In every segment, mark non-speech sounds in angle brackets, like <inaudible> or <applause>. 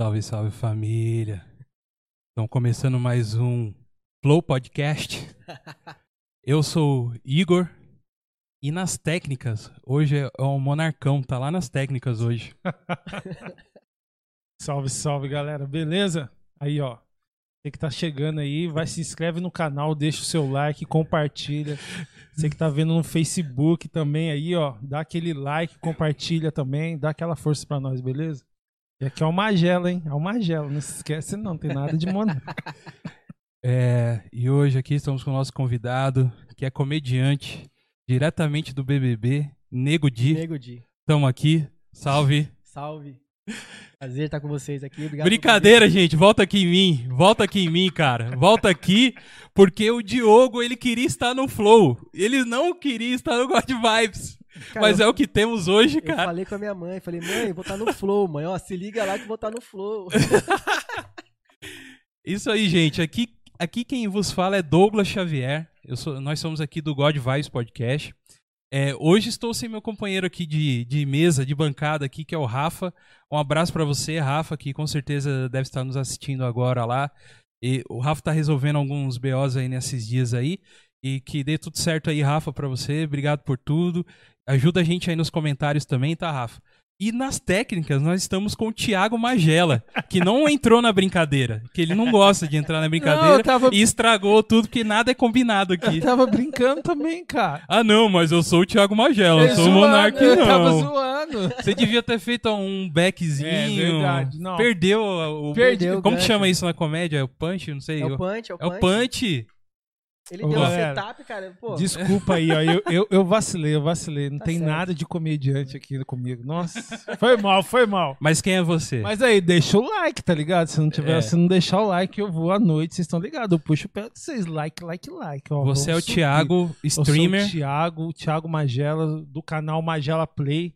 Salve, salve família. Estamos começando mais um Flow Podcast. <laughs> Eu sou Igor e nas técnicas, hoje é o Monarcão, tá lá nas técnicas hoje. <laughs> salve, salve galera, beleza? Aí ó, você que tá chegando aí, vai se inscreve no canal, deixa o seu like, compartilha. Você que tá vendo no Facebook também aí, ó, dá aquele like, compartilha também, dá aquela força pra nós, beleza? E aqui é o Magela, hein? É o Magela, não se esquece não, tem nada de monarca. <laughs> É, e hoje aqui estamos com o nosso convidado, que é comediante, diretamente do BBB, Nego Di. Nego Di. Estamos aqui, salve. Salve. Prazer estar com vocês aqui. Obrigado Brincadeira, gente. Volta aqui em mim. Volta aqui em mim, cara. Volta aqui, porque o Diogo, ele queria estar no Flow. Ele não queria estar no God Vibes. Cara, mas eu, é o que temos hoje, cara. Eu falei com a minha mãe, falei, mãe, vou estar no Flow, mãe. Ó, se liga lá que vou estar no Flow. <laughs> Isso aí, gente. Aqui, aqui quem vos fala é Douglas Xavier. Sou, nós somos aqui do God Vibes Podcast. É, hoje estou sem meu companheiro aqui de, de mesa, de bancada aqui, que é o Rafa. Um abraço para você, Rafa, que com certeza deve estar nos assistindo agora lá. E o Rafa está resolvendo alguns BOs aí nesses dias aí. E que dê tudo certo aí, Rafa, para você. Obrigado por tudo. Ajuda a gente aí nos comentários também, tá, Rafa? E nas técnicas, nós estamos com o Thiago Magela, que não <laughs> entrou na brincadeira, que ele não gosta de entrar na brincadeira não, tava... e estragou tudo, porque nada é combinado aqui. Eu tava brincando também, cara. <laughs> Ah, não, mas eu sou o Thiago Magela, eu sou o Monark, não. Eu tava zoando. Você devia ter feito um backzinho. É verdade, não. Perdeu o... Perdeu Como chama isso na comédia? É o punch? Não sei. É o punch, é o punch. É o punch. Ele deu galera, um setup, cara. Pô. Desculpa aí, ó. Eu, eu, eu, vacilei, eu vacilei. Não tá tem certo. nada de comediante aqui comigo. Nossa. Foi mal, foi mal. Mas quem é você? Mas aí, deixa o like, tá ligado? Se não tiver, é. se não deixar o like, eu vou à noite, vocês estão ligados. Eu puxo o pé de vocês. Like, like, like. Ó, você é o subir. Thiago, streamer. Eu sou o Thiago, o Thiago Magela, do canal Magela Play.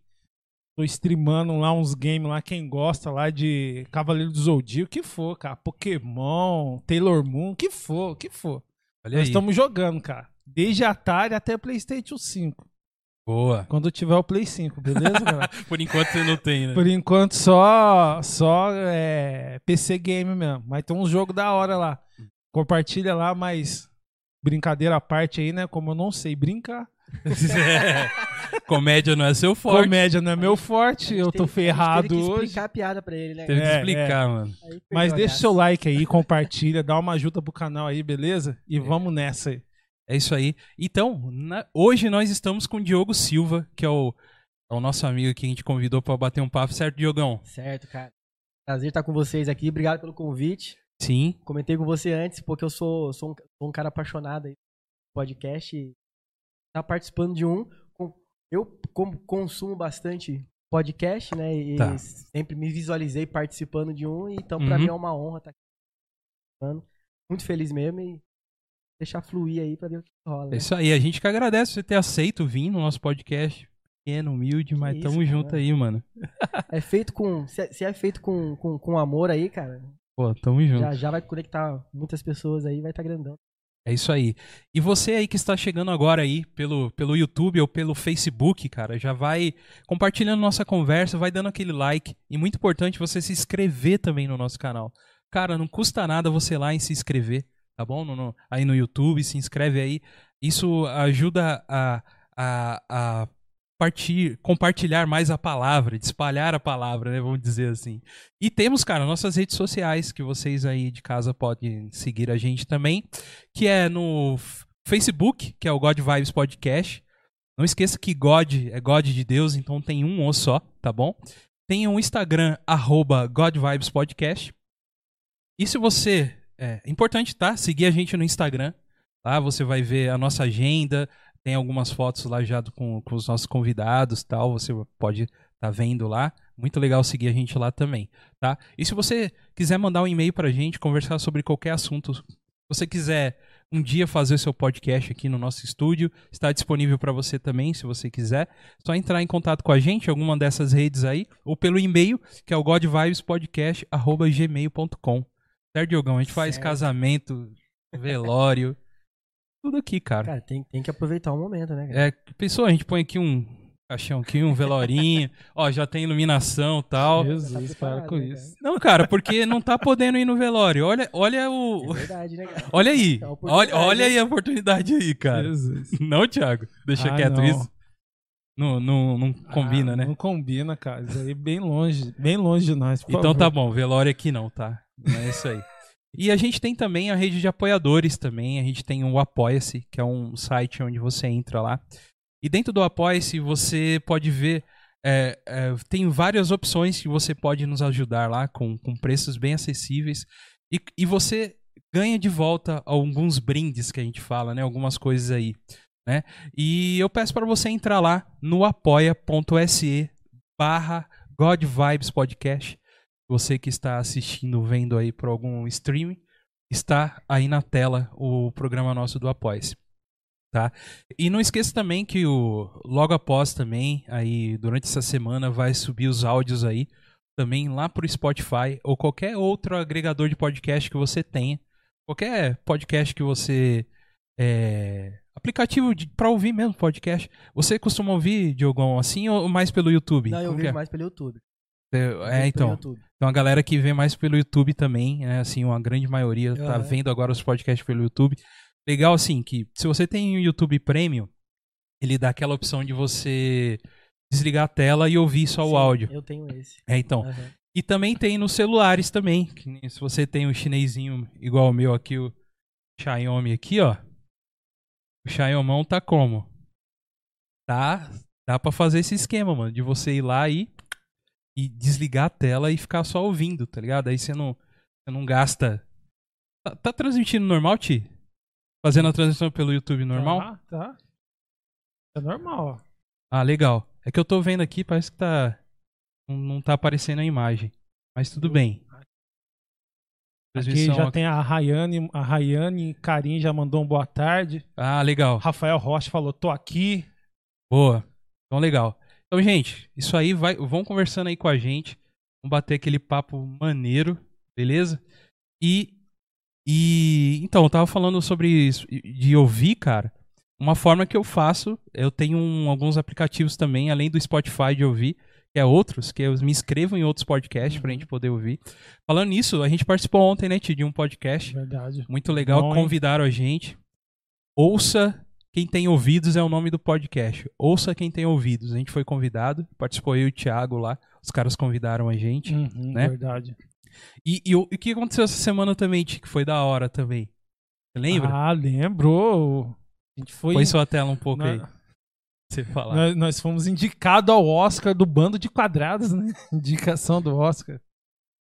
Tô streamando lá uns games lá, quem gosta lá de Cavaleiro do Zodíaco, que for, cara. Pokémon, Taylor Moon, que for, que for. Olha Nós estamos jogando, cara. Desde Atari até PlayStation 5. Boa. Quando tiver o Play 5, beleza, <laughs> galera? Por enquanto você não tem, né? Por enquanto só só é, PC game mesmo. Mas tem uns jogos da hora lá. Compartilha lá, mas brincadeira à parte aí, né? Como eu não sei brincar. <laughs> Comédia não é seu forte. Comédia não é meu forte, eu tô ferrado hoje. Teve que explicar a piada pra ele, né? Teve que é, explicar, é. mano. Mas deixa o seu like aí, compartilha, dá uma ajuda pro canal aí, beleza? E é. vamos nessa aí. É isso aí. Então, na... hoje nós estamos com o Diogo Silva, que é o, é o nosso amigo que a gente convidou para bater um papo, certo, Diogão? Certo, cara. Prazer estar com vocês aqui. Obrigado pelo convite. Sim. Comentei com você antes, porque eu sou, sou, um, sou um cara apaixonado aí podcast tá participando de um. Eu como consumo bastante podcast, né? E tá. sempre me visualizei participando de um, então para uhum. mim é uma honra estar tá aqui. Muito feliz mesmo e deixar fluir aí para ver o que rola. É né? isso aí, a gente que agradece você ter aceito vir no nosso podcast. Pequeno, humilde, mas isso, tamo cara. junto aí, mano. É feito com. Se é, se é feito com, com, com amor aí, cara. Pô, tamo junto. Já, já vai conectar muitas pessoas aí, vai estar tá grandão. É isso aí. E você aí que está chegando agora aí pelo, pelo YouTube ou pelo Facebook, cara, já vai compartilhando nossa conversa, vai dando aquele like. E muito importante você se inscrever também no nosso canal. Cara, não custa nada você ir lá e se inscrever, tá bom? No, no, aí no YouTube, se inscreve aí. Isso ajuda a, a, a partir, compartilhar mais a palavra, de espalhar a palavra, né? Vamos dizer assim. E temos, cara, nossas redes sociais que vocês aí de casa podem seguir a gente também, que é no Facebook, que é o God Vibes Podcast. Não esqueça que God é God de Deus, então tem um ou só, tá bom? Tem um Instagram, arroba God Vibes Podcast. E se você. É importante, tá? Seguir a gente no Instagram. Lá você vai ver a nossa agenda, tem algumas fotos lá já com, com os nossos convidados tal. Você pode estar tá vendo lá. Muito legal seguir a gente lá também, tá? E se você quiser mandar um e-mail pra gente, conversar sobre qualquer assunto, se você quiser um dia fazer seu podcast aqui no nosso estúdio, está disponível para você também, se você quiser. Só entrar em contato com a gente, alguma dessas redes aí, ou pelo e-mail, que é o godvibespodcast.gmail.com. Certo, Diogão? A gente faz certo. casamento, velório tudo aqui, cara. Cara, tem, tem que aproveitar o momento, né? Cara? É, pensou, a gente põe aqui um caixão aqui, um velorinho. <laughs> Ó, já tem iluminação e tal. Jesus, Tá para com né, isso. Não, cara, porque não tá podendo ir no velório. Olha, olha o. É verdade, né, cara? Olha aí. É Olha, olha né? aí a oportunidade aí, cara. Jesus. <laughs> Não, Thiago. Deixa Ah, quieto não. isso. Não, não, não combina, Ah, né? Não combina, cara. Isso aí é bem longe, bem longe de nós. Então favor. tá bom, velório aqui não, tá? Não é isso aí. E a gente tem também a rede de apoiadores também. A gente tem o Apoia-se, que é um site onde você entra lá. E dentro do Apoia-se você pode ver. é, é, tem várias opções que você pode nos ajudar lá com, com preços bem acessíveis. E, e você ganha de volta alguns brindes que a gente fala, né? Algumas coisas aí. Né? E eu peço para você entrar lá no apoia.se barra God Vibes Podcast. Você que está assistindo, vendo aí por algum streaming, está aí na tela o programa nosso do Apoia-se. Tá? E não esqueça também que o logo após também, aí durante essa semana vai subir os áudios aí também lá pro Spotify ou qualquer outro agregador de podcast que você tenha. Qualquer podcast que você é, aplicativo para ouvir mesmo podcast. Você costuma ouvir Diogão assim ou mais pelo YouTube? Não, eu vejo é? mais pelo YouTube. É, então. Então a galera que vê mais pelo YouTube também, né? Assim, uma grande maioria tá vendo agora os podcasts pelo YouTube. Legal, assim, que se você tem o YouTube Premium, ele dá aquela opção de você desligar a tela e ouvir só o Sim, áudio. Eu tenho esse. É, então. Aham. E também tem nos celulares também. se você tem um chinesinho igual o meu aqui, o Xiaomi aqui, ó. O Xiaomão tá como? Tá, dá pra fazer esse esquema, mano, de você ir lá e, e desligar a tela e ficar só ouvindo, tá ligado? Aí você não, você não gasta. Tá, tá transmitindo normal, Ti? Fazendo a transmissão pelo YouTube normal? Tá, tá. É normal, ó. Ah, legal. É que eu tô vendo aqui, parece que tá. Não, não tá aparecendo a imagem. Mas tudo bem. Aqui já tem a Rayane, a Rayane Karim já mandou um boa tarde. Ah, legal. Rafael Rocha falou, tô aqui. Boa. Então, legal. Então, gente, isso aí vai. Vão conversando aí com a gente. Vamos bater aquele papo maneiro, beleza? E. E. Então, eu tava falando sobre isso, de ouvir, cara. Uma forma que eu faço, eu tenho um- alguns aplicativos também, além do Spotify de ouvir, que é outros, que eu me inscrevo em outros podcasts pra Uhum. gente poder ouvir. Falando nisso, a gente participou ontem, né, de um podcast. Verdade. Muito legal, Bom, hein? convidaram a gente. Ouça quem tem ouvidos é o nome do podcast. Ouça quem tem ouvidos. A gente foi convidado, participou eu e o Thiago lá. Os caras convidaram a gente. Uhum, né? Verdade. E, e o, e o que aconteceu essa semana também, que foi da hora também? Você lembra? Ah, lembro. A gente foi. Põe sua tela um pouco aí. nós, pra Você falar. nós, nós fomos indicados ao Oscar do Bando de Quadrados, né? <laughs> Indicação do Oscar.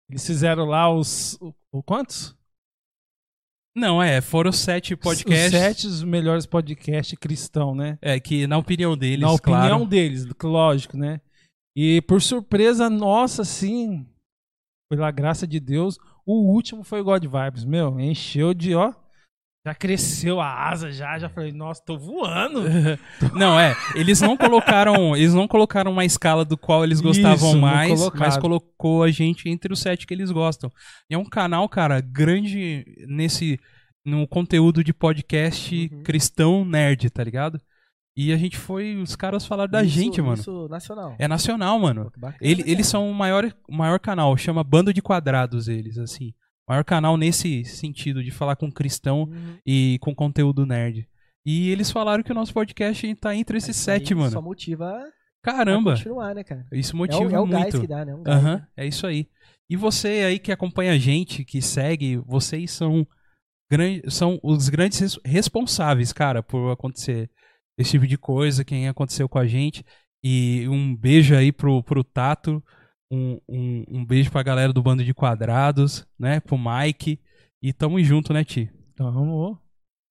Eles fizeram lá os. O, o quantos? Não, é, foram sete Os podcasts. sete os melhores podcasts cristão, né? É, que na opinião deles, Na opinião claro. deles, lógico, né? E por surpresa nossa, sim, pela graça de Deus, o último foi o God Vibes. Meu, encheu de, ó. Já cresceu a asa, já, já falei, nossa, tô voando. <laughs> Não, é, eles não colocaram, eles não colocaram uma escala do qual eles gostavam Isso, mais, mas colocou a gente entre os sete que eles gostam. E é um canal, cara, grande nesse no conteúdo de podcast Uhum. cristão nerd, tá ligado? E a gente foi, os caras falaram da Isso- gente, mano. Isso nacional. É nacional, mano. Bacana, Ele- eles são o maior, o maior canal, chama Bando de Quadrados eles, assim. Maior canal nesse sentido de falar com cristão Uhum. e com conteúdo nerd. E eles falaram que o nosso podcast tá entre esses Isso sete, mano. Só motiva a Caramba! continuar, né, cara? Isso É motiva o, é o muito. gás que dá, né? Um gás, Aham, né? é isso aí. E você aí que acompanha a gente, que segue, vocês são, gran- são os grandes res- responsáveis, cara, por acontecer esse tipo de coisa, quem aconteceu com a gente. E um beijo aí pro, pro Tato, um, um, um beijo pra galera do Bando de Quadrados, né? Pro Mike. E tamo junto, né, Ti? Então,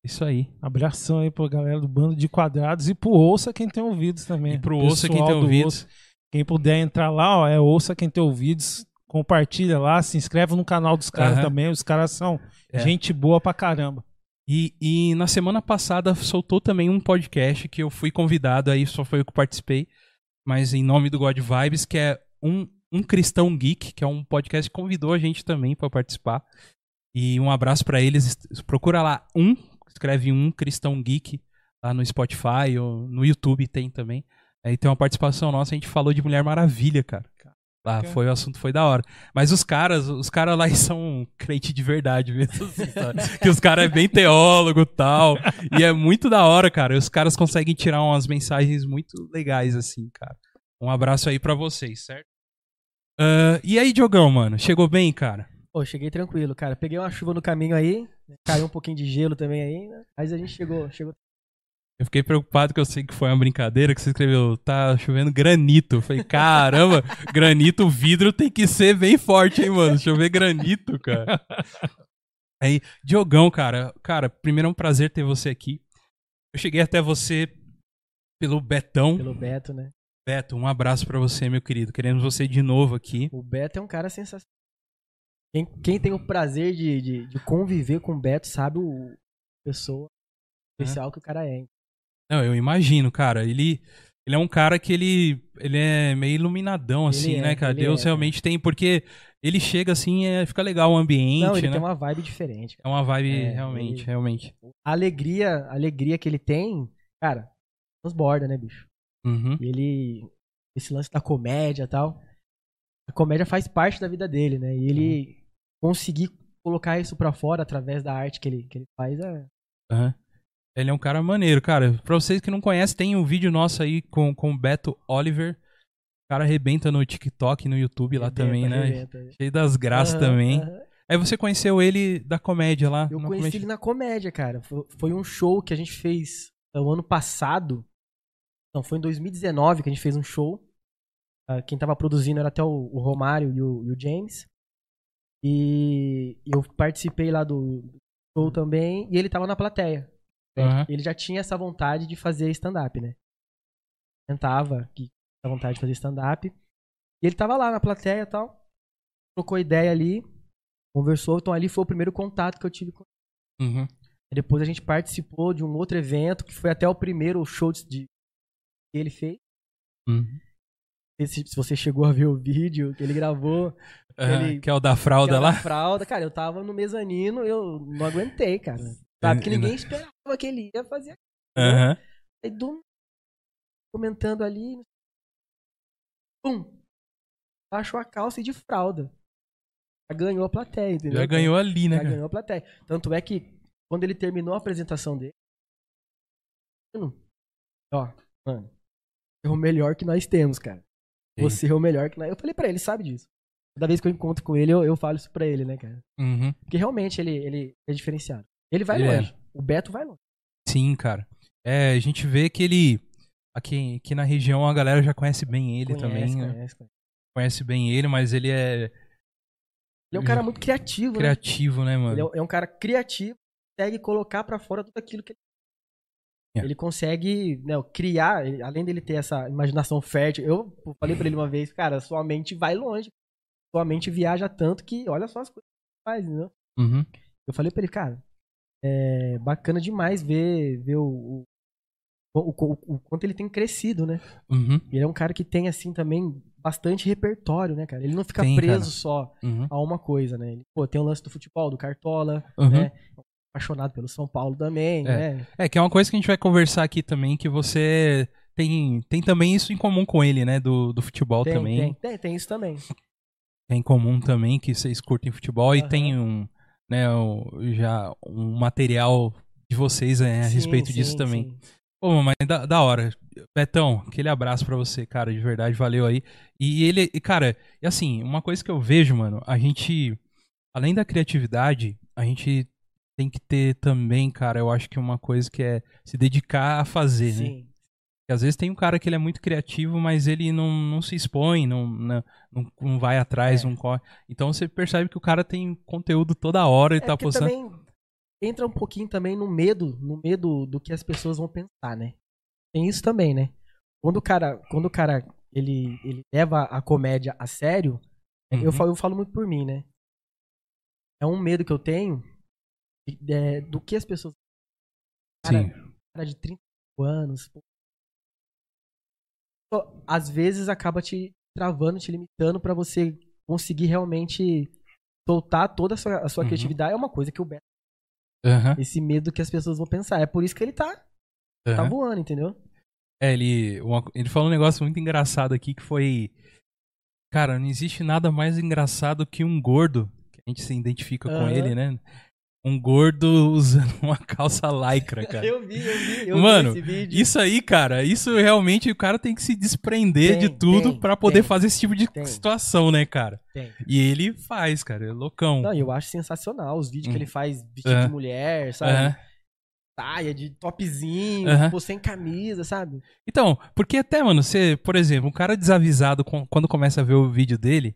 Isso aí. abração aí pra galera do Bando de Quadrados e pro Ouça Quem Tem Ouvidos também. E pro Ouça Quem Tem do Ouvidos. Ouça. Quem puder entrar lá, ó, é Ouça Quem Tem Ouvidos. Compartilha lá, se inscreve no canal dos caras Aham. também. Os caras são É. gente boa pra caramba. E, e na semana passada soltou também um podcast que eu fui convidado, aí só foi eu que participei, mas em nome do God Vibes, que é um, um Cristão Geek, que é um podcast que convidou a gente também para participar. E um abraço para eles. Procura lá um, escreve um Cristão Geek lá no Spotify ou no YouTube tem também. Aí tem uma participação nossa, a gente falou de Mulher Maravilha, cara. Lá foi o assunto, foi da hora. Mas os caras, os caras lá <laughs> são crente de verdade mesmo, assim, <laughs> que os caras é bem teólogo tal. E é muito da hora, cara. Os caras conseguem tirar umas mensagens muito legais, assim, cara. Um abraço aí para vocês, certo? Uh, e aí, Diogão, mano? Chegou bem, cara? Pô, cheguei tranquilo, cara. Peguei uma chuva no caminho aí, caiu um pouquinho de gelo também aí, né? Mas a gente chegou, chegou eu fiquei preocupado que eu sei que foi uma brincadeira que você escreveu, tá chovendo granito. Eu falei, caramba, <laughs> granito, vidro tem que ser bem forte, hein, mano? Chover granito, cara. Aí, Diogão, cara, cara, primeiro é um prazer ter você aqui. Eu cheguei até você pelo Betão. Pelo Beto, né? Beto, um abraço para você, meu querido. Queremos você de novo aqui. O Beto é um cara sensacional. Quem, quem tem o prazer de, de, de, conviver com o Beto sabe o pessoa especial é. que o cara é. Não, eu imagino, cara. Ele, ele é um cara que ele, ele é meio iluminadão, assim, ele né, é, cara? Deus é, realmente tem, porque ele chega assim, é, fica legal o ambiente, Não, ele né? tem uma vibe diferente. Cara. É uma vibe, é, realmente, ele... realmente. A alegria, a alegria que ele tem, cara, transborda, né, bicho? Uhum. E ele, esse lance da comédia e tal, a comédia faz parte da vida dele, né? E ele uhum. conseguir colocar isso para fora através da arte que ele, que ele faz é... Uhum. Ele é um cara maneiro, cara. Pra vocês que não conhecem, tem um vídeo nosso aí com, com o Beto Oliver. O cara arrebenta no TikTok, no YouTube lá também, né? Arrebenta. Cheio das graças também. Aí você conheceu ele da comédia lá? Eu conheci comédia... ele na comédia, cara. Foi, foi um show que a gente fez no ano passado. Não, foi em 2019 que a gente fez um show. Uh, quem tava produzindo era até o, o Romário e o, e o, James. E eu participei lá do show também. E ele tava na plateia. Uhum. Ele já tinha essa vontade de fazer stand-up, né? Tentava que a vontade de fazer stand-up. E ele tava lá na plateia e tal. Trocou ideia ali. Conversou. Então ali foi o primeiro contato que eu tive com ele. Uhum. Depois a gente participou de um outro evento, que foi até o primeiro show de, que ele fez. Uhum. Se, se, você chegou a ver o vídeo que ele gravou. Uhum, ele, que é o da fralda é lá? Da fralda. Cara, eu tava no mezanino, eu não aguentei, cara. Sabe? Que ninguém esperava que ele ia fazer aquilo. Uhum. Aí do... comentando ali. Pum! Baixou a calça e de fralda. Já ganhou a plateia, entendeu? Já ganhou ali, né? Já ganhou a plateia. Tanto é que quando ele terminou a apresentação dele. Ó, mano. É o melhor que nós temos, cara. Sim. Você é o melhor que nós. Eu falei pra ele, sabe disso. Toda vez que eu encontro com ele, eu, eu falo isso pra ele, né, cara? Uhum. Porque realmente ele, ele é diferenciado. Ele vai ele é. longe. É. O Beto vai longe. Sim, cara. É, a gente vê que ele. Aqui, aqui na região a galera já conhece bem ele conhece, também. Conhece, né? conhece. conhece bem ele, mas ele é. Ele é um cara muito criativo, criativo né? né, mano? Ele é, é um cara criativo, consegue colocar para fora tudo aquilo que ele. Yeah. Ele consegue né, criar, além dele ter essa imaginação fértil. Eu falei para ele uma vez, cara, sua mente vai longe. Sua mente viaja tanto que olha só as coisas que faz, entendeu? Uhum. Eu falei para ele, cara, é bacana demais ver, ver o, o, o, o, quanto ele tem crescido, né? Uhum. Ele é um cara que tem, assim, também bastante repertório, né, cara? Ele não fica tem, preso cara. só uhum. a uma coisa, né? Ele, pô, tem o lance do futebol, do Cartola, uhum. né? Apaixonado pelo São Paulo também, é. né? É, que é uma coisa que a gente vai conversar aqui também, que você tem, tem também isso em comum com ele, né? Do, do futebol tem, também. Tem, tem, tem isso também. Tem em comum também que vocês curtem futebol e tem um né, já um material de vocês né, a sim, respeito sim, disso também. Sim. Pô, mas da, da hora. Betão, aquele abraço para você, cara, de verdade, valeu aí. E ele, cara, e assim, uma coisa que eu vejo, mano, a gente, além da criatividade, a gente tem que ter também, cara, eu acho que uma coisa que é se dedicar a fazer, né? Sim. Porque às vezes tem um cara que ele é muito criativo, mas ele não, não se expõe, não, não, não vai atrás, é. não corre. Então você percebe que o cara tem conteúdo toda hora e é tá postando. Também entra um pouquinho também no medo, no medo do que as pessoas vão pensar, né? Tem isso também, né? Quando o cara, quando o cara ele, ele leva a comédia a sério, uhum. eu, falo, eu falo muito por mim, né? É um medo que eu tenho é, do que as pessoas. Cara, Sim. cara de 35 anos, às vezes acaba te travando, te limitando para você conseguir realmente soltar toda a sua, a sua uhum. criatividade. É uma coisa que o Beto. Uhum. Esse medo que as pessoas vão pensar. É por isso que ele tá, uhum. tá voando, entendeu? É, ele, uma- ele falou um negócio muito engraçado aqui que foi. Cara, não existe nada mais engraçado que um gordo, que a gente se identifica com ele, né? Um gordo usando uma calça lycra, <laughs> cara. Eu vi, eu vi, eu Mano, vi esse vídeo. Isso aí, cara, isso realmente o cara tem que se desprender Tem, de tudo pra poder tem, fazer esse tipo de tem. situação, né, cara? Tem. E ele faz, cara, é loucão. Não, eu acho sensacional os vídeos Hum. que ele faz vestido de mulher, sabe? Aham. Saia de topzinho, tipo, sem camisa, sabe? Então, porque até, mano, você, por exemplo, um cara desavisado quando começa a ver o vídeo dele,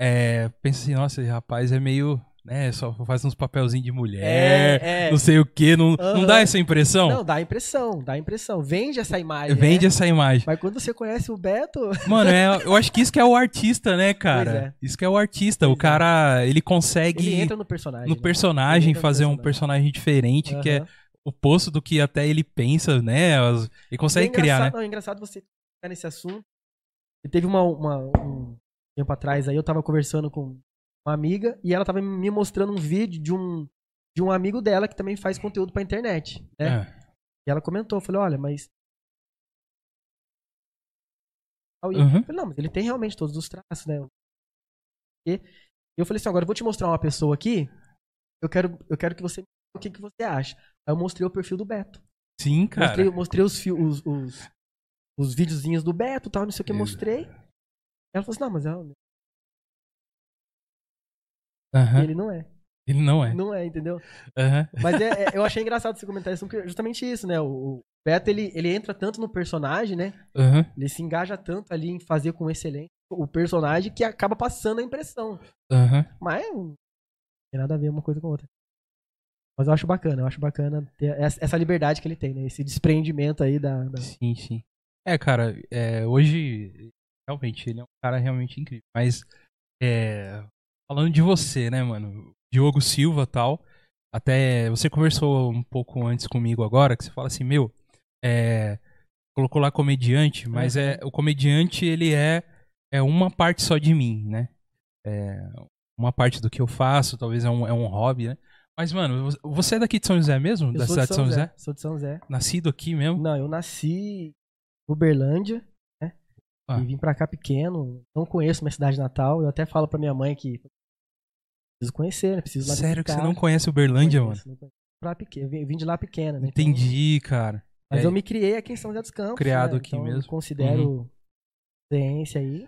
é, pensa assim, nossa, esse rapaz é meio, né, só faz uns papelzinhos de mulher, é. não sei o que, não, não Aham. dá essa impressão? Não, dá a impressão, dá impressão. Vende essa imagem. Vende né? essa imagem. Mas quando você conhece o Beto, <laughs> Mano, é- eu acho que isso que é o artista, né, cara? É. Isso que é o artista. o é. cara, ele consegue, ele entra no personagem. no né? personagem, no fazer um personagem. diferente, que é o oposto do que até ele pensa, né? Ele consegue é criar, né? Não, é engraçado você ficar nesse assunto. E teve uma, uma- um tempo atrás aí, eu tava conversando com uma amiga e ela tava me mostrando um vídeo de um, de um amigo dela que também faz conteúdo pra internet, né? É. E ela comentou, eu falei, olha, mas... Uhum. eu falei, não, mas ele tem realmente todos os traços, né? E eu falei assim, agora eu vou te mostrar uma pessoa aqui, eu quero, eu quero que você me diga o que, que você acha. Aí eu mostrei o perfil do Beto. Sim, cara. Mostrei, mostrei os, os, os, os videozinhos do Beto e tal, não sei o que, mostrei. Ela falou assim, não, mas é, Aham. ele não é. Ele não é. Não é, entendeu? Aham. Mas é- é- <laughs> eu achei engraçado esse comentário, porque é justamente isso, né? O, Beto, ele, ele entra tanto no personagem, né? Aham. Ele se engaja tanto ali em fazer com excelência o personagem que acaba passando a impressão. Aham. Mas não tem nada a ver uma coisa com a outra. Mas eu acho bacana, eu acho bacana ter essa essa liberdade que ele tem, né? Esse desprendimento aí da. da- Sim, sim. É, cara, é, hoje, realmente, ele é um cara realmente incrível. Mas, é, falando de você, né, mano? Diogo Silva e tal. Até você conversou um pouco antes comigo agora, que você fala assim, meu, é, colocou lá comediante, mas é o comediante, ele é, é uma parte só de mim, né? É, uma parte do que eu faço, talvez é um, é um hobby, né? Mas, mano, você é daqui de São José mesmo? Eu da sou cidade de São José? Sou de São José. Nascido aqui mesmo? Não, eu nasci em Uberlândia, né? Ah. E vim pra cá pequeno. Não conheço minha cidade natal. Eu até falo pra minha mãe que preciso conhecer, né? Preciso lá Sério que você não conhece Uberlândia, mano? Conheço, não conheço. Pra pequeno. Eu vim- de lá pequena, né? Então- Entendi, cara. mas É, eu me criei aqui em São José dos Campos. Criado né? aqui então, mesmo. Uhum. Eu considero ciência aí.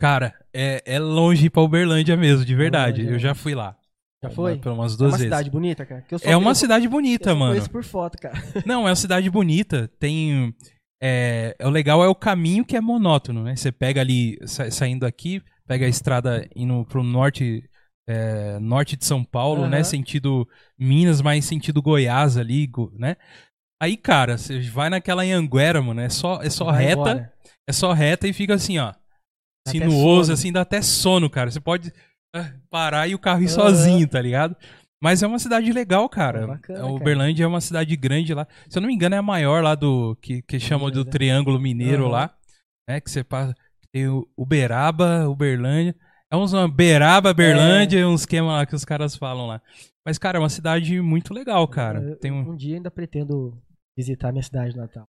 Cara, é, é longe ir pra Uberlândia mesmo, de verdade. Longe, Eu é. já fui lá. Já foi? Pelo umas É duas uma vezes. cidade bonita, cara. Eu É uma eu- cidade eu bonita, só mano. conheço por foto, cara. <laughs> Não, é uma cidade bonita. Tem. É, é, o legal é o caminho que é monótono, né? Você pega ali, sa- saindo aqui, pega a estrada indo pro norte, é, norte de São Paulo, Aham. né? Sentido Minas, mas sentido Goiás ali, né? Aí, cara, você vai naquela Anhanguera, mano, é só, é só Vai reta, embora. é só reta e fica assim, ó. Dá Sinuoso, assim, dá até sono, cara. Você pode ah, parar e o carro ir Aham. sozinho, tá ligado? Mas é uma cidade legal, cara. É bacana, A cara. Uberlândia é uma cidade grande lá. Se eu não me engano, é a maior lá do. que, que chamam do né? Triângulo Mineiro Aham. lá. Né? Que você passa. Tem o Uberaba, Uberlândia. É uns uma Beraba, Berlândia, É. um esquema lá que os caras falam lá. Mas, cara, é uma cidade muito legal, cara. Eu- Tem um... um dia ainda pretendo visitar minha cidade natal.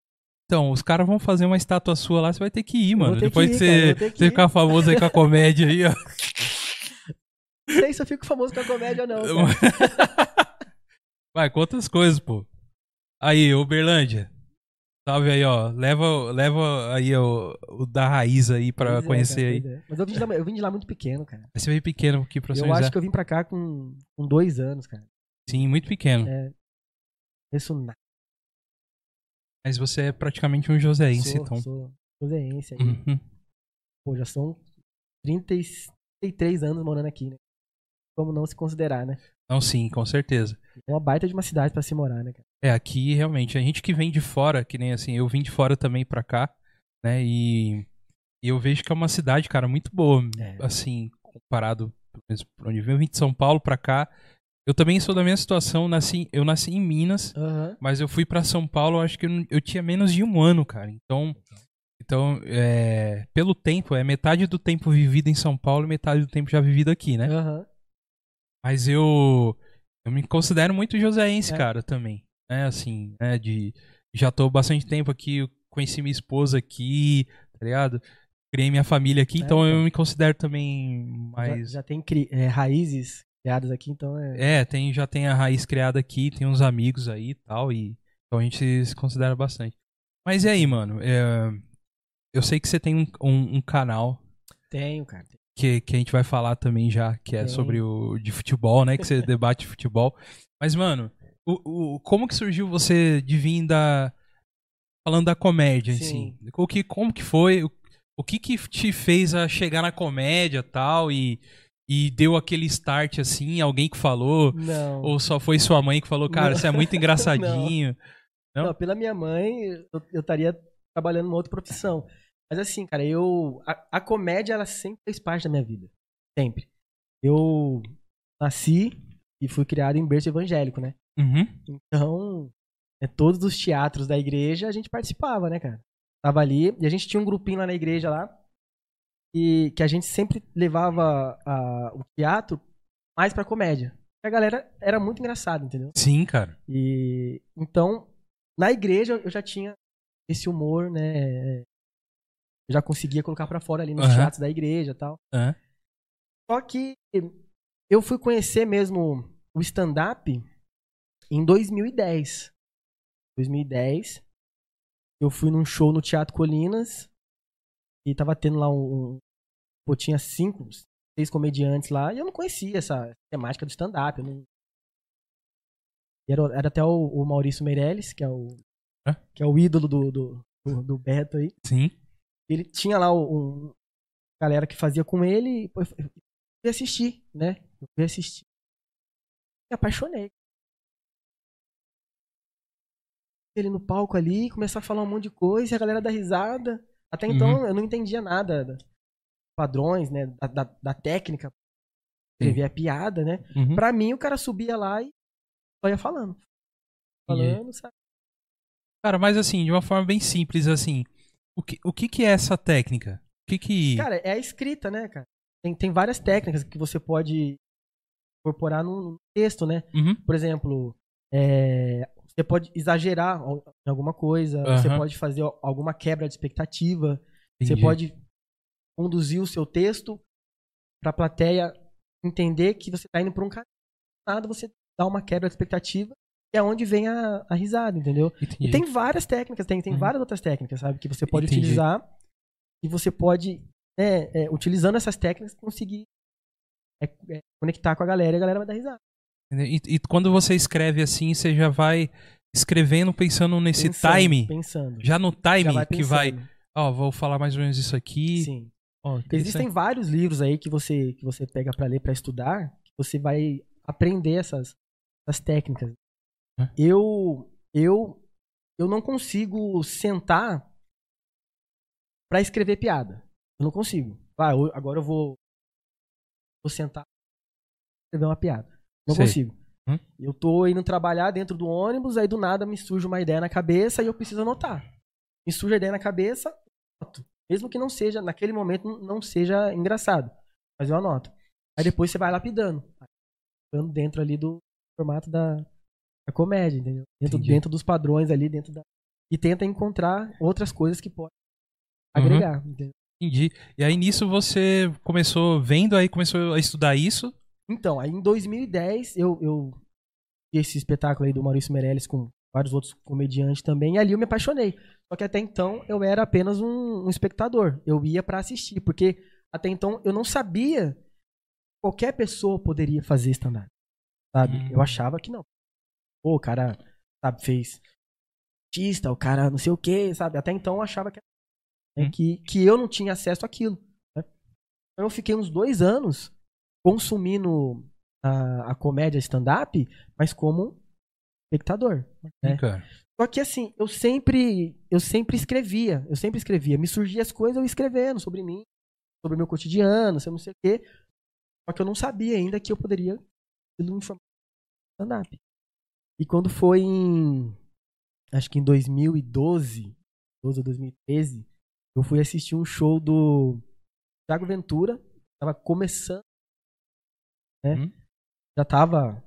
Então, os caras vão fazer uma estátua sua lá, você vai ter que ir, mano. Depois que ir, cara, você, ficar famoso aí com a comédia aí, ó. <laughs> Não sei se eu fico famoso com a comédia, não. cara. <laughs> Vai, conta as coisas, pô. Aí, Uberlândia. Salve aí, ó. Leva, leva aí o, o da raiz aí pra Pois é, conhecer cara, aí. é. Mas eu vim, de lá, eu vim de lá muito pequeno, cara. Aí você veio pequeno aqui pra São eu José. acho que eu vim pra cá com, com dois anos, cara. Sim, muito pequeno. É. Isso nada. Mas você é praticamente um joséense, Sou, então. sou joséense aí. Uhum. Pô, já são 33 anos morando aqui, né? Como não se considerar, né? Não, sim, com certeza. É uma baita de uma cidade pra se morar, né, cara? É, aqui realmente, a gente que vem de fora, que nem assim, eu vim de fora também pra cá, né? E, e eu vejo que é uma cidade, cara, muito boa, É. assim, comparado por onde eu vim. Eu vim de São Paulo pra cá. Eu também sou da mesma situação, nasci, eu nasci em Minas, Aham. mas eu fui pra São Paulo, acho que eu, eu tinha menos de um ano, cara. Então, então é, pelo tempo, é metade do tempo vivido em São Paulo e metade do tempo já vivido aqui, né? Aham. Mas eu eu me considero muito joséense, É. cara, também. É assim, né, de já tô bastante tempo aqui conheci minha esposa aqui, tá ligado? Criei minha família aqui, É, então eu então. me considero também Já, mais. já tem cri- é, raízes criadas aqui, então é. É, tem, já tem a raiz criada aqui, tem uns amigos aí e tal, e então a gente se considera bastante. Mas e aí, mano? É, eu sei que você tem um, um- um canal Tenho, cara. que, que a gente vai falar também já, que é Tem. sobre o de futebol, né? Que você debate futebol. Mas, mano, o, o, como que surgiu você de vir da. Falando da comédia em Sim. si? O que, como que foi? O, o que que te fez a chegar na comédia tal e, e deu aquele start assim? Alguém que falou? Não. Ou só foi sua mãe que falou, cara, Não. você é muito <laughs> engraçadinho? não? Não, pela minha mãe, eu, eu estaria trabalhando numa outra profissão. Mas assim, cara, eu. A, a comédia, ela sempre fez parte da minha vida. Sempre. Eu nasci e fui criado em berço evangélico, né? Uhum. Então, é, todos os teatros da igreja a gente participava, né, cara? Tava ali, e a gente tinha um grupinho lá na igreja lá, e que a gente sempre levava a- o teatro mais pra comédia. A galera era muito engraçada, entendeu? Sim, cara. E então, na igreja eu já tinha esse humor, né? Eu já conseguia colocar pra fora ali nos Aham. teatros da igreja e tal. Aham. Só que eu fui conhecer mesmo o stand-up em 2010. 2010, eu fui num show no Teatro Colinas e tava tendo lá um. um pô, tinha cinco, seis comediantes lá e eu não conhecia essa temática do stand-up. não- Era, era até o, o Maurício Meirelles, que é o, Hã? que é o ídolo do, do, do, do Beto aí. Sim. Ele tinha lá um galera que fazia com ele e pô, eu fui assistir, né? Eu fui assistir. Me apaixonei. Ele no palco ali, começar a falar um monte de coisa, e a galera dá risada. Até então eu não entendia nada da- padrões, né? Da, da, da técnica. Escrever a piada, né? Uhum. Pra mim, o cara subia lá e só ia falando. Falando, sabe? Cara, mas assim, de uma forma bem simples, assim, o que, o que que é essa técnica? O que que... Cara, é a escrita, né, cara? Tem, tem várias técnicas que você pode incorporar no no texto, né? Uhum. Por exemplo, é, você pode exagerar em alguma coisa, você Aham. pode fazer al- alguma quebra de expectativa, Entendi. você pode conduzir o seu texto para a plateia entender que você está indo por um caminho. Nada, você dá uma quebra de expectativa, é onde vem a, a risada, entendeu? Entendi. E tem várias técnicas, tem, tem Uhum. várias outras técnicas, sabe? Que você pode Entendi. utilizar e você pode, né, é, utilizando essas técnicas, conseguir é, é, conectar com a galera e a galera vai dar risada. E, e quando você escreve assim, você já vai escrevendo pensando nesse Pensando, time, Pensando. já no time Já vai que vai, ó, vou falar mais ou menos isso aqui. Sim. Ó, Existem vários livros aí que você que você pega pra ler, pra estudar, que você vai aprender essas, essas técnicas. Eu eu eu não consigo sentar pra escrever piada. Eu não consigo. Ah, eu- agora eu vou vou sentar pra escrever uma piada. Não Sei. consigo. Hum? Eu tô indo trabalhar dentro do ônibus, aí do nada me surge uma ideia na cabeça e eu preciso anotar. Me surge a ideia na cabeça, anoto. Mesmo que não seja, naquele momento, não seja engraçado. Mas eu anoto. Aí depois você vai lapidando. Ficando dentro ali do formato da, da comédia, entendeu? Dentro, Entendi. dentro dos padrões ali, dentro da. E tenta encontrar outras coisas que podem Uhum. agregar. entendeu? Entendi. E aí nisso você começou vendo, aí começou a estudar isso. Então, aí em 2010, eu, eu esse espetáculo aí do Maurício Meirelles com vários outros comediantes também, e ali eu me apaixonei. Só que até então eu era apenas um, um espectador. Eu ia pra assistir, porque até então eu não sabia que qualquer pessoa poderia fazer stand-up. Sabe? Hum. Eu achava que não. Pô, o cara, sabe, fez artista, o cara não sei o quê, sabe? Até então eu achava que, né, Hum. que, que eu não tinha acesso àquilo. né? Então eu fiquei uns dois anos consumindo a, a comédia stand-up, mas como espectador. É. Cara. Só que assim, eu sempre, eu sempre escrevia, eu sempre escrevia. Me surgiam as coisas eu escrevendo sobre mim, sobre o meu cotidiano, sobre não sei o quê. Só que eu não sabia ainda que eu poderia de stand-up. E quando foi em, acho que em 2012, 12 ou 2013, eu fui assistir um show do Thiago Ventura, tava começando, né? Hum. Já tava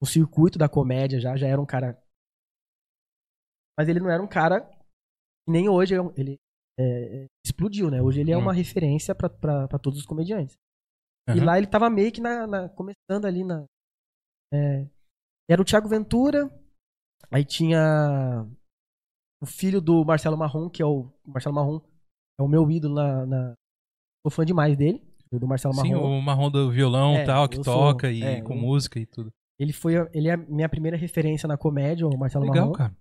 no circuito da comédia já, já era um cara mas ele não era um cara nem hoje é ele é, explodiu, né? Hoje ele é uma referência pra- pra pra todos os comediantes. E Aham. lá ele tava meio que na, na- começando ali na. é, era o Thiago Ventura, aí tinha o filho do Marcelo Marrom, que é o. o Marcelo Marrom é o meu ídolo na. na sou fã demais dele, do Marcelo Sim, Marrom. o marrom do violão É, tal, que eu sou- toca e é, com eu- música e tudo. Ele foi ele é a minha primeira referência na comédia, o Marcelo Legal, Marrom. cara.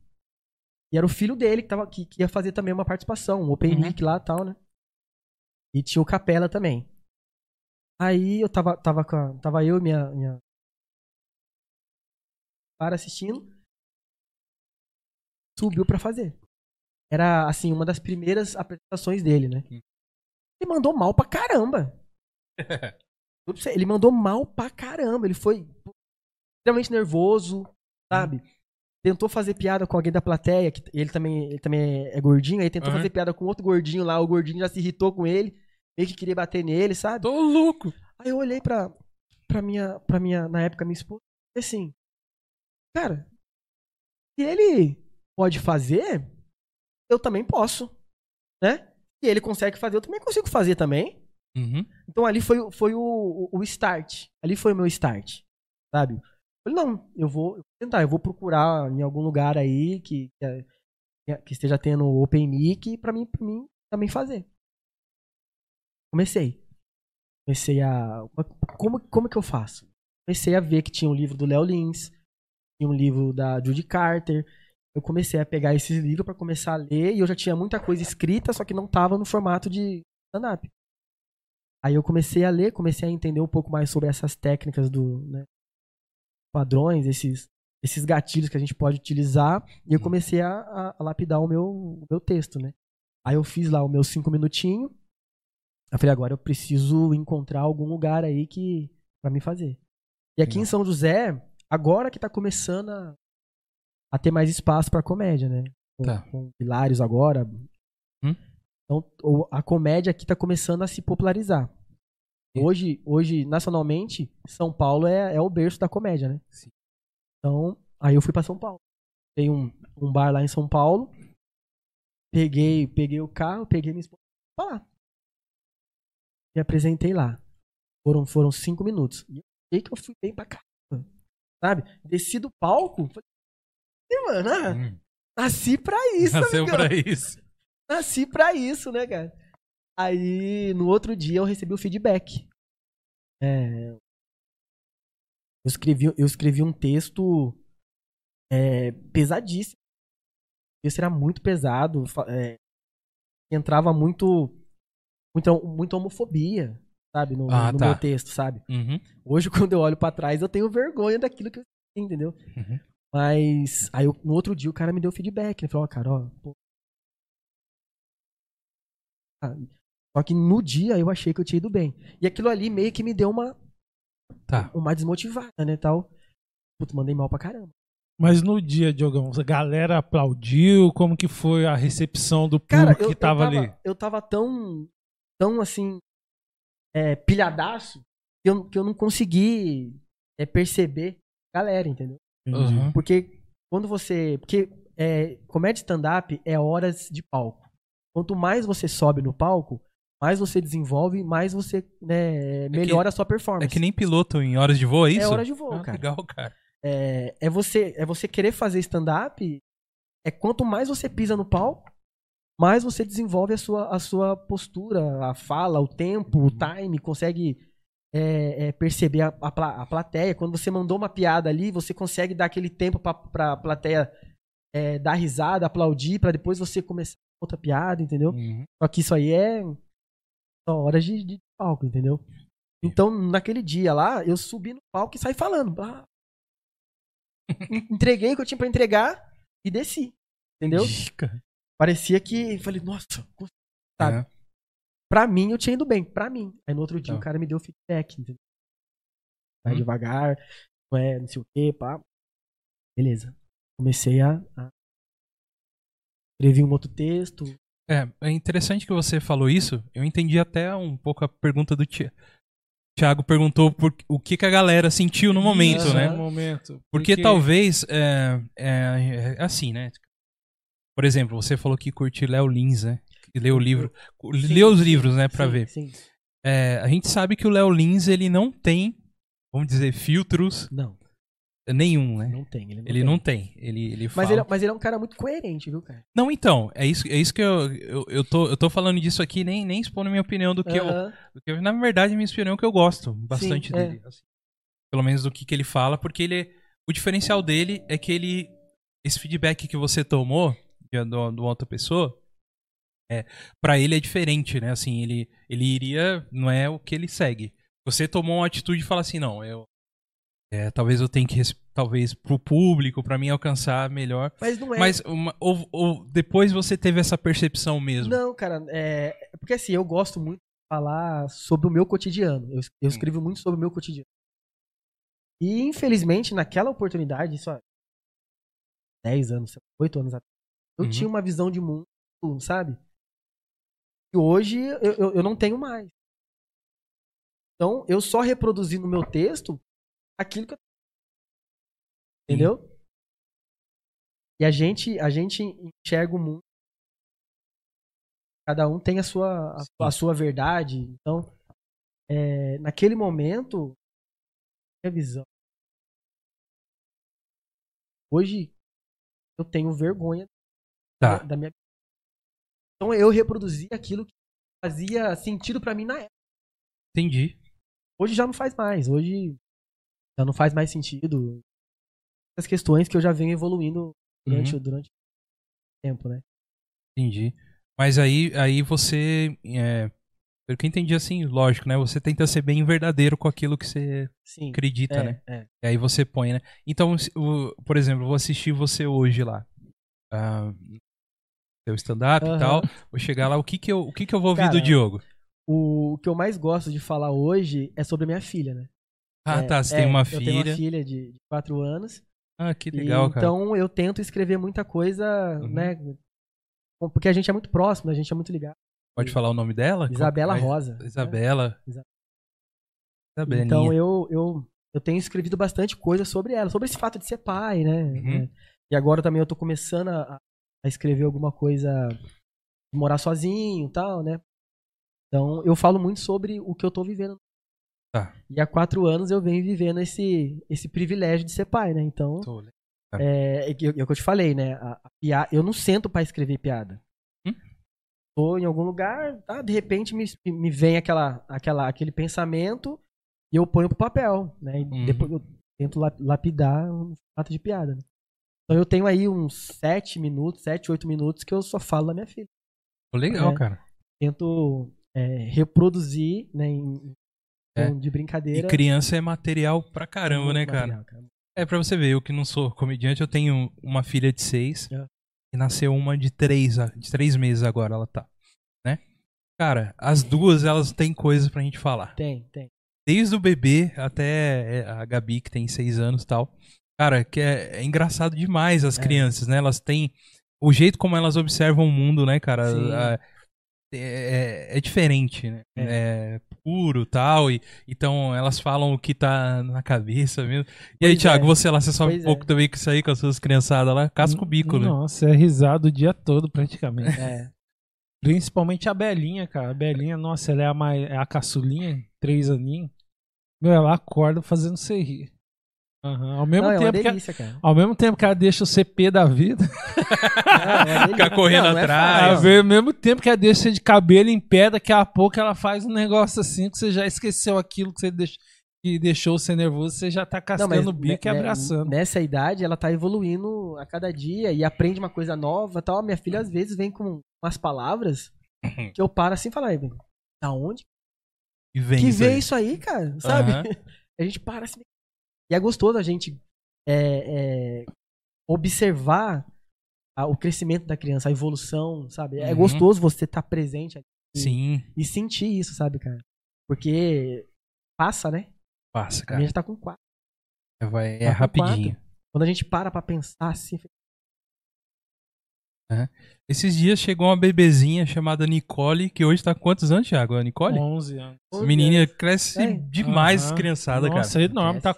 E era o filho dele que, tava, que, que ia fazer também uma participação, um open Uhum. mic lá e tal, né? E tinha o Capela também. Aí eu tava, tava, com a- tava eu e minha, minha. Para assistindo. Subiu pra fazer. Era, assim, uma das primeiras apresentações dele, né? Hum. Ele mandou mal pra caramba. <laughs> Ele mandou mal pra caramba. Ele foi extremamente nervoso, sabe? Tentou fazer piada com alguém da plateia, que ele também, ele também é gordinho, aí tentou Aham. fazer piada com outro gordinho lá, o gordinho já se irritou com ele, meio que queria bater nele, sabe? Tô louco. Aí eu olhei pra, pra, minha, pra minha, na época, minha esposa, e assim, cara, se ele pode fazer, eu também posso, né? Se ele consegue fazer, eu também consigo fazer também. Uhum. Então ali foi, o- foi o, o, o start. Ali foi o meu start, sabe? Eu falei, não, eu vou, tentar, eu vou procurar em algum lugar aí que, que, é- que esteja tendo open mic pra mim, pra mim também fazer. Comecei. Comecei a. Como, como que eu faço? Comecei a ver que tinha um livro do Léo Lins, tinha um livro da Judy Carter. Eu comecei a pegar esses livros pra começar a ler e eu já tinha muita coisa escrita, só que não tava no formato de stand-up. Aí eu comecei a ler, comecei a entender um pouco mais sobre essas técnicas do, né, padrões, esses, esses gatilhos que a gente pode utilizar, e eu comecei a, a- lapidar o meu, o meu texto, né? Aí eu fiz lá o meu cinco minutinhos. Eu falei, agora eu preciso encontrar algum lugar aí que para me fazer. E aqui em São José, agora que tá começando a, a ter mais espaço pra comédia, né? Com, Tá. com Hilários agora. Hum? Então, a comédia aqui tá começando a se popularizar. Hoje, hoje, nacionalmente, São Paulo é, é o berço da comédia, né? Sim. Então, aí eu fui pra São Paulo. Tem um, um bar lá em São Paulo. Peguei, peguei o carro, peguei minha esposa pra lá. Me apresentei lá. Foram, foram cinco minutos. E eu achei que eu fui bem pra caramba. Sabe? Desci do palco. Falei, "Ih, mano, ah, Hum. nasci pra isso, Nasceu amigão. pra isso. Nasci pra isso, né, cara? Aí, no outro dia, eu recebi o feedback. É, eu, escrevi, eu escrevi um texto é, pesadíssimo. O texto era muito pesado. é, entrava muito, muito. Muita homofobia, sabe? No, Ah, no tá. meu texto, sabe? Uhum. Hoje, <laughs> quando eu olho pra trás, eu tenho vergonha daquilo que eu escrevi, entendeu? Uhum. Mas aí eu- no outro dia o cara me deu feedback. Ele falou, ó, cara, ó. pô. Só que no dia eu achei que eu tinha ido bem. E aquilo ali meio que me deu uma, Tá. uma desmotivada, né? Tal. Putz, mandei mal pra caramba. Mas no dia, Diogão, a galera aplaudiu? Como que foi a recepção do Cara, público eu, que tava, eu tava ali? Eu tava tão. tão assim. É, pilhadaço que eu, que eu não consegui é, perceber a galera, entendeu? Uhum. Porque quando você. Porque é, comédia stand-up é horas de palco. Quanto mais você sobe no palco, mais você desenvolve, mais você né, melhora a sua performance. É que nem piloto em horas de voo, é isso? É hora de voo, Ah, cara. Legal, cara. É, é você, é você querer fazer stand-up. É quanto mais você pisa no palco, mais você desenvolve a sua, a sua postura, a fala, o tempo, o time, consegue é, é, perceber a, a, a plateia. Quando você mandou uma piada ali, você consegue dar aquele tempo pra, pra plateia é, dar risada, aplaudir, pra depois você começar outra piada, entendeu? Uhum. Só que isso aí é só horas de, de palco, entendeu? Então, naquele dia lá, eu subi no palco e saí falando. Ah. Entreguei o que eu tinha pra entregar e desci. Entendeu? Cara. Parecia que. Falei, nossa, consegui, sabe? É. Pra mim, eu tinha ido bem. Pra mim. Aí no outro dia Tá. o cara me deu feedback. Entendeu? Vai Hum. devagar, não é, não sei o quê, pá. Beleza. Comecei a. a... Escrevi um outro texto. É, é interessante que você falou isso. Eu entendi até um pouco a pergunta do Tiago. Thiago perguntou por, o que, que a galera sentiu no momento, Isso, né? No momento. Porque, talvez é, é, é assim, né? por exemplo, você falou que curte Léo Lins, né? Que leu o livro. Sim, leu os livros, né, pra sim, ver. Sim. É, a gente sabe que o Léo Lins, ele não tem, vamos dizer, filtros Não, nenhum, né? não tem. Ele não Ele tem. não tem. Ele, ele Mas fala... ele, é- mas ele é um cara muito coerente, viu, cara? Não, então, é isso, é isso que eu, eu, eu, tô, eu tô falando disso aqui, nem, nem expondo minha opinião do que, eu, do que eu- Na verdade, minha opinião é que eu gosto bastante Sim, é. dele. assim. pelo menos do que, que ele fala, porque ele. O diferencial dele é que ele. Esse feedback que você tomou de, do, do outra pessoa. É, para ele é diferente, né? Assim, ele, ele iria. Não é o que ele segue. Você tomou uma atitude e fala assim, não, eu. É, talvez eu tenha que. Talvez pro público, pra mim alcançar melhor. Mas não é. Mas uma- ou, ou depois você teve essa percepção mesmo. Não, cara, é. é Porque assim, eu gosto muito de falar sobre o meu cotidiano. Eu, eu escrevo muito sobre o meu cotidiano. E, infelizmente, naquela oportunidade, isso há 10 anos, 8 anos atrás, eu Uhum. tinha uma visão de mundo, sabe? E hoje eu, eu, eu não tenho mais. Então, eu só reproduzi no meu texto aquilo que eu. Entendeu? E a gente, a gente enxerga o mundo. Cada um tem a sua, a, Sim. a sua verdade. Então, é, naquele momento, minha visão. Hoje, eu tenho vergonha Tá, da, minha. Então, eu reproduzi aquilo que fazia sentido pra mim na época. entendi. Hoje já não faz mais. Hoje já não faz mais sentido. As questões que eu já venho evoluindo durante, Uhum. o durante o tempo, né? Entendi. Mas aí, aí você. É, pelo que eu entendi assim, lógico, né? Você tenta ser bem verdadeiro com aquilo que você Sim. acredita, é, né? é. E aí você põe, né? Então, o- por exemplo, eu vou assistir você hoje lá. Ah, seu stand-up e Aham. tal. Vou chegar lá, o que que eu, o que que eu vou ouvir do Cara, Diogo? O que eu mais gosto de falar hoje é sobre a minha filha, né? Ah, É, tá. Você é, tem uma Eu tenho filha. uma filha de 4 anos. Ah, que e legal, cara. Então eu tento escrever muita coisa, Uhum. né? Porque a gente é muito próximo, a gente é muito ligado. Pode falar o nome dela? Isabela Rosa. né? Isabela. Isa- Isabelinha. Então eu, eu, eu tenho escrevido bastante coisa sobre ela, sobre esse fato de ser pai, né? Uhum. É. E agora também eu tô começando a, a escrever alguma coisa de morar sozinho e tal, né? Então eu falo muito sobre o que eu tô vivendo. Tá. E há quatro anos eu venho vivendo esse, esse privilégio de ser pai, né? Então, Tô- é, é, que- é o que eu te falei, né? A, a eu não sento pra escrever piada. Hum? Tô em algum lugar, tá? de repente me, me vem aquela, aquela, aquele pensamento e eu ponho pro papel, né? E Uhum. depois eu tento la- lapidar um fato de piada, né? Então eu tenho aí uns sete minutos, sete, oito minutos que eu só falo da minha filha. Legal, É. cara. Tento é, reproduzir, né, em, É. de E brincadeira. criança é material pra caramba, muito né, cara? material, cara. É pra você ver, eu que não sou comediante, eu tenho uma filha de seis É. e nasceu uma de três, de três meses agora ela tá, né? Cara, as duas elas têm coisas pra gente falar. Tem, tem. Desde o bebê até é, a Gabi que tem seis anos e tal. Cara, que é, é engraçado demais as É. crianças, né? Elas têm o jeito como elas observam o mundo, né, cara? A- é, é- é diferente, né? É, puro tal. E, então elas falam o que tá na cabeça mesmo. E aí, Pois Thiago, é. você lá, você sobe um pouco é. também com isso aí, com as suas criançadas lá, casca o bico, né? Nossa, é risado o dia todo praticamente. É. Principalmente a Belinha, cara. A Belinha, nossa, ela é a, mais, é a caçulinha, três aninhos. Meu, ela acorda fazendo você rir. Aham, Ao mesmo Não, é tempo que delícia, cara. ao mesmo tempo que ela deixa o CP da vida, é delícia. Ficar correndo Não, não é atrás. ao fácil. mesmo tempo que ela deixa você de cabelo em pé, daqui a pouco ela faz um negócio assim que você já esqueceu aquilo que você deixou, que deixou você nervoso, você já tá Não, cascando o bico e abraçando. Nessa idade, ela tá evoluindo a cada dia e aprende uma coisa nova tal. Minha filha, às vezes, vem com umas palavras que eu paro assim e falo, "Ai, bem, da onde E vem que isso vê aí. isso aí, cara? Sabe? Aham. <laughs> A gente para assim. E é gostoso a gente é, é, observar a- o crescimento da criança, a evolução, sabe? É Uhum. gostoso você estar presente ali Sim, e sentir isso, sabe, cara? Porque passa, né? passa, A cara. minha já tá com quatro. É, vai, é Tá rapidinho. Quando a gente para pra pensar assim, É. Esses dias chegou uma bebezinha chamada Nicole, que hoje tá com quantos anos, Thiago? A Nicole? 11 anos. Menina cresce É. demais, Aham. criançada, Nossa, cara. é enorme. Tá,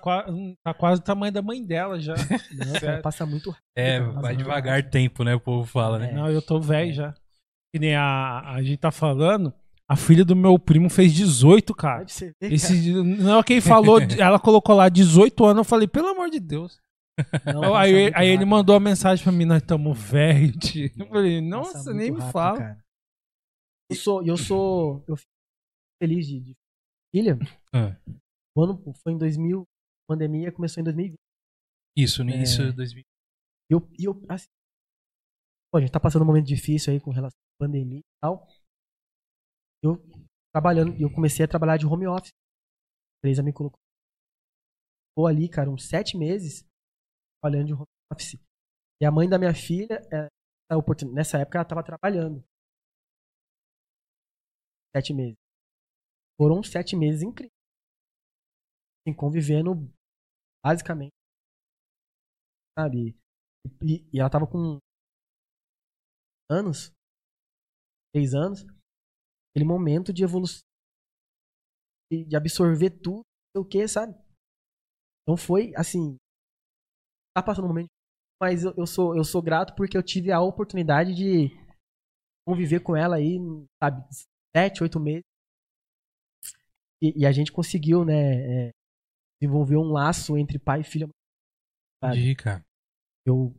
tá quase o tamanho da mãe dela já. <laughs> Não, Sério. passa muito rápido. É, vai devagar rápido. tempo, né? O povo fala, né? É. Não, eu tô velho já. Que nem a, a gente tá falando, a filha do meu primo fez 18, cara. Pode ser, cara. Esse, não, quem falou, <laughs> ela colocou lá 18 anos, eu falei, pelo amor de Deus. Não, aí aí ele mandou a mensagem pra mim, nós estamos velhos. <laughs> Eu falei, nossa, nem me rápido, fala. cara. Eu sou, eu sou, eu fico feliz de, de filha. O ano foi em 2000, a pandemia começou em 2020. Isso, no início É. de 2000. E eu, eu assim, pô, a gente tá passando um momento difícil aí com relação à pandemia e tal. Eu trabalhando, eu comecei a trabalhar de home office. A empresa me colocou. Ficou ali, cara, uns sete meses trabalhando de home office. E a mãe da minha filha, oportun- nessa época, ela tava trabalhando. Sete meses. Foram sete meses incríveis. Assim, convivendo basicamente. Sabe? E, e ela tava com anos, três anos, aquele momento de evolução, de, absorver tudo, sei o que, sabe? Então foi assim, tá passando um momento, mas eu, eu sou eu sou grato porque eu tive a oportunidade de conviver com ela aí, sabe, sete, oito meses, e, e a gente conseguiu, né, é, desenvolver um laço entre pai e filha. Sabe? Cara. Eu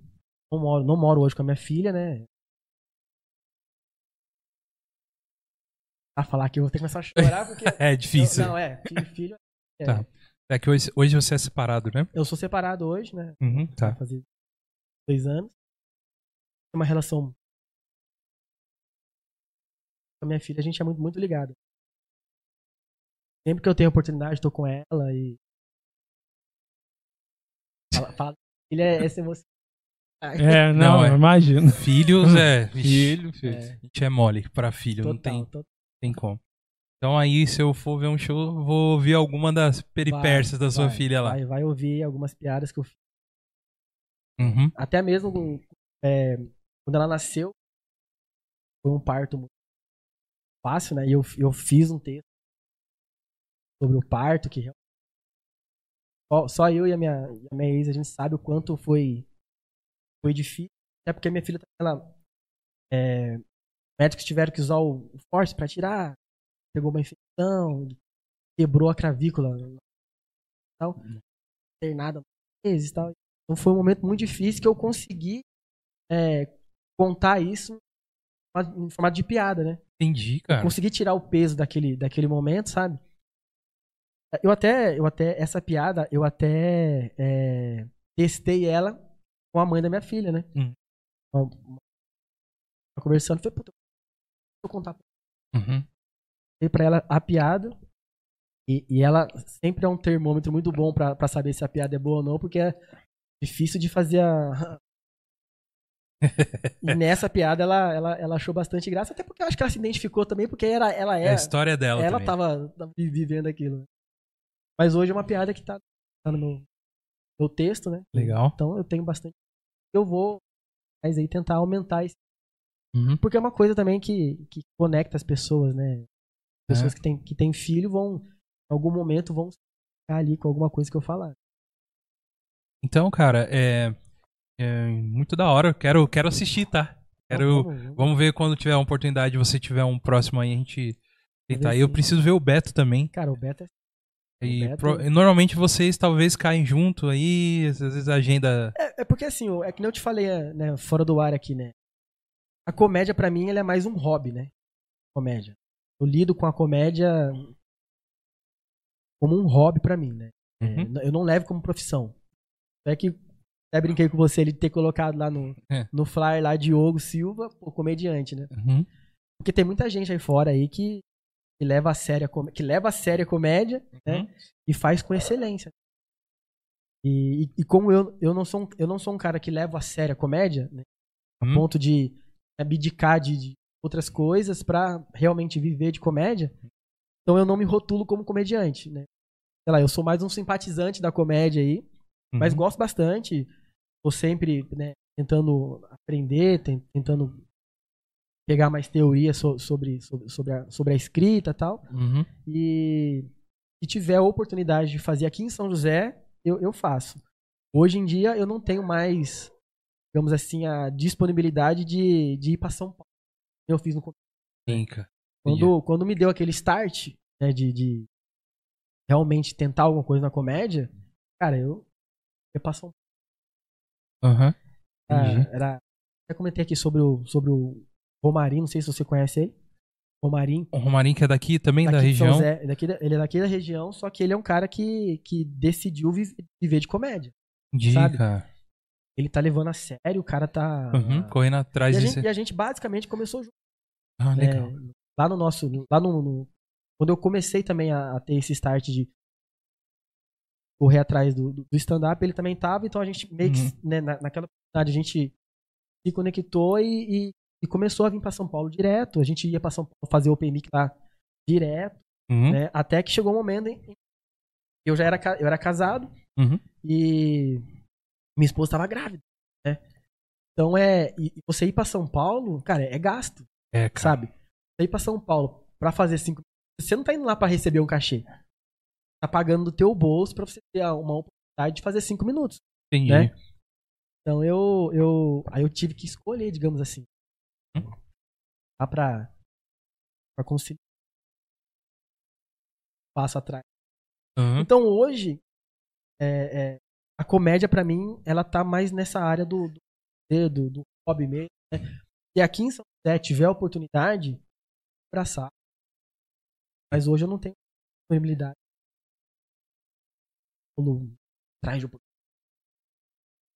não moro, não moro hoje com a minha filha, né? A falar que eu vou ter que começar a chorar porque. <laughs> É difícil. Eu- não, é, filho, filho. é. Tá. É que hoje, hoje você é separado, né? Eu sou separado hoje, né? Uhum, tá. Fazer dois anos. Tem uma relação. Com a minha filha, a gente é muito, muito ligado. Sempre que eu tenho oportunidade, tô com ela e. Fala, fala. Filha é essa emoção. <laughs> É, Não, não, é. eu imagino. Filhos é. <laughs> Filho, filho. É, A gente é mole pra filho, não total, tem, total. tem como. Então aí, se eu for ver um show, vou ouvir alguma das peripécias da sua Vai, filha lá. Vai, vai ouvir algumas piadas que eu fiz. Uhum. Até mesmo é, quando ela nasceu, foi um parto muito fácil, né? E eu, eu fiz um texto sobre o parto, que só, só eu e a minha, e a minha ex, a gente sabe o quanto foi, foi difícil. Até porque a minha filha, ela, é, médicos tiveram que usar o, o force pra tirar, pegou uma infecção, quebrou a clavícula, tal, internada meses e tal. Então foi um momento muito difícil que eu consegui é, contar isso em formato de piada, né? Entendi, cara. Consegui tirar o peso daquele, daquele momento, sabe? Eu até, eu até, essa piada, eu até é, testei ela com a mãe da minha filha, né? Hum. Uma- uma- Conversando, falei, puta, deixa eu contar Uhum. Dei pra ela a piada. E, e ela sempre é um termômetro muito bom pra, pra saber se a piada é boa ou não, porque é difícil de fazer a. <laughs> e nessa piada ela, ela, ela achou bastante graça, até porque eu acho que ela se identificou também, porque ela, ela É é. a história dela ela tava, tava vi- vivendo aquilo. Mas hoje é uma piada que tá, tá no meu, meu texto, né? Legal. Então eu tenho bastante. Eu vou mas aí tentar aumentar isso. Uhum. Porque é uma coisa também que, que conecta as pessoas, né? Pessoas É. que têm que têm filho vão, em algum momento, vão ficar ali com alguma coisa que eu falar. Então, cara, é, é muito da hora. Quero, quero assistir, tá? Quero, Então, vamos, ver quando tiver uma oportunidade, você tiver um próximo aí, a gente tentar. E eu preciso ver o Beto também. Cara, o Beto é. E Beto- pro- normalmente vocês talvez caem junto aí, às vezes a agenda. É, é porque assim, é que nem eu te falei, é, né, fora do ar aqui, né? A comédia, pra mim, ela é mais um hobby, né? Comédia. Eu lido com a comédia como um hobby pra mim, né? É, Uhum. n- eu não levo como profissão. É que até brinquei com você ele ter colocado lá no, É. no flyer lá Diogo Silva, pô, comediante, né? Uhum. Porque tem muita gente aí fora aí que, que leva a sério a que leva a sério a comédia, né? Uhum. E faz com excelência. E, e, e como eu, eu, não sou um, eu não sou um cara que leva a sério a comédia, né? a Hum. ponto de abdicar de, de outras coisas pra realmente viver de comédia, então eu não me rotulo como comediante, né? Sei lá, eu sou mais um simpatizante da comédia aí, mas Uhum. gosto bastante. Tô sempre, né, tentando aprender, tentando pegar mais teoria so, sobre, sobre, sobre, a, sobre a escrita e tal. Uhum. E se tiver a oportunidade de fazer aqui em São José, eu, eu faço. Hoje em dia eu não tenho mais, digamos assim, a disponibilidade de, de ir para São Paulo. Eu fiz no Sim, cara. Quando, quando me deu aquele start, né, de, de realmente tentar alguma coisa na comédia, cara, eu ia pra São Paulo. Uhum. Era, era, eu comentei aqui sobre o, sobre o Romarinho, não sei se você conhece ele. Romarim. O Romarim que é daqui também, daqui da região. Zé, daqui, ele é daqui da região, só que ele é um cara que, que decidiu viver de comédia. Dica. Sabe? Ele tá levando a sério, o cara tá. Uhum, correndo atrás e a, gente, e a gente basicamente começou junto. Ah, legal. É, lá no nosso. Lá no, no, quando eu comecei também a, a, ter esse start de correr atrás do, do stand-up, ele também tava, então a gente meio que, uhum. né, na, naquela oportunidade, a gente se conectou e, e e começou a vir para São Paulo direto. A gente ia para São Paulo fazer o Open Mic lá direto, uhum. né? Até que chegou um momento em eu já era, eu era casado uhum. e minha esposa estava grávida, né? Então é, e você ir para São Paulo, cara, é gasto, é, cara. sabe? Você ir para São Paulo para fazer cinco, você não tá indo lá para receber um cachê, tá pagando do teu bolso para você ter uma oportunidade de fazer cinco minutos, Entendi. né? Então eu, eu, aí eu tive que escolher, digamos assim. Dá pra, pra conciliar. Passo atrás. Uhum. Então hoje, é, é, a comédia para mim, ela tá mais nessa área do, do, do, do hobby mesmo. Né? E aqui em São José tiver a oportunidade, abraçar. Mas hoje eu não tenho disponibilidade. Traz de oportunidade.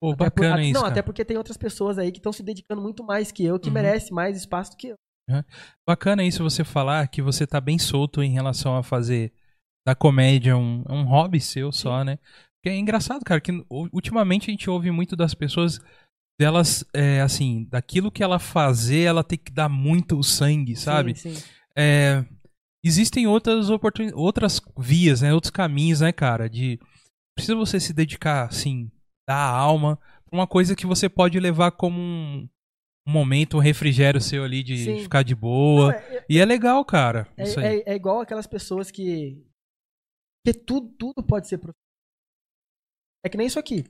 Pô, até bacana por, isso. Não, cara. até porque tem outras pessoas aí que estão se dedicando muito mais que eu, que uhum. merece mais espaço do que eu. Uhum. Bacana isso você falar que você tá bem solto em relação a fazer da comédia um, um hobby seu Sim. só, né? Porque é engraçado, cara, que ultimamente a gente ouve muito das pessoas delas, é, assim, daquilo que ela fazer, ela tem que dar muito sangue, sabe? Sim, sim. É, existem outras oportunidades, outras vias, né? Outros caminhos, né, cara? De precisa você se dedicar, assim, da alma pra uma coisa que você pode levar como um, um momento, um refrigério seu ali de Sim. ficar de boa. Não, é, é, e é legal, cara. É, é, é, igual aquelas pessoas que. que tudo, tudo pode ser profissional. É que nem isso aqui.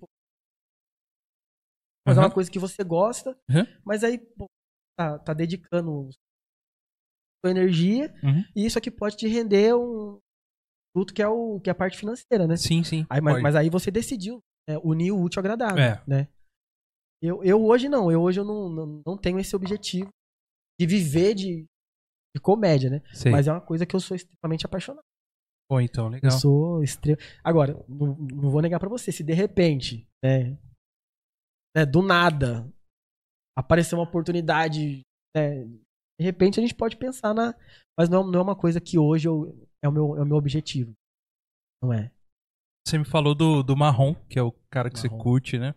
Mas uhum. é uma coisa que você gosta, uhum. mas aí pô, tá, tá dedicando sua energia uhum. e isso aqui pode te render um fruto que é, o, que é a parte financeira, né? Sim, sim. Aí, mas, mas, aí você decidiu é, unir o útil ao agradável, é. né? Eu, eu hoje não, eu hoje eu não, não, não tenho esse objetivo de viver de, de comédia, né? Sei. Mas é uma coisa que eu sou extremamente apaixonado. Pô, então, legal. Eu sou extremo. Agora, não, não vou negar para você, se de repente, né, né, do nada, aparecer uma oportunidade, né, de repente a gente pode pensar na. Mas não, não é uma coisa que hoje eu, é, o meu, é o meu objetivo. Não é. Você me falou do, do Marrom, que é o cara que Marrom. você curte, né?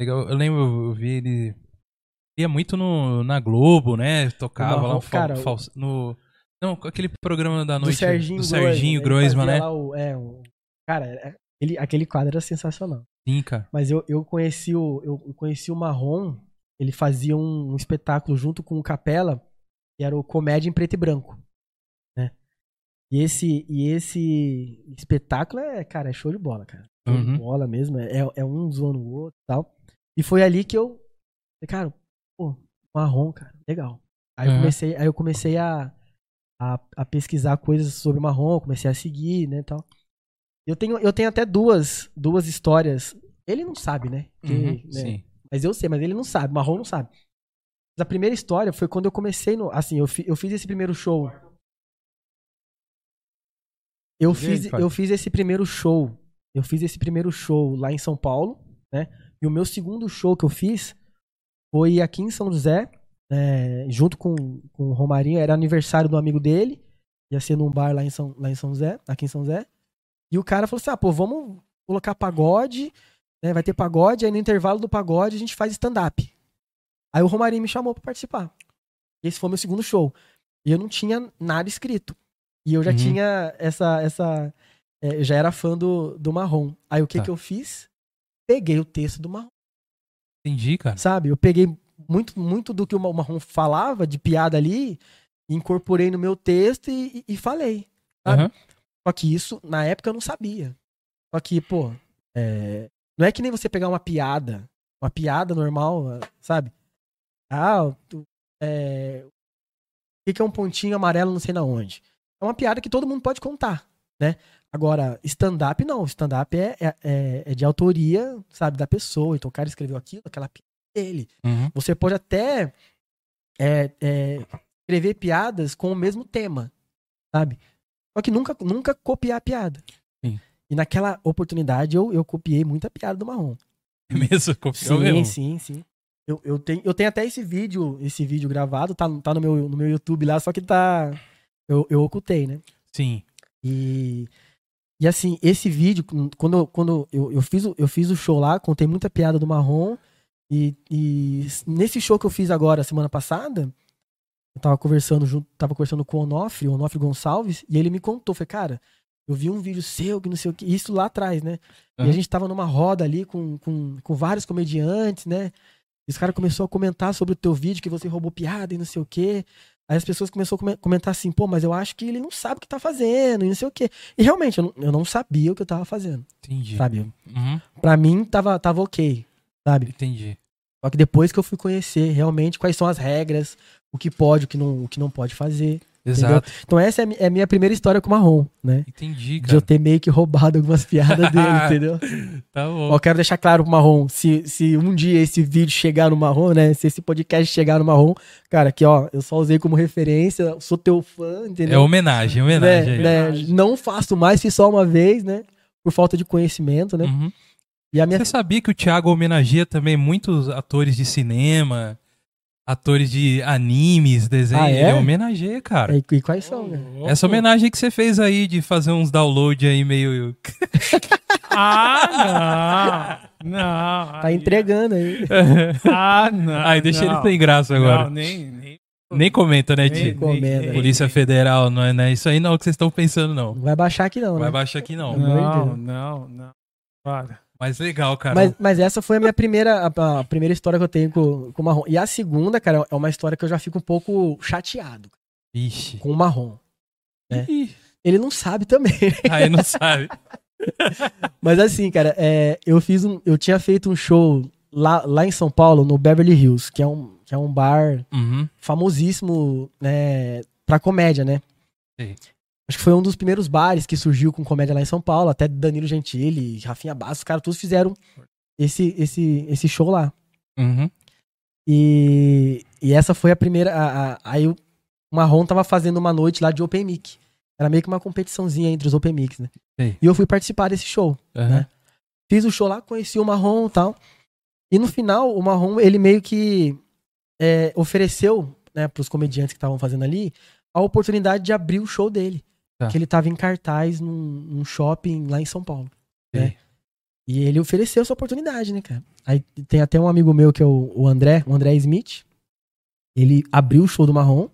Legal. Eu lembro, eu vi ele. Ia muito no, na Globo, né? Tocava Marrom, lá cara, fal, no. Não, aquele programa da noite. Do Serginho, do Serginho Groisman, né? O, é, o, cara, é, ele, aquele quadro era sensacional. Sim, cara. Mas eu, eu conheci o. Eu conheci o Marrom, ele fazia um, um espetáculo junto com o Capela, que era o Comédia em Preto e Branco. E esse, e esse espetáculo é, cara, é show de bola, cara. Show uhum. de bola mesmo. É, é um zoando o outro e tal. E foi ali que eu. Cara, pô, marrom, cara, legal. Aí, uhum. eu, comecei, aí eu comecei a, a, a, pesquisar coisas sobre marrom, comecei a seguir, né, tal. Eu tenho, eu tenho até duas, duas histórias. Ele não sabe, né? Que, uhum, né? Sim. Mas eu sei, mas ele não sabe. Marrom não sabe. Mas a primeira história foi quando eu comecei no. Assim, eu, fi, eu fiz esse primeiro show eu fiz, eu fiz esse primeiro show. Eu fiz esse primeiro show lá em São Paulo, né? E o meu segundo show que eu fiz foi aqui em São José, é, junto com, com o Romarinho. Era aniversário do amigo dele. Ia ser num bar lá em São, lá em São José, aqui em São José. E o cara falou assim: ah, pô, vamos colocar pagode, né? Vai ter pagode, aí no intervalo do pagode a gente faz stand-up. Aí o Romarinho me chamou para participar. Esse foi meu segundo show. E eu não tinha nada escrito. E eu já uhum. tinha essa. essa é, já era fã do, do Marrom. Aí o que, tá. que eu fiz? Peguei o texto do Marrom. Entendi, cara. Sabe? Eu peguei muito, muito do que o Marrom falava de piada ali, incorporei no meu texto e, e falei. Sabe? Uhum. Só que isso, na época, eu não sabia. Só que, pô, é... não é que nem você pegar uma piada, uma piada normal, sabe? Ah, tu, é... o que é um pontinho amarelo não sei na onde? É uma piada que todo mundo pode contar, né? Agora, stand-up não. Stand-up é, é, é, é, de autoria, sabe, da pessoa. Então o cara escreveu aquilo, aquela piada dele. Uhum. Você pode até é, é, escrever piadas com o mesmo tema, sabe? Só que nunca, nunca copiar a piada. Sim. E naquela oportunidade eu, eu copiei muita piada do Marrom. É mesmo? <laughs> Copiou sim, mesmo? sim, sim. Eu, eu, tenho, eu tenho até esse vídeo, esse vídeo gravado, tá, tá no, meu, no meu YouTube lá, só que tá. Eu, eu ocultei, né? Sim. E. E assim, esse vídeo, quando, quando eu, eu, fiz, eu fiz o show lá, contei muita piada do Marrom. E, e nesse show que eu fiz agora, semana passada, eu tava conversando junto, tava conversando com o Onofre, o Onofre Gonçalves, e ele me contou, foi, cara, eu vi um vídeo seu que não sei o que, isso lá atrás, né? Uhum. E a gente tava numa roda ali com, com, com vários comediantes, né? E os caras começaram a comentar sobre o teu vídeo, que você roubou piada e não sei o quê. Aí as pessoas começaram a comentar assim, pô, mas eu acho que ele não sabe o que tá fazendo e não sei o quê. E realmente, eu não, eu não sabia o que eu tava fazendo. Entendi. Sabe? Uhum. Pra mim, tava, tava ok, sabe? Entendi. Só que depois que eu fui conhecer realmente quais são as regras, o que pode, o que não, o que não pode fazer. Exato. Entendeu? Então essa é, é a minha primeira história com o Marrom, né? Entendi, cara. De eu ter meio que roubado algumas piadas dele, <laughs> entendeu? Tá bom. Ó, eu quero deixar claro pro Marrom, se, se um dia esse vídeo chegar no Marrom, né? Se esse podcast chegar no Marrom, cara, que ó, eu só usei como referência, sou teu fã, entendeu? É homenagem, homenagem. Né, né? Não faço mais, fiz só uma vez, né? Por falta de conhecimento, né? Uhum. E a minha... Você sabia que o Thiago homenageia também muitos atores de cinema, atores de animes, desenhos. Ah, é? Ele homenageia, cara. E, e quais são, né? Essa homenagem que você fez aí de fazer uns download aí meio. <laughs> ah, não! Não. Tá entregando aí. <laughs> ah, não. Aí deixa não. ele sem graça agora. Não, nem. nem... Nem comenta, né, Tio? comenta. Polícia Federal, não é, não é isso aí não que vocês estão pensando, não. Não vai baixar aqui não, Vai né? baixar aqui não. Não, não, não. Para. Mas legal, cara. Mas, mas, essa foi a minha primeira, a, a, primeira história que eu tenho com, com o marrom. E a segunda, cara, é uma história que eu já fico um pouco chateado. Ixi. Com o marrom. Né? Ele não sabe também. <laughs> Ah, ele não sabe. <laughs> mas assim, cara, é, eu fiz um. Eu tinha feito um show lá, lá em São Paulo, no Beverly Hills, que é um, que é um bar uhum. famosíssimo, né, pra comédia, né? Sim. Acho que foi um dos primeiros bares que surgiu com comédia lá em São Paulo. Até Danilo Gentili, Rafinha Bastos, os caras todos fizeram esse, esse, esse show lá. Uhum. E, e essa foi a primeira. A, a, aí o Marrom tava fazendo uma noite lá de Open Mic. Era meio que uma competiçãozinha entre os Open Mics, né? Sim. E eu fui participar desse show. Uhum. Né? Fiz o show lá, conheci o Marrom e tal. E no final, o Marrom, ele meio que é, ofereceu né, pros comediantes que estavam fazendo ali a oportunidade de abrir o show dele. Tá. Que ele tava em cartaz num, num, shopping lá em São Paulo. Né? E ele ofereceu essa oportunidade, né, cara? Aí tem até um amigo meu que é o, o André, o André Smith. Ele abriu o show do Marrom.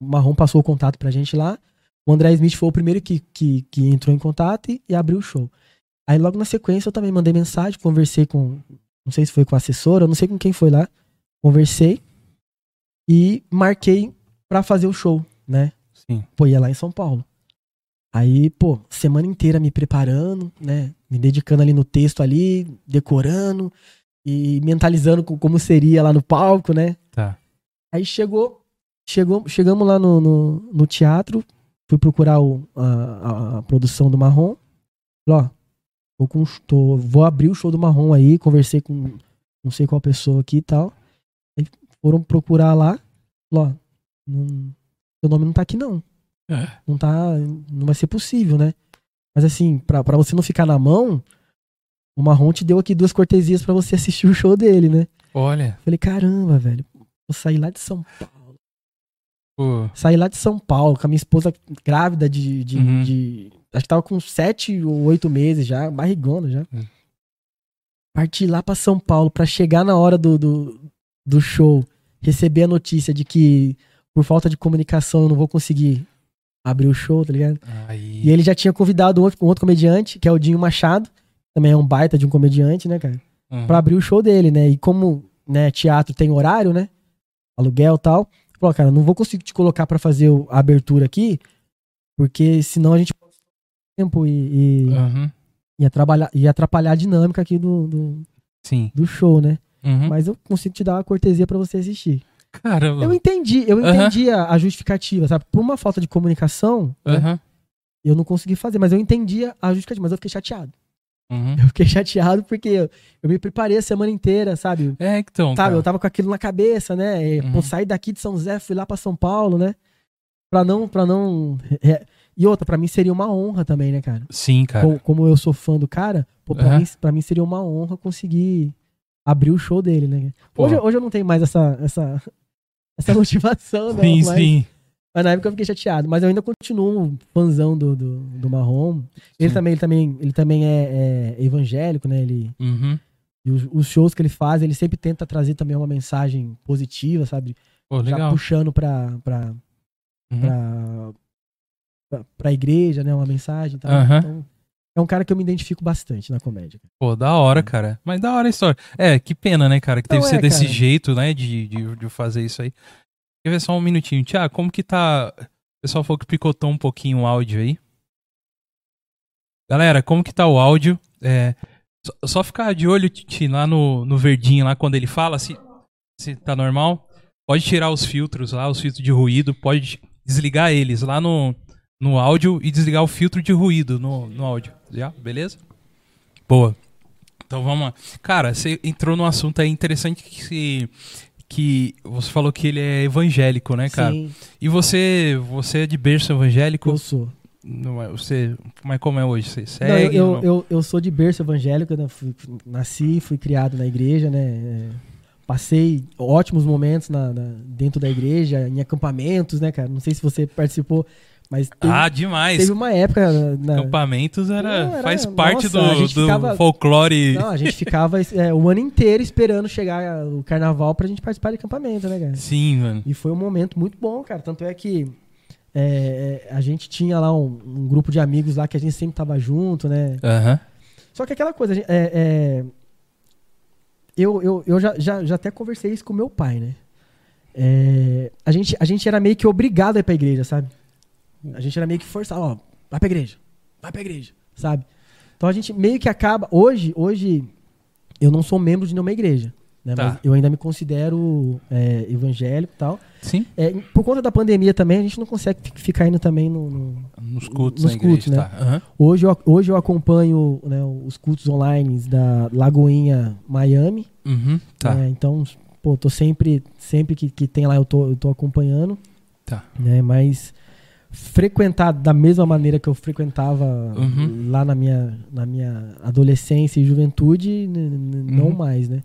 O Marrom passou o contato pra gente lá. O André Smith foi o primeiro que, que, que entrou em contato e, e, abriu o show. Aí logo na sequência eu também mandei mensagem, conversei com. Não sei se foi com a assessora, não sei com quem foi lá. Conversei e marquei para fazer o show, né? Sim. Pô, ia lá em São Paulo. Aí, pô, semana inteira me preparando, né? Me dedicando ali no texto ali, decorando e mentalizando como seria lá no palco, né? Tá. Aí chegou, chegou chegamos lá no, no, no teatro, fui procurar o, a, a, produção do Marrom. Falei, ó, tô com, tô, vou abrir o show do Marrom aí, conversei com não sei qual pessoa aqui e tal. Aí foram procurar lá, falei, ó, não, seu nome não tá aqui não. É. Não tá. Não vai ser possível, né? Mas assim, pra, pra você não ficar na mão, o Marrom te deu aqui duas cortesias para você assistir o show dele, né? Olha. Falei, caramba, velho. Vou sair lá de São Paulo. Pô. Saí lá de São Paulo com a minha esposa grávida de. de, uhum. de acho que tava com sete ou oito meses já, barrigona já. Uhum. Parti lá pra São Paulo pra chegar na hora do, do, do show, receber a notícia de que por falta de comunicação eu não vou conseguir abriu o show, tá ligado? Aí. E ele já tinha convidado um outro, um outro comediante, que é o Dinho Machado. Também é um baita de um comediante, né, cara? uhum. pra abrir o show dele, né? E como né, teatro tem horário, né? Aluguel e tal. Falou, cara, não vou conseguir te colocar para fazer a abertura aqui, porque senão a gente tempo e, e, uhum. e, atrapalhar, e atrapalhar a dinâmica aqui do, do, Sim. do show, né? Uhum. Mas eu consigo te dar uma cortesia para você assistir. Caramba. Eu entendi, eu entendi uhum. a, a, justificativa, sabe? Por uma falta de comunicação, né, eu não consegui fazer, mas eu entendi a justificativa, mas eu fiquei chateado. Uhum. Eu fiquei chateado porque eu, eu, me preparei a semana inteira, sabe? É, então. Sabe, cara. eu tava com aquilo na cabeça, né? Uhum. Pô, saí daqui de São José, fui lá para São Paulo, né? Pra não. Pra não é, e outra, para mim seria uma honra também, né, cara? Sim, cara. Como, como eu sou fã do cara, pô, pra, uhum. mim, pra mim seria uma honra conseguir abrir o show dele, né? Hoje, hoje eu não tenho mais essa, essa, essa motivação, né? Sim, mas, sim. Mas na época eu fiquei chateado. Mas eu ainda continuo um fãzão do, do, do Marrom. Ele também, ele também, ele também é, é evangélico, né? Ele, uhum. E os, os, shows que ele faz, ele sempre tenta trazer também uma mensagem positiva, sabe? Pô, Já puxando pra, pra, uhum. pra, pra, pra, igreja, né? Uma mensagem. Tá? Uhum. Então, é um cara que eu me identifico bastante na comédia. Pô, da hora, é. cara. Mas da hora a história. É, que pena, né, cara? Que teve que ser é, desse cara. jeito, né? De, de, de fazer isso aí. Quer ver só um minutinho. Tiago, como que tá. O pessoal falou que picotou um pouquinho o áudio aí. Galera, como que tá o áudio? É, só, só ficar de olho, Titi, lá no, no verdinho, lá quando ele fala, se, se tá normal. Pode tirar os filtros lá, os filtros de ruído, pode desligar eles lá no, no áudio e desligar o filtro de ruído no, no áudio. Já? Beleza? Boa. Então vamos lá. Cara, você entrou num assunto aí interessante que que você falou que ele é evangélico, né, cara? Sim. E você, você é de berço evangélico? Eu sou. Não é, você, mas como é hoje? Você segue? Não, eu, eu, eu, eu, sou de berço evangélico, né? fui, nasci, fui criado na igreja, né? É, passei ótimos momentos na, na, dentro da igreja, em acampamentos, né, cara? Não sei se você participou mas teve, ah, demais. Teve uma época. Na... Acampamentos era, era faz parte nossa, do, do ficava, folclore. Não, a gente ficava é, o ano inteiro esperando chegar o carnaval pra gente participar de acampamento, né, cara? Sim, mano. E foi um momento muito bom, cara. Tanto é que é, a gente tinha lá um, um, grupo de amigos lá que a gente sempre tava junto, né? Uhum. Só que aquela coisa, é, é, eu, eu, eu já, já, já até conversei isso com meu pai, né? É, a, gente, a gente era meio que obrigado a ir pra igreja, sabe? A gente era meio que forçado, ó, vai pra igreja, vai pra igreja, sabe? Então a gente meio que acaba. Hoje, hoje eu não sou membro de nenhuma igreja. Né? Tá. Mas eu ainda me considero é, evangélico e tal. Sim. É, por conta da pandemia também, a gente não consegue ficar indo também no, no nos cultos, nos cultos igreja, né? Tá. Uhum. Hoje, eu, hoje eu acompanho né, os cultos online da Lagoinha Miami. Uhum, tá. É, então, pô, tô sempre, sempre que, que tem lá, eu tô, eu tô acompanhando. Tá. Né, mas frequentar da mesma maneira que eu frequentava uhum. lá na minha, na minha adolescência e juventude, não uhum. mais, né?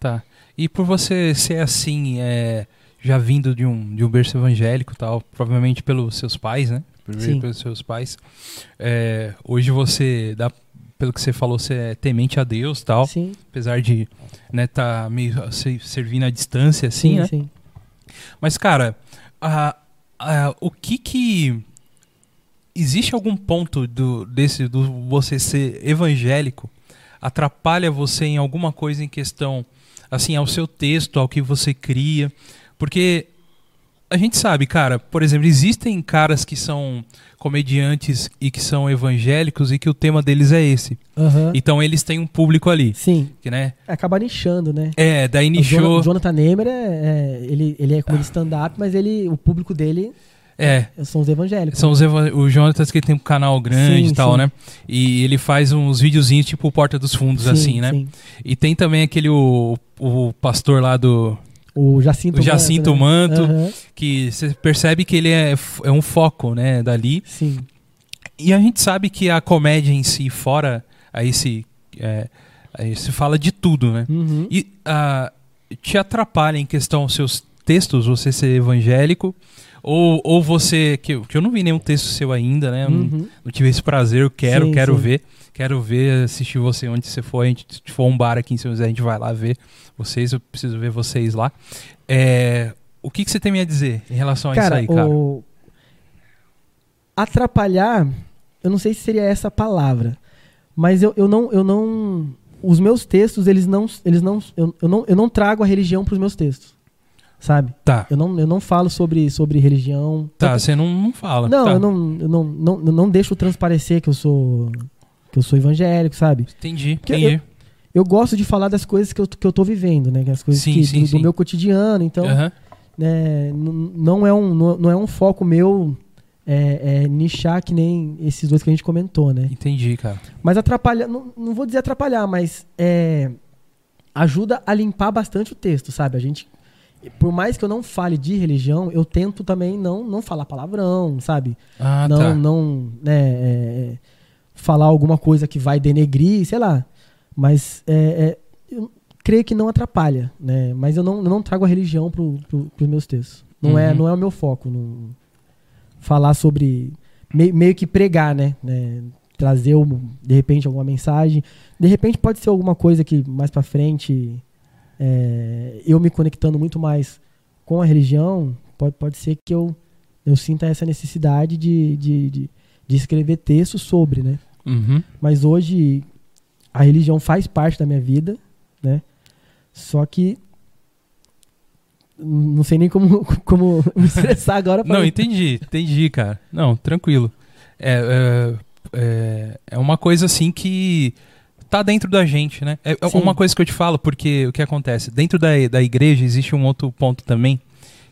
Tá. E por você ser assim, é, já vindo de um, de um berço evangélico tal, provavelmente pelos seus pais, né? Sim. pelos seus pais. É, hoje você, dá, pelo que você falou, você é temente a Deus tal. Sim. Apesar de né, tá meio servindo à distância, assim, sim, né? Sim. Mas, cara, a, uh, o que que existe algum ponto do desse do você ser evangélico atrapalha você em alguma coisa em questão assim ao seu texto, ao que você cria? Porque a gente sabe, cara, por exemplo, existem caras que são comediantes e que são evangélicos e que o tema deles é esse. Uhum. Então eles têm um público ali. Sim. Que, né? Acaba nichando, né? É, daí nichou. O Jonathan Neymer, é, é, ele, ele é como stand-up, mas ele, o público dele é. São os evangélicos. São os O Jonathan que tem um canal grande sim, e tal, sim. né? E ele faz uns videozinhos tipo Porta dos Fundos, sim, assim, né? E tem também aquele o, o pastor lá do o Jacinto, o Jacinto Manto, né? Manto uhum. que você percebe que ele é, é um foco, né, dali. Sim. E a gente sabe que a comédia em si, fora a esse, é, a se fala de tudo, né? Uhum. E uh, te atrapalha em questão seus textos, você ser evangélico, ou, ou você, que, que eu não vi nenhum texto seu ainda, né? Uhum. Não, não, tive esse prazer, eu quero, sim, quero sim. ver. Quero ver, assistir você onde você for. A gente se for um bar aqui em São José, a gente vai lá ver vocês, eu preciso ver vocês lá. É, o que, que você tem a dizer em relação a cara, isso aí, cara? O... Atrapalhar, eu não sei se seria essa a palavra, mas eu, eu não. Eu não os meus textos, eles não. Eles não, eu, eu não eu não trago a religião pros meus textos. Sabe? Tá. Eu não, eu não falo sobre, sobre religião. Tá, você não, não fala. Não, tá. eu, não, eu não, não, eu não deixo transparecer que eu sou. que eu sou evangélico, sabe? Entendi, Porque entendi. Eu gosto de falar das coisas que eu, que eu tô vivendo, né? As coisas Sim, que, sim, do, do sim. meu cotidiano. Então, Aham. né, não, é um, não não é um foco meu é, é, nichar que nem esses dois que a gente comentou, né? Entendi, cara. Mas atrapalha, não, não vou dizer atrapalhar, mas é, ajuda a limpar bastante o texto, sabe? A gente, por mais que eu não fale de religião, eu tento também não, não falar palavrão, sabe? Ah, não, tá. não, né, é, falar alguma coisa que vai denegrir, sei lá. Mas é, é, eu creio que não atrapalha, né? Mas eu não, eu não trago a religião pro, pro, pros meus textos. Não, é, Uhum. não é o meu foco. Não, falar sobre. me- meio que pregar, né? né? Trazer, de repente, alguma mensagem. De repente pode ser alguma coisa que mais pra frente. é, eu me conectando muito mais com a religião, pode, pode ser que eu, eu sinta essa necessidade de, de, de, de escrever texto sobre, né? Uhum. Mas hoje a religião faz parte da minha vida, né? Só que não sei nem como, <laughs> como <laughs> me expressar agora. pra- Não, entendi, entendi, cara. Não, tranquilo. É, é, é, é uma coisa assim que tá dentro da gente, né? É é Sim. uma coisa que eu te falo, porque o que acontece? Dentro da, da igreja existe um outro ponto também,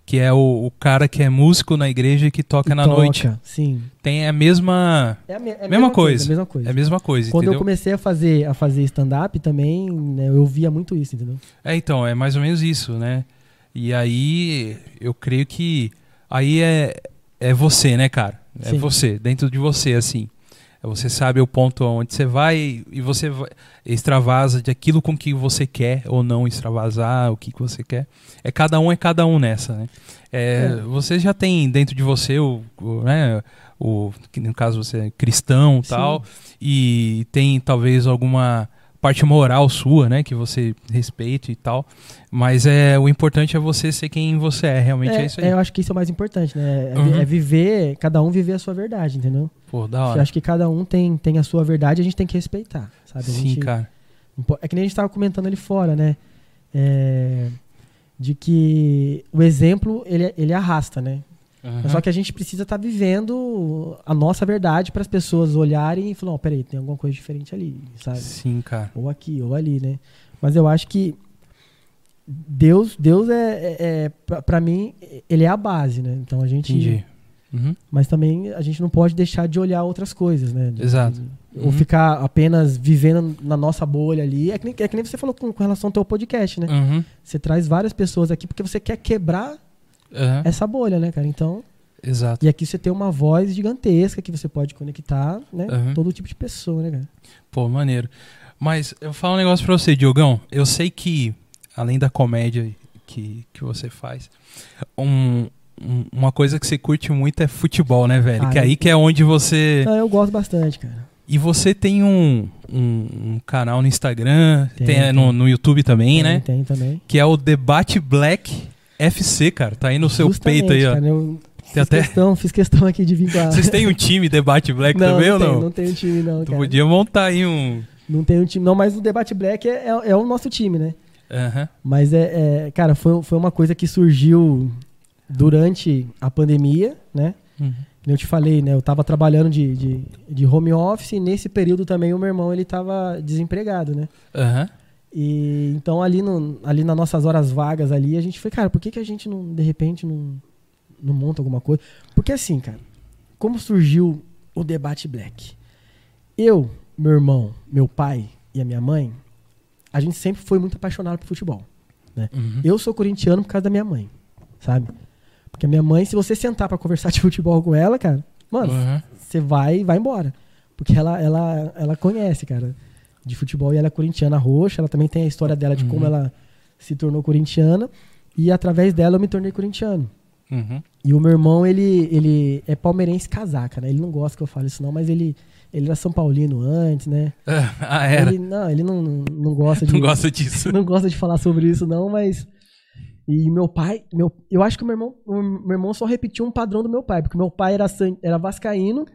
que é o, o cara que é músico na igreja e que toca E na toca, noite. Sim. Tem a mesma. É a, me- é a Mesma coisa. É a mesma coisa. É a mesma coisa, Quando entendeu? eu comecei a fazer, a fazer stand-up também, né, eu via muito isso, entendeu? É, então, é mais ou menos isso, né? E aí, eu creio que aí é, é você, né, cara? É Sim. você, dentro de você, assim. É Você sabe o ponto onde você vai e você vai- extravasa de aquilo com que você quer ou não extravasar, o que, que você quer. É cada um é cada um nessa, né? É, É. Você já tem dentro de você o, o, né, o no caso você é cristão e Sim. tal, e tem talvez alguma parte moral sua, né, que você respeite e tal, mas é o importante é você ser quem você é, realmente é, isso aí. eu acho que isso é o mais importante, né? É, Uhum. é viver, cada um viver a sua verdade, entendeu? Pô, da Eu hora. acho que cada um tem, tem a sua verdade e a gente tem que respeitar, sabe? Sim, gente, cara. É que nem a gente tava comentando ali fora, né? É, de que o exemplo, ele, ele arrasta, né? Mas Só que a gente precisa estar vivendo a nossa verdade para as pessoas olharem e falar, ó, peraí, tem alguma coisa diferente ali, sabe? Sim, cara. Ou aqui, ou ali, né? Mas eu acho que Deus, Deus é, é, é pra mim, ele é a base, né? Então a gente, Entendi. Uhum. mas também a gente não pode deixar de olhar outras coisas, né? De- Exato. de- ou Uhum. ficar apenas vivendo na nossa bolha ali. É que nem, é que nem você falou com, com relação ao teu podcast, né? Uhum. Você traz várias pessoas aqui porque você quer quebrar Aham. essa bolha, né, cara? Então, Exato. e aqui você tem uma voz gigantesca que você pode conectar, né? Uhum. Todo tipo de pessoa, né, cara? Pô, maneiro. Mas eu falo um negócio pra você, Diogão. Eu sei que, além da comédia que, que você faz, um- um- uma coisa que você curte muito é futebol, né, velho? Ah, que eu- aí que é onde você. Não, eu gosto bastante, cara. E você tem um, um, um canal no Instagram, Tem, tem, é, no, tem. no YouTube também, Tem, né? Tem também. Que é o Debate Black FC, cara. Tá aí no seu Justamente, peito aí, ó. cara, eu fiz, até- questão, fiz questão aqui de vir com a... Vocês têm um time Debate Black não, também não ou tem, não? não tem um time, não, Tu cara. podia montar aí um. Não tem um time, não, mas o Debate Black é, é, é o nosso time, né? Aham. Mas é, é, cara, foi, foi uma coisa que surgiu durante a pandemia, né? Uhum. Eu te falei, né? Eu tava trabalhando de, de, de home office e nesse período também o meu irmão, ele tava desempregado, né? Aham. E então ali, no, ali nas nossas horas vagas ali, a gente foi, cara, por que, que a gente não, de repente, não, não monta alguma coisa? Porque assim, cara, como surgiu o debate black? Eu, meu irmão, meu pai e a minha mãe, a gente sempre foi muito apaixonado por futebol. Uhum. Eu sou corintiano por causa da minha mãe, sabe? Porque a minha mãe, se você sentar pra conversar de futebol com ela, cara, mano, Uhum. você vai e vai embora. Porque ela, ela, ela conhece, cara, de futebol e ela é corintiana roxa. Ela também tem a história dela de como Uhum. ela se tornou corintiana. E através dela eu me tornei corintiano. Uhum. E o meu irmão, ele, ele é palmeirense casaca, né? Ele não gosta que eu fale isso não, mas ele, ele era São Paulino antes, né? <laughs> Ah, era. Ele, não, ele não, não, gosta <laughs> de... Não gosta disso. <laughs> não gosta de falar sobre isso não, mas... E meu pai, meu, eu acho que o meu irmão, o meu irmão só repetiu um padrão do meu pai, porque meu pai era, era vascaíno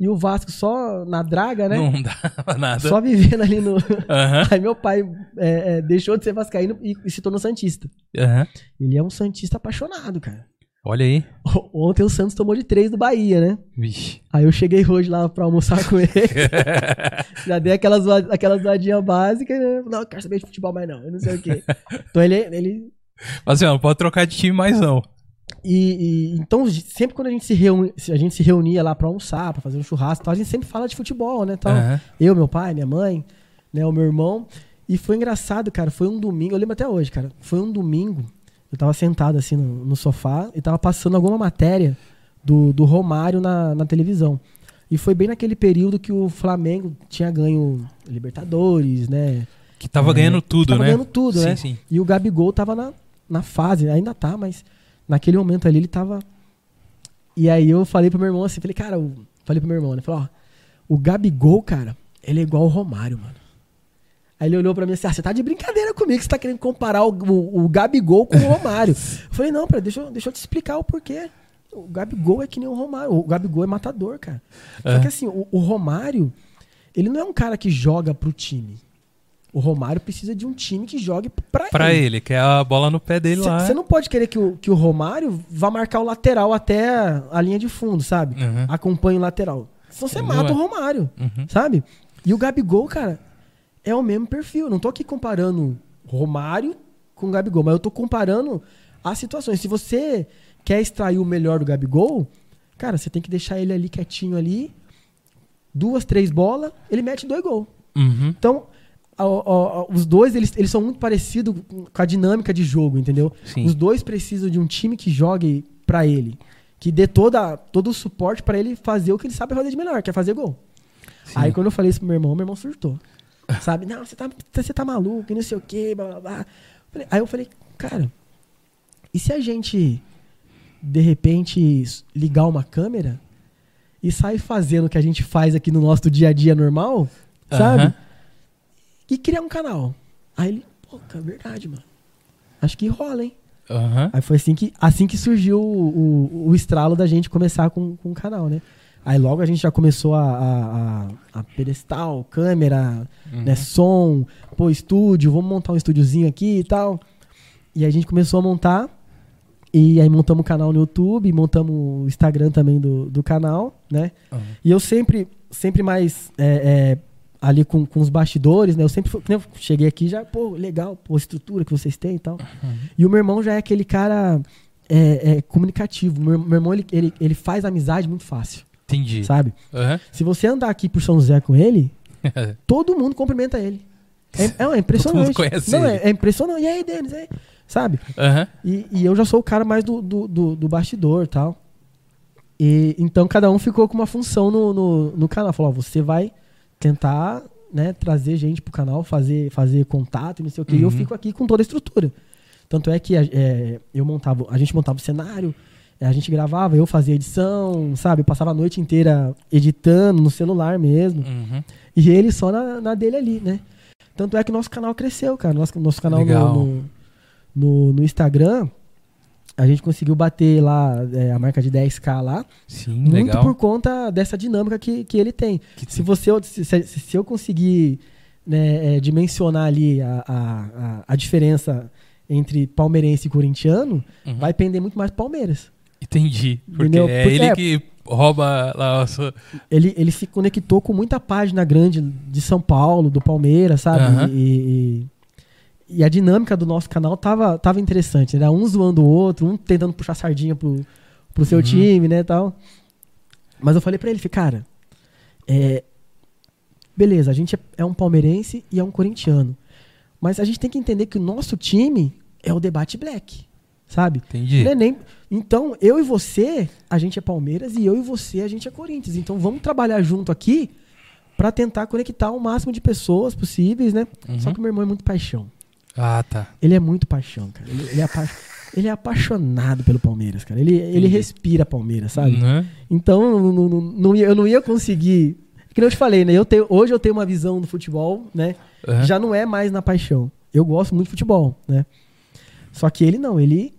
E o Vasco só na draga, né? Não dava nada. Só vivendo ali no. Uhum. <laughs> Aí meu pai é, é, deixou de ser vascaíno e, e se tornou Santista. Uhum. Ele é um Santista apaixonado, cara. Olha aí. Ontem o Santos tomou de três do Bahia, né? Vixe. Aí eu cheguei hoje lá pra almoçar com ele. <laughs> Já dei aquelas, aquelas zoadinhas básicas, né? Não, quero saber de futebol mais não. Eu não sei o quê. Então ele. ele... Assim, ó, não pode trocar de time mais não. E, e, então, sempre quando a gente se, reuni, a gente se reunia lá pra almoçar, pra fazer um churrasco, tal, a gente sempre fala de futebol, né? Tal. Uhum. Eu, meu pai, minha mãe, né, o meu irmão. E foi engraçado, cara. Foi um domingo, eu lembro até hoje, cara. Foi um domingo, eu tava sentado assim no, no sofá e tava passando alguma matéria do, do Romário na, na televisão. E foi bem naquele período que o Flamengo tinha ganho Libertadores, né? Que tava é, ganhando tudo, tava né? ganhando tudo, sim, né? Sim. E o Gabigol tava na, na fase, ainda tá, mas naquele momento ali ele tava. E aí eu falei pro meu irmão assim, falei, cara, eu... falei pro meu irmão, né? Falei, ó, o Gabigol, cara, ele é igual o Romário, mano. Aí ele olhou pra mim assim, ah, você tá de brincadeira comigo, você tá querendo comparar o, o, o Gabigol com o Romário. <laughs> eu falei, não, pera, deixa, eu, deixa eu te explicar o porquê. O Gabigol é que nem o Romário. O Gabigol é matador, cara. É. Só que assim, o, o Romário, ele não é um cara que joga pro time. O Romário precisa de um time que jogue pra, pra ele. ele, que é a bola no pé dele cê, lá. Você não pode querer que o, que o Romário vá marcar o lateral até a linha de fundo, sabe? Uhum. Acompanhe o lateral. Senão você mata o Romário, uhum. sabe? E o Gabigol, cara, é o mesmo perfil. Não tô aqui comparando Romário com o Gabigol, mas eu tô comparando as situações. Se você quer extrair o melhor do Gabigol, cara, você tem que deixar ele ali quietinho ali, duas, três bolas, ele mete dois gols. Uhum. Então, os dois, eles, eles são muito parecidos com a dinâmica de jogo, entendeu? Sim. Os dois precisam de um time que jogue para ele, que dê toda, todo o suporte para ele fazer o que ele sabe fazer de melhor, que é fazer gol. Sim. Aí quando eu falei isso pro meu irmão, meu irmão surtou. <laughs> Sabe? Não, você tá, você tá maluco, e não sei o quê, blá blá blá. Aí eu falei, cara, e se a gente de repente ligar uma câmera e sair fazendo o que a gente faz aqui no nosso dia a dia normal, sabe? Aham. E criar um canal. Aí ele, pô, cara, verdade, mano. Acho que rola, hein? Aham. Aí foi assim que, assim que surgiu o, o, o estralo da gente começar com, com o canal, né? Aí logo a gente já começou a, a, a, pedestal, câmera, Uhum. né, som, pô, estúdio, vamos montar um estúdiozinho aqui e tal. E a gente começou a montar. E aí montamos o canal no YouTube, montamos o Instagram também do, do canal, né? Uhum. E eu sempre, sempre mais é, é, ali com, com os bastidores, né? Eu sempre fui- eu cheguei aqui já, pô, legal, pô, estrutura que vocês têm e tal. E o meu irmão já é aquele cara é, é, comunicativo. Meu, meu irmão, ele, ele, ele faz amizade muito fácil, Entendi. sabe? Aham. Se você andar aqui por São José com ele, <laughs> todo mundo cumprimenta ele. É, é, é impressionante. conhece Não, ele. é, é impressionante. E aí, Denis? É, sabe? Aham. E, e eu já sou o cara mais do, do, do, do bastidor e tal. E, então cada um ficou com uma função no, no, no canal. Falou, ó, você vai tentar né, trazer gente pro canal, fazer, fazer contato e não sei o que. E eu Uhum. fico aqui com toda a estrutura. Tanto é que a, é, eu montava, a gente montava o cenário, é, a gente gravava, eu fazia edição, sabe? Eu passava a noite inteira editando no celular mesmo. Uhum. E ele só na, na dele ali, né? Tanto é que nosso canal cresceu, cara. Nosso, nosso canal no, no, no, no Instagram, a gente conseguiu bater lá é, a marca de 10k lá. Sim, muito legal. por conta dessa dinâmica que, que ele tem. Que- Se você se, se, eu conseguir né, é, dimensionar ali a, a, a, diferença entre palmeirense e corintiano, Uhum. vai pender muito mais Palmeiras. Entendi. Porque Entendeu? é Porque ele é- que rouba lá a sua... ele, ele se conectou com muita página grande de São Paulo, do Palmeiras, sabe? Aham. E, e, e a dinâmica do nosso canal tava, tava interessante. Era um zoando o outro, um tentando puxar sardinha pro, pro seu Uhum. time, né, tal. Mas eu falei pra ele, cara, é, beleza, a gente é, é um palmeirense e é um corintiano. Mas a gente tem que entender que o nosso time é o debate black, sabe? Entendi. É nem- Então, eu e você, a gente é Palmeiras e eu e você, a gente é Corinthians. Então, vamos trabalhar junto aqui pra tentar conectar o máximo de pessoas possíveis, né? Uhum. Só que o meu irmão é muito paixão. Ah, tá. Ele é muito paixão, cara. Ele, ele é, apa- ele é apaixonado pelo Palmeiras, cara. Ele, ele respira Palmeiras, sabe? Né? Então, não, não- não- eu não ia conseguir. Que nem eu te falei, né? Eu tenho, hoje eu tenho uma visão do futebol, né? Aham. Já não é mais na paixão. Eu gosto muito de futebol, né? Só que ele não, ele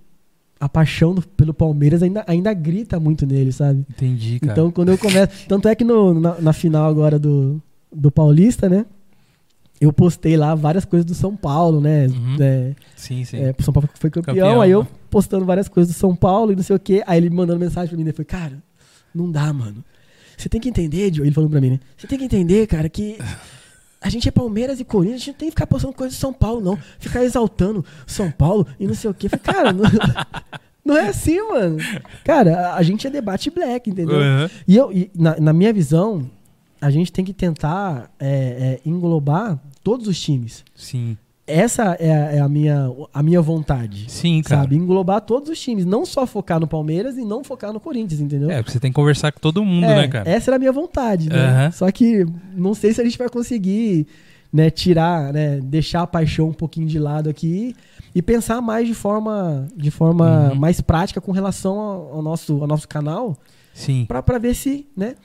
a paixão do, pelo Palmeiras ainda, ainda grita muito nele, sabe? Entendi, cara. Então, quando eu começo. Tanto é que no, na, na final agora do, do Paulista, né? Eu postei lá várias coisas do São Paulo, né? Uhum. É, sim, sim. é, São Paulo foi campeão, Campeão, aí eu né? postando várias coisas do São Paulo e não sei o quê. Aí ele me mandando mensagem pra mim, né? Foi, cara, não dá, mano. Você tem que entender, Joe. Ele falou pra mim, né? Você tem que entender, cara, que a gente é Palmeiras e Corinthians, a gente não tem que ficar postando coisa do São Paulo, não. Ficar exaltando São Paulo e não sei o quê. Eu Falei, cara, não, <laughs> não é assim, mano. Cara, a, a gente é debate black, entendeu? Uhum. E, eu, e na, na minha visão, a gente tem que tentar é, é, englobar todos os times. Sim. Essa é a, é a minha, a minha vontade. Sim, cara. Sabe? Englobar todos os times. Não só focar no Palmeiras e não focar no Corinthians, entendeu? É, porque você tem que conversar com todo mundo, É, né, cara? Essa era a minha vontade, né? Aham. Só que não sei se a gente vai conseguir né, tirar, né, deixar a paixão um pouquinho de lado aqui e pensar mais de forma, de forma Uhum. mais prática com relação ao, ao nosso, ao nosso canal Sim. pra, pra ver se, né?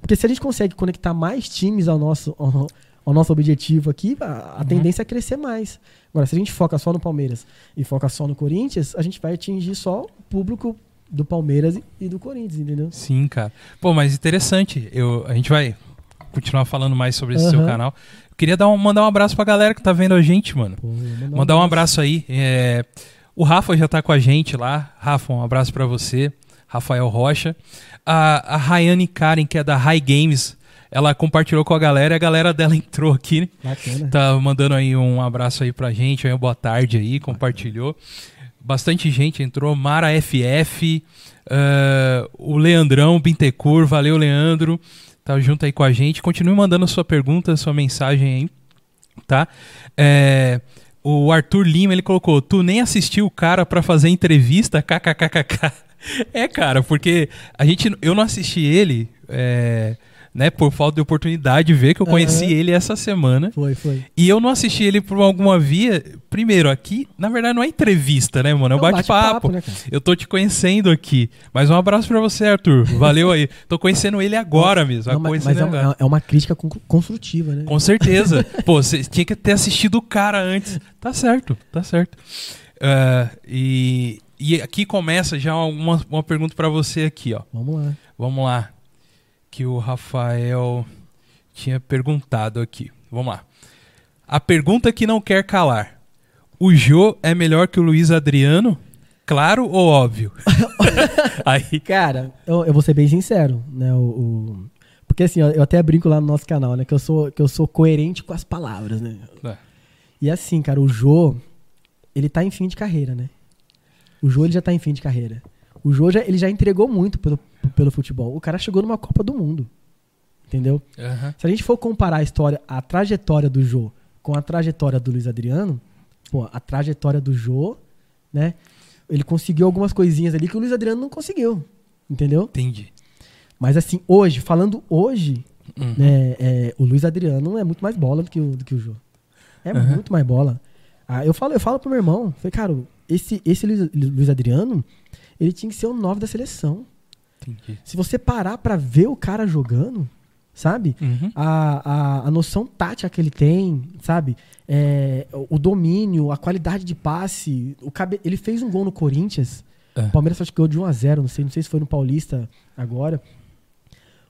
Porque se a gente consegue conectar mais times ao nosso, ao, ao nosso objetivo aqui, a, a Uhum. tendência é crescer mais. Agora, se a gente foca só no Palmeiras e foca só no Corinthians, a gente vai atingir só o público do Palmeiras e- do Corinthians, entendeu? Sim, cara. Pô, mas interessante. Eu, a gente vai continuar falando mais sobre esse seu Aham. canal. Eu queria dar um, mandar um abraço pra galera que tá vendo a gente, mano. Pô, mandar Mandar um abraço aí. É, o Rafa já tá com a gente lá. Rafa, um abraço pra você. Rafael Rocha. A, a Rayane Karen, que é da High Games, ela compartilhou com a galera e a galera dela <laughs> entrou aqui, né? Bacana. Tá mandando aí um abraço aí pra gente, aí boa tarde aí, compartilhou. Bastante gente entrou, Mara FF, ah, o Leandrão Bintecur, valeu Leandro, tá junto aí com a gente. Continue mandando sua pergunta, sua mensagem aí, tá? É, o Arthur Lima, ele colocou, tu nem assistiu o cara pra fazer entrevista, <laughs> kkkk. É, cara, porque a gente, eu não assisti ele, é, né, por falta de oportunidade de ver, que eu conheci Aham. ele essa semana. Foi, foi. E eu não assisti ele por alguma via. Primeiro, aqui, na verdade, não é entrevista, né, mano? É um É bate-papo. bate-papo, né, eu tô te conhecendo aqui. Mas um abraço pra você, Arthur. Valeu aí. Tô conhecendo ele agora mesmo. Não, mas mas é, uma, é uma crítica con- construtiva, né? Com certeza. Pô, você tinha que ter assistido o cara antes. Tá certo, tá certo. Ah, e, e aqui começa já uma, uma pergunta pra você aqui, ó. Vamos lá. Vamos lá. Que o Rafael tinha perguntado aqui. Vamos lá. A pergunta que não quer calar. O Jô é melhor que o Luiz Adriano? Claro ou óbvio? <laughs> Aí, Cara, eu, eu vou ser bem sincero, né? O, o- Porque assim, eu até brinco lá no nosso canal, né? Que eu sou, que eu sou coerente com as palavras, né? É. E assim, cara, o Jô, ele tá em fim de carreira, né? O Jô, ele já tá em fim de carreira. O Jô, já, ele já entregou muito pelo, pelo futebol. O cara chegou numa Copa do Mundo. Entendeu? Aham. Se a gente for comparar a história, a trajetória do Jô com a trajetória do Luiz Adriano, pô, a trajetória do Jô, né? Ele conseguiu algumas coisinhas ali que o Luiz Adriano não conseguiu. Entendeu? entendi. Mas assim, hoje, falando hoje, Uhum. né, é, o Luiz Adriano é muito mais bola do que o, do que o Jô. É Aham. muito mais bola. Ah, eu falo, eu falo pro meu irmão, falei, cara, esse, esse Luiz, Luiz Adriano, ele tinha que ser o 9 da seleção. Entendi. Se você parar pra ver o cara jogando, sabe? Uhum. a, a, a noção tática que ele tem, sabe? É, o, o domínio, a qualidade de passe. O cabe... Ele fez um gol no Corinthians. É. O Palmeiras acho que ganhou de 1 a 0 não sei, não sei se foi no Paulista agora.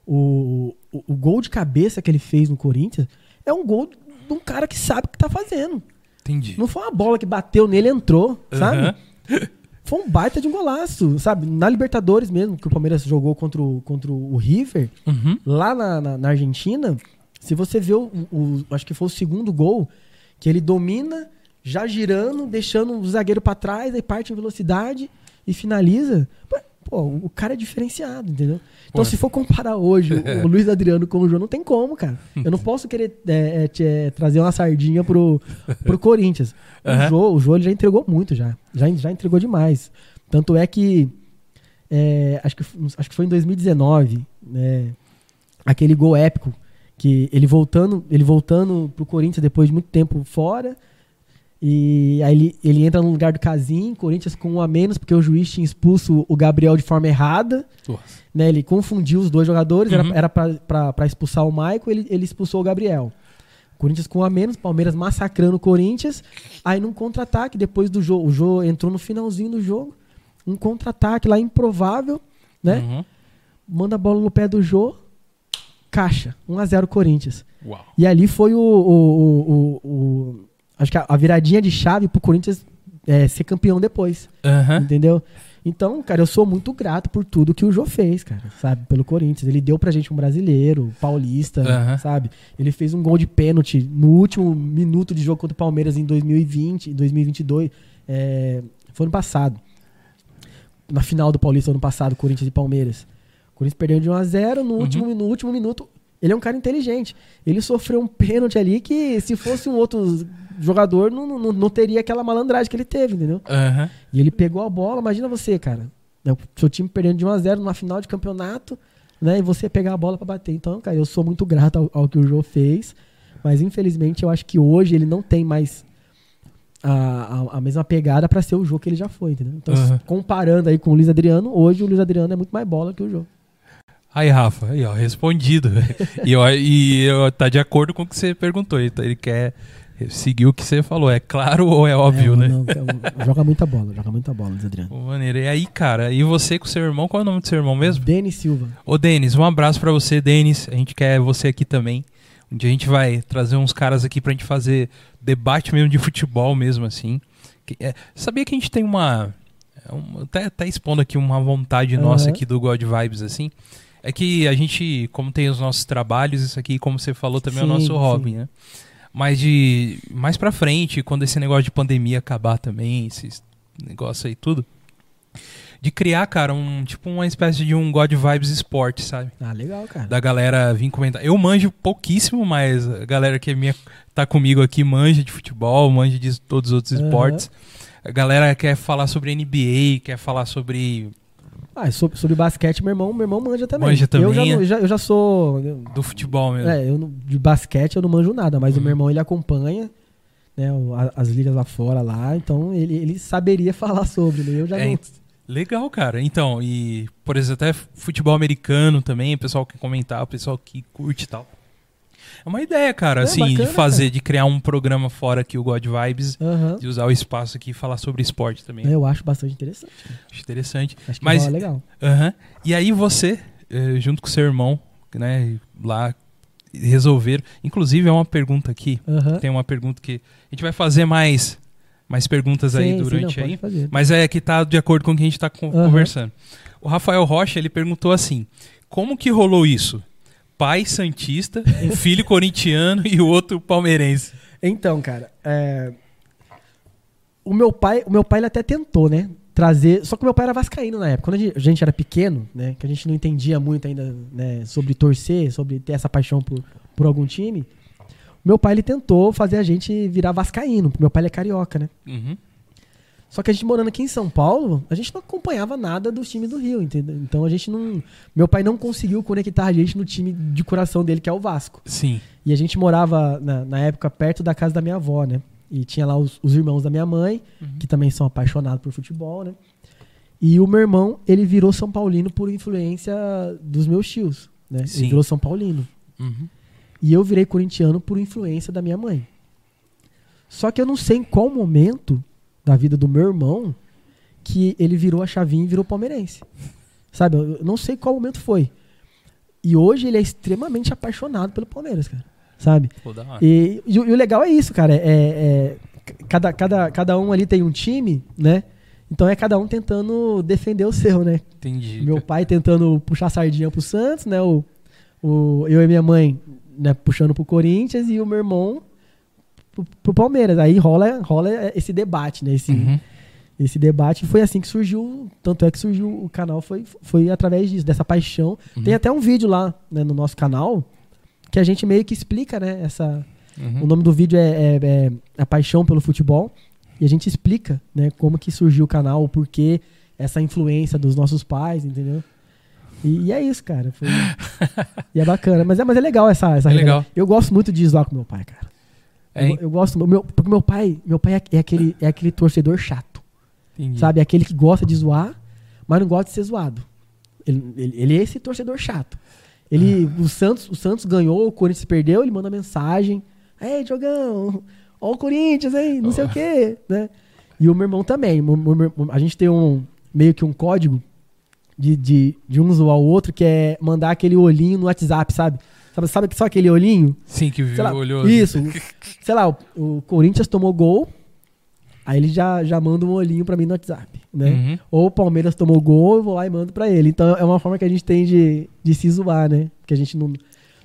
O, o, o gol de cabeça que ele fez no Corinthians é um gol de um cara que sabe o que tá fazendo. Entendi. Não foi uma bola que bateu nele e entrou, sabe? <laughs> Foi um baita de um golaço, sabe? Na Libertadores mesmo, que o Palmeiras jogou contra o, contra o River, Uhum. lá na, na- na Argentina, se você vê o, o- Acho que foi o segundo gol, que ele domina, já girando, deixando o zagueiro pra trás, aí parte em velocidade e finaliza. Pô, o cara é diferenciado, entendeu? Então, Pô. se for comparar hoje o, o <laughs> Luiz Adriano com o João, não tem como, cara. Eu não posso querer é, é, é, trazer uma sardinha pro, pro Corinthians. O Jô, o Jô ele já entregou muito já. Já, já entregou demais. Tanto é que é, acho, que acho que foi em 2019, né, aquele gol épico que ele voltando, ele voltando pro Corinthians depois de muito tempo fora. E aí ele, ele entra no lugar do Casim, Corinthians com um a menos, porque o juiz tinha expulso o Gabriel de forma errada. Né, ele confundiu os dois jogadores, era Uhum. era pra expulsar o Maicon, ele, ele expulsou o Gabriel. Corinthians com um a menos, Palmeiras massacrando o Corinthians. Aí num contra-ataque, depois do jogo, o jogo entrou no finalzinho do jogo. um contra-ataque lá improvável, né? Uhum. Manda a bola no pé do Jô, caixa, 1x0 Corinthians. Uau. E ali foi o, o, o, o- acho que a, a viradinha de chave pro Corinthians é, ser campeão depois, Aham. entendeu? Então, cara, eu sou muito grato por tudo que o Jô fez, cara, sabe? Pelo Corinthians. Ele deu pra gente um brasileiro, paulista, Aham. sabe? Ele fez um gol de pênalti no último minuto de jogo contra o Palmeiras em 2020, em 2022. É, foi ano passado. Na final do Paulista, ano passado, Corinthians e Palmeiras. O Corinthians perdeu de 1 a 0 no, Uhum. último, no último minuto. Ele é um cara inteligente. Ele sofreu um pênalti ali que, se fosse um outro jogador, não, não, não teria aquela malandragem que ele teve, entendeu? Aham. E ele pegou a bola, imagina você, cara. né, O seu time perdendo de 1 a 0 numa final de campeonato, né? E você pegar a bola pra bater. Então, cara, eu sou muito grato ao, ao que o Jô fez. Mas infelizmente eu acho que hoje ele não tem mais a, a, a mesma pegada pra ser o Jô que ele já foi, entendeu? Então, Aham. comparando aí com o Luiz Adriano, hoje o Luiz Adriano é muito mais bola que o Jô. Aí, Rafa, aí, ó, respondido. <laughs> e, eu, e eu, tá de acordo com o que você perguntou. Ele, ele quer seguir o que você falou. É claro ou é óbvio, É, né? não, é, <laughs> joga muita bola, joga muita bola, Luiz Adriano. Pô, maneiro. E aí, cara, e você com seu irmão, qual é o nome do seu irmão mesmo? Denis Silva. Ô, Denis, um abraço pra você, Denis. A gente quer você aqui também. Um dia a gente vai trazer uns caras aqui pra gente fazer debate mesmo de futebol mesmo, assim. Que- é, sabia que a gente tem uma... é uma- até, até expondo aqui uma vontade nossa Aham. aqui do God Vibes, assim. É que a gente, como tem os nossos trabalhos, isso aqui, como você falou, também é o Sim, nosso sim. hobby, né? Mas de mais pra frente, quando esse negócio de pandemia acabar também, esse negócio aí tudo, de criar, cara, um tipo uma espécie de um God Vibes Sport, sabe? Ah, legal, cara. Da galera vir comentar. Eu manjo pouquíssimo, mas a galera que é minha, tá comigo aqui manja de futebol, manja de todos os outros Aham. esportes. A galera quer falar sobre NBA, quer falar sobre Ah, sobre, sobre basquete, meu irmão, meu irmão manja também. Manja também, Eu já, é? eu já, eu já sou. do futebol mesmo. É, eu de basquete eu não manjo nada, mas o Uhum. meu irmão ele acompanha né, as ligas lá fora lá, então ele, ele saberia <laughs> falar sobre, né? Eu já É, não. legal, cara. Então, e por exemplo, até futebol americano também, o pessoal que comentar, o pessoal que curte e tal. É uma ideia, cara, É, assim, bacana, de fazer, de criar um programa fora aqui, o God Vibes, Aham. de usar o espaço aqui e falar sobre esporte também. Eu acho bastante interessante. cara. Acho interessante. Acho que Mas- legal. Aham. E aí você, eh, junto com seu irmão, né, lá resolveram. Inclusive, é uma pergunta aqui. Aham. Tem uma pergunta que. A gente vai fazer mais, mais perguntas aí Sim, sim, durante não, aí. fazer. Mas é que tá de acordo com o que a gente tá Aham. conversando. O Rafael Rocha, ele perguntou assim: como que rolou isso? Pai Santista, um filho corintiano e o outro palmeirense. Então, cara, é, o meu pai, o meu pai ele até tentou, né, trazer, só que o meu pai era vascaíno na época. Quando a gente, a gente era pequeno, né, que a gente não entendia muito ainda, né, sobre torcer, sobre ter essa paixão por, por algum time, meu pai ele tentou fazer a gente virar vascaíno. Meu pai ele é carioca, né? Uhum. Só que a gente morando aqui em São Paulo, a gente não acompanhava nada dos times do Rio, entendeu? Então a gente não, meu pai não conseguiu conectar a gente no time de coração dele que é o Vasco. Sim. E a gente morava, na, na época, perto da casa da minha avó, né? E tinha lá os, os irmãos da minha mãe, Uhum. que também são apaixonados por futebol, né? E o meu irmão, ele virou São Paulino por influência dos meus tios, né? Sim. Ele virou São Paulino. Uhum. E eu virei corintiano por influência da minha mãe. Só que eu não sei em qual momento da vida do meu irmão que ele virou a chavinha e virou palmeirense. Sabe? Eu não sei qual momento foi. E hoje ele é extremamente apaixonado pelo Palmeiras, cara. Sabe? Pô. E, e o e o legal é isso, cara. É, é- cada, cada, cada um ali tem um time, né? Então é cada um tentando defender o seu, né? Entendi. Meu pai tentando puxar a sardinha pro Santos, né? O, o, eu e minha mãe né, puxando pro Corinthians e o meu irmão pro, pro Palmeiras. Aí rola, rola esse debate, né? Esse, Uhum. esse debate foi assim que surgiu. Tanto é que surgiu o canal, foi, foi através disso, dessa paixão. Uhum. Tem até um vídeo lá né, no nosso canal que a gente meio que explica, né? Essa, Uhum. o nome do vídeo é, é- é A Paixão pelo Futebol. E a gente explica, né, como que surgiu o canal, o porquê, essa influência dos nossos pais, entendeu? E, e é isso, cara. Foi- <laughs> e é bacana. Mas é, mas é legal essa, essa É legal. Eu gosto muito de zoar com meu pai, cara. Eu, eu gosto. Meu, porque meu pai, meu pai é, é aquele, é aquele torcedor chato. entendi. Sabe? É aquele que gosta de zoar, mas não gosta de ser zoado. Ele, ele, ele é esse torcedor chato. Ele, Ah. o, Santos, o Santos ganhou, o Corinthians perdeu, ele manda mensagem. Ei, Diogão, ó o Corinthians, hein? Não sei o quê, né? E o meu irmão também. A gente tem um, meio que um código de, de, de um zoar o outro, que é mandar aquele olhinho no WhatsApp, sabe? Sabe, sabe só aquele olhinho? Sim, que lá, olhou. Isso. <laughs> sei lá, o, o Corinthians tomou gol, aí ele já, já manda um olhinho pra mim no WhatsApp, né? Uhum. Ou o Palmeiras tomou gol, eu vou lá e mando pra ele. Então é uma forma que a gente tem de, de se zoar, né? Porque a gente não,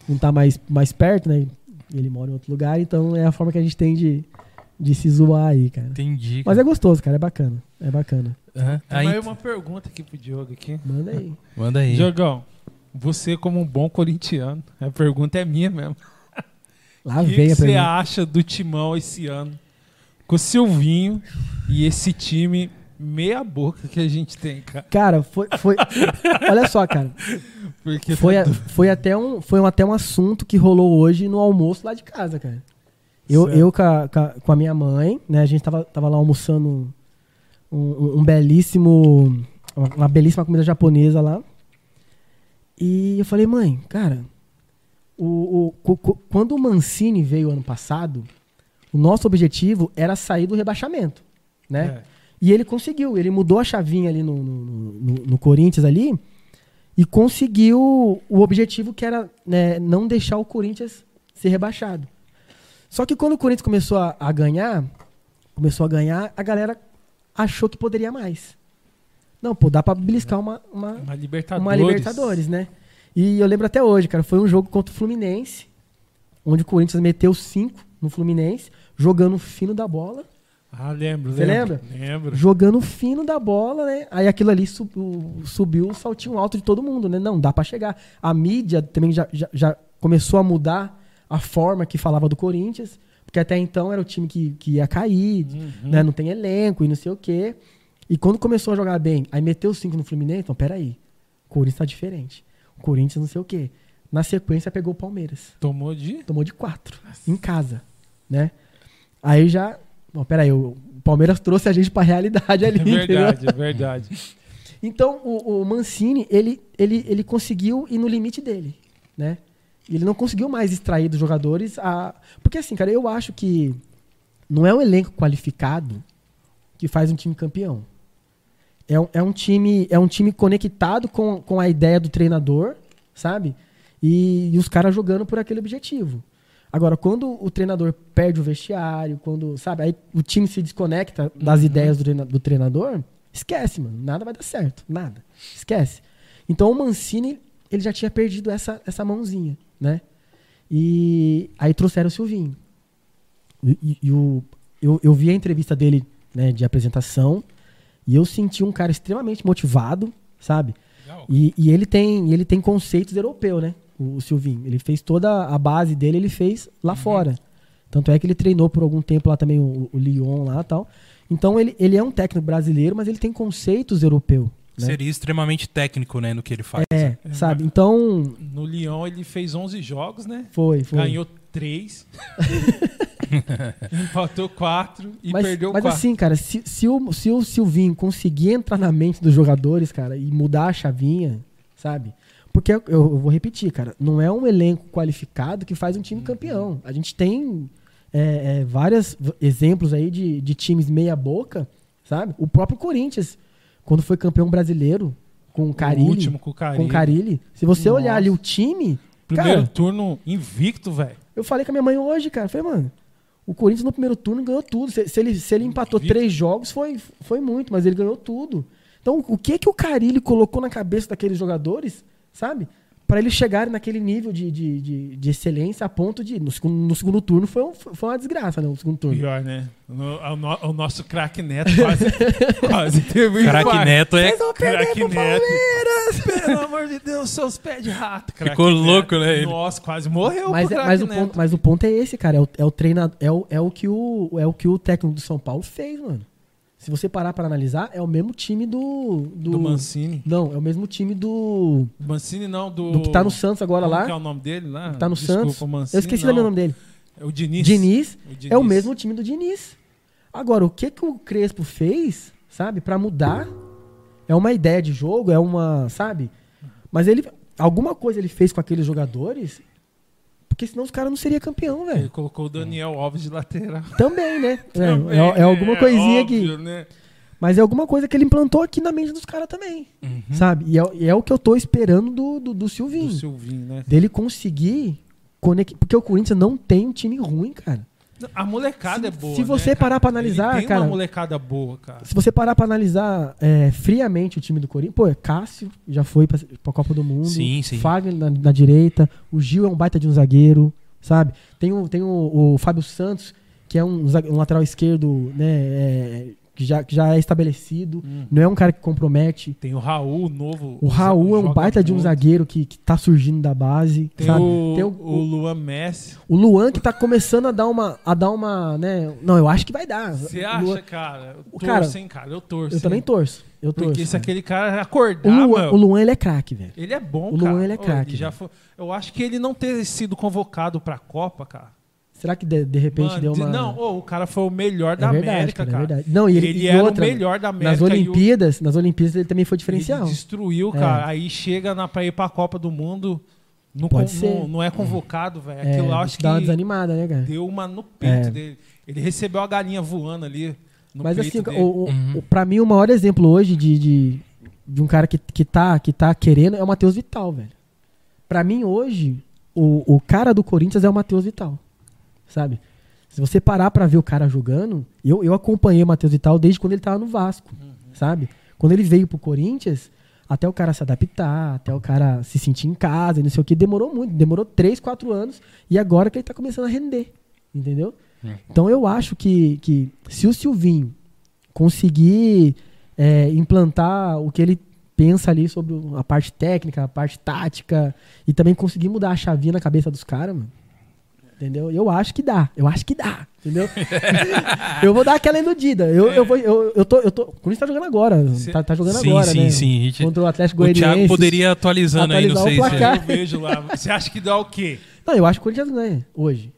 não tá mais, mais perto, né? Ele mora em outro lugar, então é a forma que a gente tem de, de se zoar aí, cara. Entendi. Mas é gostoso, cara, é bacana. É bacana. Tem Aí, uma pergunta aqui pro Diogo aqui. Manda aí. manda aí. Diogão, você como um bom corintiano, a pergunta é minha mesmo. Lá O que você acha do Timão esse ano? Com o Silvinho e esse time meia boca que a gente tem, cara. Cara, foi. foi <laughs> olha só, cara. Porque Foi, tá a- foi, até um, foi um- até um assunto que rolou hoje no almoço lá de casa, cara. Eu, Certo. eu com, a, com a- com a minha mãe, né? A gente tava, tava lá almoçando um, um- um belíssimo. Uma, uma belíssima comida japonesa lá. E eu falei, mãe, cara, o, o- quando o Mancini veio ano passado, o nosso objetivo era sair do rebaixamento, né? É. E ele conseguiu, ele mudou a chavinha ali no, no, no- no Corinthians ali e conseguiu o objetivo que era né, não deixar o Corinthians ser rebaixado. Só que quando o Corinthians começou a, a ganhar, começou a ganhar, a galera achou que poderia mais. Não, pô, dá pra beliscar uma, uma, Uma Libertadores. uma Libertadores, né? E eu lembro até hoje, cara, foi um jogo contra o Fluminense, onde o Corinthians meteu cinco no Fluminense, jogando fino da bola Ah, lembro. Você lembro. Lembro. jogando fino da bola, né? Aí aquilo ali subiu, subiu o saltinho alto de todo mundo, né? Não, dá pra chegar. A mídia também já, já, já começou a mudar a forma que falava do Corinthians, porque até então era o time que, que ia cair, Uhum. né? Não tem elenco e não sei o quê. E quando começou a jogar bem, aí meteu cinco no Fluminense, então peraí, o Corinthians tá diferente. O Corinthians não sei o quê. Na sequência pegou o Palmeiras. Tomou de. Tomou de quatro, em casa, né? Aí já... Bom, peraí, o Palmeiras trouxe a gente pra realidade <laughs> ali, É entendeu? verdade, é verdade. Então, o, o Mancini, ele, ele, ele conseguiu ir no limite dele, né? Ele não conseguiu mais extrair dos jogadores a... Porque assim, cara, eu acho que não é um elenco qualificado que faz um time campeão. É um, é um, time, é um time conectado com, com a ideia do treinador, sabe? E, e os caras jogando por aquele objetivo. Agora, quando o treinador perde o vestiário, quando, sabe, aí o time se desconecta das ideias do, treina- do treinador, esquece, mano. Nada vai dar certo. Nada. Esquece. Então o Mancini, ele já tinha perdido essa, essa mãozinha, né? E aí trouxeram o Silvinho. E, e- e o, eu, eu vi a entrevista dele né, de apresentação e eu senti um cara extremamente motivado, sabe? E, e ele tem ele tem conceitos europeus, né? O, o Silvinho. Ele fez toda a base dele, ele fez lá fora. Tanto é que ele treinou por algum tempo lá também o, o Lyon lá e tal. Então ele, ele é um técnico brasileiro, mas ele tem conceitos europeus. Né? Seria extremamente técnico, né, no que ele faz. É, sabe? Então, No Lyon ele fez 11 jogos, né? foi, foi. Ganhou 3. <laughs> empatou 4 e mas, perdeu mas 4. assim, cara, se, se, o, se o Silvinho conseguir entrar na mente dos jogadores, cara, e mudar a chavinha, sabe? Porque eu, eu vou repetir, cara, não é um elenco qualificado que faz um time campeão. A gente tem é, é, vários exemplos aí de, de times meia boca, sabe? O próprio Corinthians, quando foi campeão brasileiro com o Carilli, o último com o Carilli. com o Carilli, se você olhar Nossa. ali o time, Primeiro cara, turno invicto, velho. eu falei com a minha mãe hoje, cara. Falei, mano, o Corinthians no primeiro turno ganhou tudo. Se, se ele, se ele empatou Invicto. três jogos, foi, foi muito, mas ele ganhou tudo. Então, o que que o Carilli colocou na cabeça daqueles jogadores, sabe? Pra eles chegarem naquele nível de, de, de, de excelência a ponto de. No segundo, no segundo turno foi, um- foi uma desgraça, né? O segundo turno. Pior, né? No- o nosso craque Neto quase, <laughs> quase teve Craque. Neto é. Vocês vão perder Craque Neto. Palmeiras! <laughs> Pelo amor de Deus, seus pés de rato. Craque Ficou Neto. louco, né, ele? Nossa, quase morreu Mas, pro é- mas, o ponto, mas o ponto é esse, cara. É o, é o treinador. É o, é, o que o, é o que o técnico do São Paulo fez, mano. Se você parar pra analisar, é o mesmo time do. Do, Do Mancini. Não, é o mesmo time do. Mancini não, do... Do que tá no Santos agora Como lá. que é o nome dele lá? que tá no Desculpa, Santos. Mancini, Eu esqueci não. também o nome dele. É o Diniz. Diniz. O É o Diniz. mesmo time do Diniz. Agora, o que que o Crespo fez, sabe, Pra mudar? É uma ideia de jogo, é uma, sabe? Mas ele alguma coisa ele fez com aqueles jogadores, porque senão os caras não seriam campeão, Ele velho. colocou o Daniel Alves de lateral. <laughs> Também, né? <laughs> É, Também, é, é alguma né? coisinha Óbvio, que né? Mas é alguma coisa que ele implantou aqui na mente dos caras também. Uhum. Sabe? E é, e é o que eu tô esperando do, do, do Silvinho. Do Silvinho, né? Dele conseguir conectar. Porque o Corinthians não tem um time ruim, cara. A molecada Se- é boa. se você né, parar pra analisar, Ele tem cara- uma molecada boa, cara. Se você parar pra analisar é, friamente o time do Corinthians, pô, é Cássio já foi pra, pra Copa do Mundo. Sim, sim. Fagner na, na direita. O Gil é um baita de um zagueiro, sabe? Tem o, tem o, o Fábio Santos, que é um, um lateral esquerdo, né? é, que, já, que já é estabelecido. Hum. Não é um cara que compromete. Tem o Raul, novo. O Raul é um baita de um zagueiro que, que tá surgindo da base. Tem, sabe? o, Tem o, o- Luan Messi. O Luan que tá começando a dar uma. A dar uma né? Não, eu acho que vai dar. Você O acha, Luan- cara? Eu O torço, cara- hein, cara? Eu torço. eu também hein? torço. Eu torço. Porque se aquele cara o, acordar, Luan, mano, o Luan, ele é craque, velho. ele é bom, o cara. Luan, ele é craque, já velho. foi- Eu acho que ele não ter sido convocado pra Copa, cara. Será que de, de repente Mano, deu de- uma. Não, ô, o cara foi o melhor é da verdade, América, cara. É verdade. Não, e ele, Ele e era outra, o melhor da América. Nas e o- Olimpíadas, nas Olimpíadas ele também foi diferencial. Ele destruiu, É. cara. Aí chega na, pra ir pra Copa do Mundo, não, Pode ser. não, não é convocado, velho. É, Aquilo lá, acho que dá uma desanimada, né, cara? deu uma no peito É. dele. Ele recebeu a galinha voando ali no Mas peito assim, dele. o, o, Uhum. pra mim o maior exemplo hoje de, de, de um cara que, que, tá, que tá querendo é o Matheus Vital, velho. Pra mim hoje, o, o cara do Corinthians é o Matheus Vital. Sabe? Se você parar pra ver o cara jogando, eu, eu acompanhei o Matheus Vital desde quando ele tava no Vasco, sabe? Quando ele veio pro Corinthians, até o cara se adaptar, até o cara se sentir em casa, e não sei o que, demorou muito, demorou 3, 4 anos, e agora que ele tá começando a render, entendeu? Então eu acho que, que se o Silvinho conseguir é, implantar o que ele pensa ali sobre a parte técnica, a parte tática, e também conseguir mudar a chavinha na cabeça dos caras, mano. Entendeu? Eu acho que dá. Eu acho que dá. Entendeu? <laughs> eu vou dar aquela iludida. Eu, eu, vou, eu, eu, tô, eu tô. O Corinthians tá jogando agora. Cê- Tá, tá jogando Sim, agora, sim, né? sim. Gente- Contra o Atlético O Goianiense. Thiago poderia ir atualizando aí, não sei o se. placar. Eu vejo lá. Você acha que dá o quê? Não, eu acho que o Corinthians ganha hoje.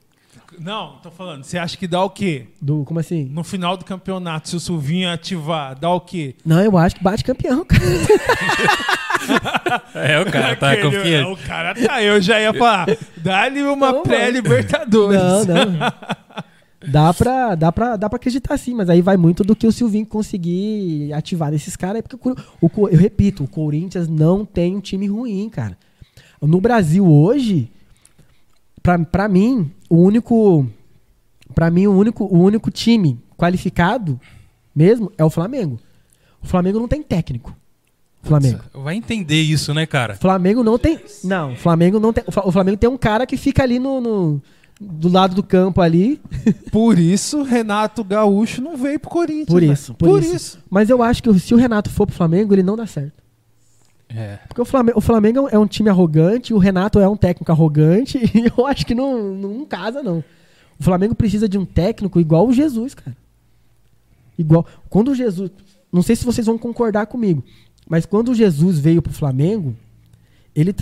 Não, tô falando. Você acha que dá o quê? Do, como assim? No final do campeonato, se o Silvinho ativar, dá o quê? Não, eu acho que bate campeão, cara. <laughs> <laughs> É, o cara tá Aquele- confiante. O cara tá, eu já ia falar. Dá-lhe uma pré-Libertadores. Não, não. <laughs> Dá pra, dá, pra, dá pra acreditar sim, mas aí vai muito do que o Silvinho conseguir ativar nesses caras. Porque o, o, eu repito, o Corinthians não tem um time ruim, cara. No Brasil hoje, pra, pra mim, o único. Pra mim, o único, o único time qualificado mesmo é o Flamengo. O Flamengo não tem técnico. Flamengo. Vai entender isso, né, cara? Flamengo não tem. Não, Flamengo não tem. O Fla- o Flamengo tem um cara que fica ali no, no- do lado do campo ali. <laughs> Por isso, Renato Gaúcho não veio pro Corinthians. Por isso, por isso. Mas eu acho que se o Renato for pro Flamengo, ele não dá certo. É. Porque o Flamengo, o Flamengo é um time arrogante, o Renato é um técnico arrogante, <laughs> e eu acho que não, não casa, não. O Flamengo precisa de um técnico igual o Jesus, cara. Igual. Quando o Jesus. Não sei se vocês vão concordar comigo, mas quando o Jesus veio pro Flamengo, ele,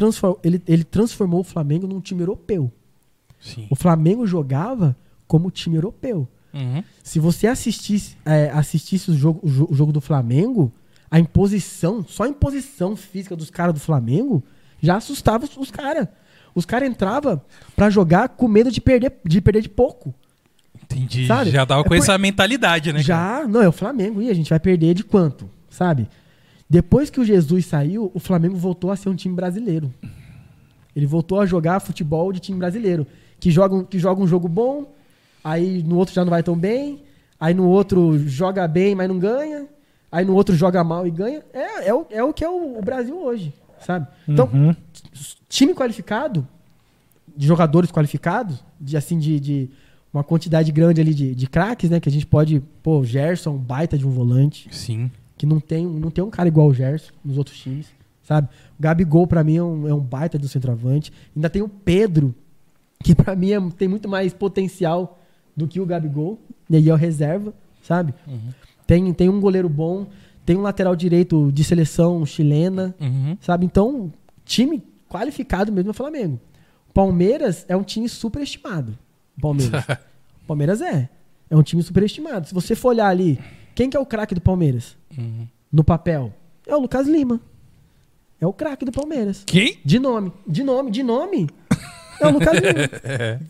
ele, ele transformou o Flamengo num time europeu. Sim. O Flamengo jogava como time europeu. Uhum. Se você assistisse, é, assistisse o, jogo, o, jo- o jogo do Flamengo, a imposição, só a imposição física dos caras do Flamengo já assustava os, os caras. Os caras entravam pra jogar com medo de perder de, perder de pouco. Entendi. Sabe? Já tava É com por- essa mentalidade, né? cara? já, não, é o Flamengo. E a gente vai perder de quanto? Sabe? Depois que o Jesus saiu, o Flamengo voltou a ser um time brasileiro. Ele voltou a jogar futebol de time brasileiro. Que joga, um- que joga um jogo bom, aí no outro já não vai tão bem, aí no outro joga bem, mas não ganha, aí no outro joga mal e ganha. É, é, o, é o que é o, o Brasil hoje, sabe? Então, Uhum. time qualificado, de jogadores qualificados, de assim, de, de uma quantidade grande ali de, de craques, né? Que a gente pode. Pô, Gerson, um baita de um volante, Sim. Que não tem, não tem um cara igual o Gerson nos outros times, sabe? O Gabigol, pra mim, é um, é um baita do centroavante. Ainda tem o Pedro, que pra mim é- tem muito mais potencial do que o Gabigol, e aí é o reserva, sabe? Tem, tem um goleiro bom, tem um lateral direito de seleção chilena, Uhum. sabe? Então, time qualificado mesmo é o Flamengo. Palmeiras é um time superestimado. Palmeiras. O <laughs> Palmeiras é. É um time superestimado. Se você for olhar ali, quem que é o craque do Palmeiras? Uhum. No papel? É o Lucas Lima. É o craque do Palmeiras. Quem? De nome. De nome, de nome. É o Lucas Lima.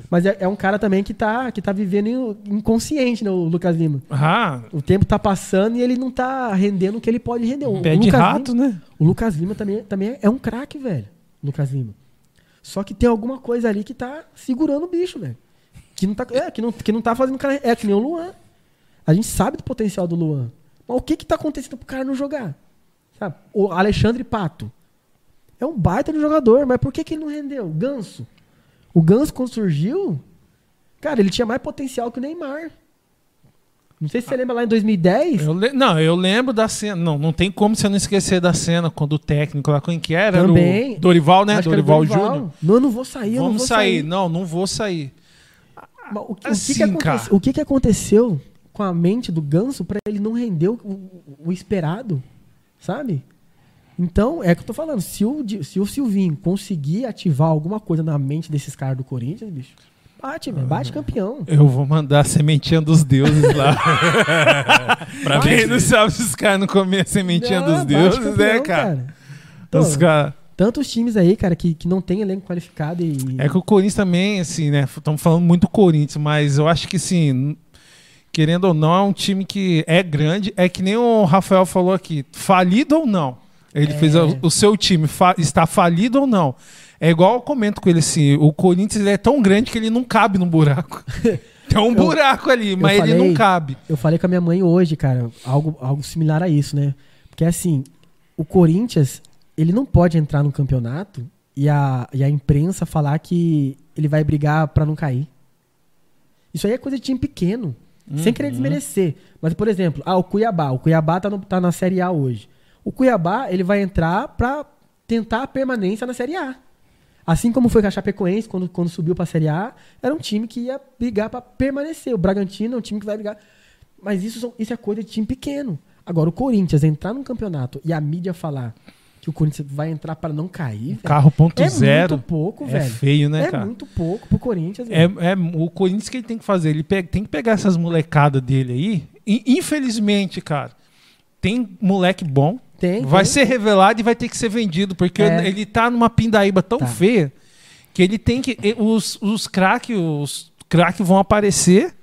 <laughs> Mas é, é, um cara também que tá, que tá vivendo inconsciente, né, o Lucas Lima. Ah. O tempo tá passando e ele não tá rendendo o que ele pode render. O, Pé o de rato, Lima, né? O Lucas Lima também, também é um craque, velho. Lucas Lima. Só que tem alguma coisa ali que tá segurando o bicho, velho. Que não tá, é, que não, que não tá fazendo cara. É que nem o Luan. A gente sabe do potencial do Luan. Mas o que que tá acontecendo pro cara não jogar? Sabe? O Alexandre Pato. É um baita de jogador, mas por que, que ele não rendeu? Ganso. O Ganso, quando surgiu, cara, ele tinha mais potencial que o Neymar. Não sei se você lembra lá em 2010. Eu. Não, eu lembro da cena. Não, não tem como você não esquecer da cena quando o técnico lá, quem que era? Também. Era o Dorival, né? Dorival, Dorival. Júnior. Não, eu não vou sair, eu não Vamos vou sair. sair. Não, não vou sair. Mas o, que, Assim, o, que que aconte- cara. o que que aconteceu com a mente do Ganso pra ele não render o, o- o esperado, sabe? Então, é o que eu tô falando. Se o, se o Silvinho conseguir ativar alguma coisa na mente desses caras do Corinthians, bicho, bate, velho. Bate campeão. Eu vou mandar a sementinha dos deuses lá. <laughs> Pra Quem ver não sabe se os caras não comem a sementinha Não, dos bate deuses, campeão, né, cara? Então, Os caras. tantos times aí, cara, que, que não tem elenco qualificado e. É que o Corinthians também, assim, né? Estamos falando muito do Corinthians, mas eu acho que, assim, querendo ou não, é um time que é grande. É que nem o Rafael falou aqui, falido ou não. Ele É. fez o, seu time fa- está falido ou não. É igual eu comento com ele assim: o Corinthians ele é tão grande que ele não cabe no buraco. <laughs> Tem um buraco ali, mas ele falei- não cabe. Eu falei com a minha mãe hoje, cara, algo, algo similar a isso, né? Porque assim, o Corinthians, ele não pode entrar no campeonato e a, e a imprensa falar que ele vai brigar pra não cair. Isso aí é coisa de time pequeno. Sem querer desmerecer. Mas, por exemplo, ah, o Cuiabá. O Cuiabá tá, no- tá na Série A hoje. O Cuiabá, ele vai entrar pra tentar a permanência na Série A. Assim como foi com a Chapecoense, quando, quando subiu pra Série A, era um time que ia brigar pra permanecer. O Bragantino é um time que vai brigar. Mas isso, são- isso é coisa de time pequeno. Agora, o Corinthians entrar num campeonato e a mídia falar que o Corinthians vai entrar pra não cair, velho, Carro ponto é zero. muito pouco, É velho. feio, né, é cara? muito pouco pro Corinthians, É, velho. é o Corinthians que ele tem que fazer. Ele pega- tem que pegar essas molecadas dele aí. E, infelizmente, cara, tem moleque bom. Tem, vai tem. ser revelado e vai ter que ser vendido, porque É. ele tá numa pindaíba tão Tá. feia que ele tem que. Os, os craques os craque vão aparecer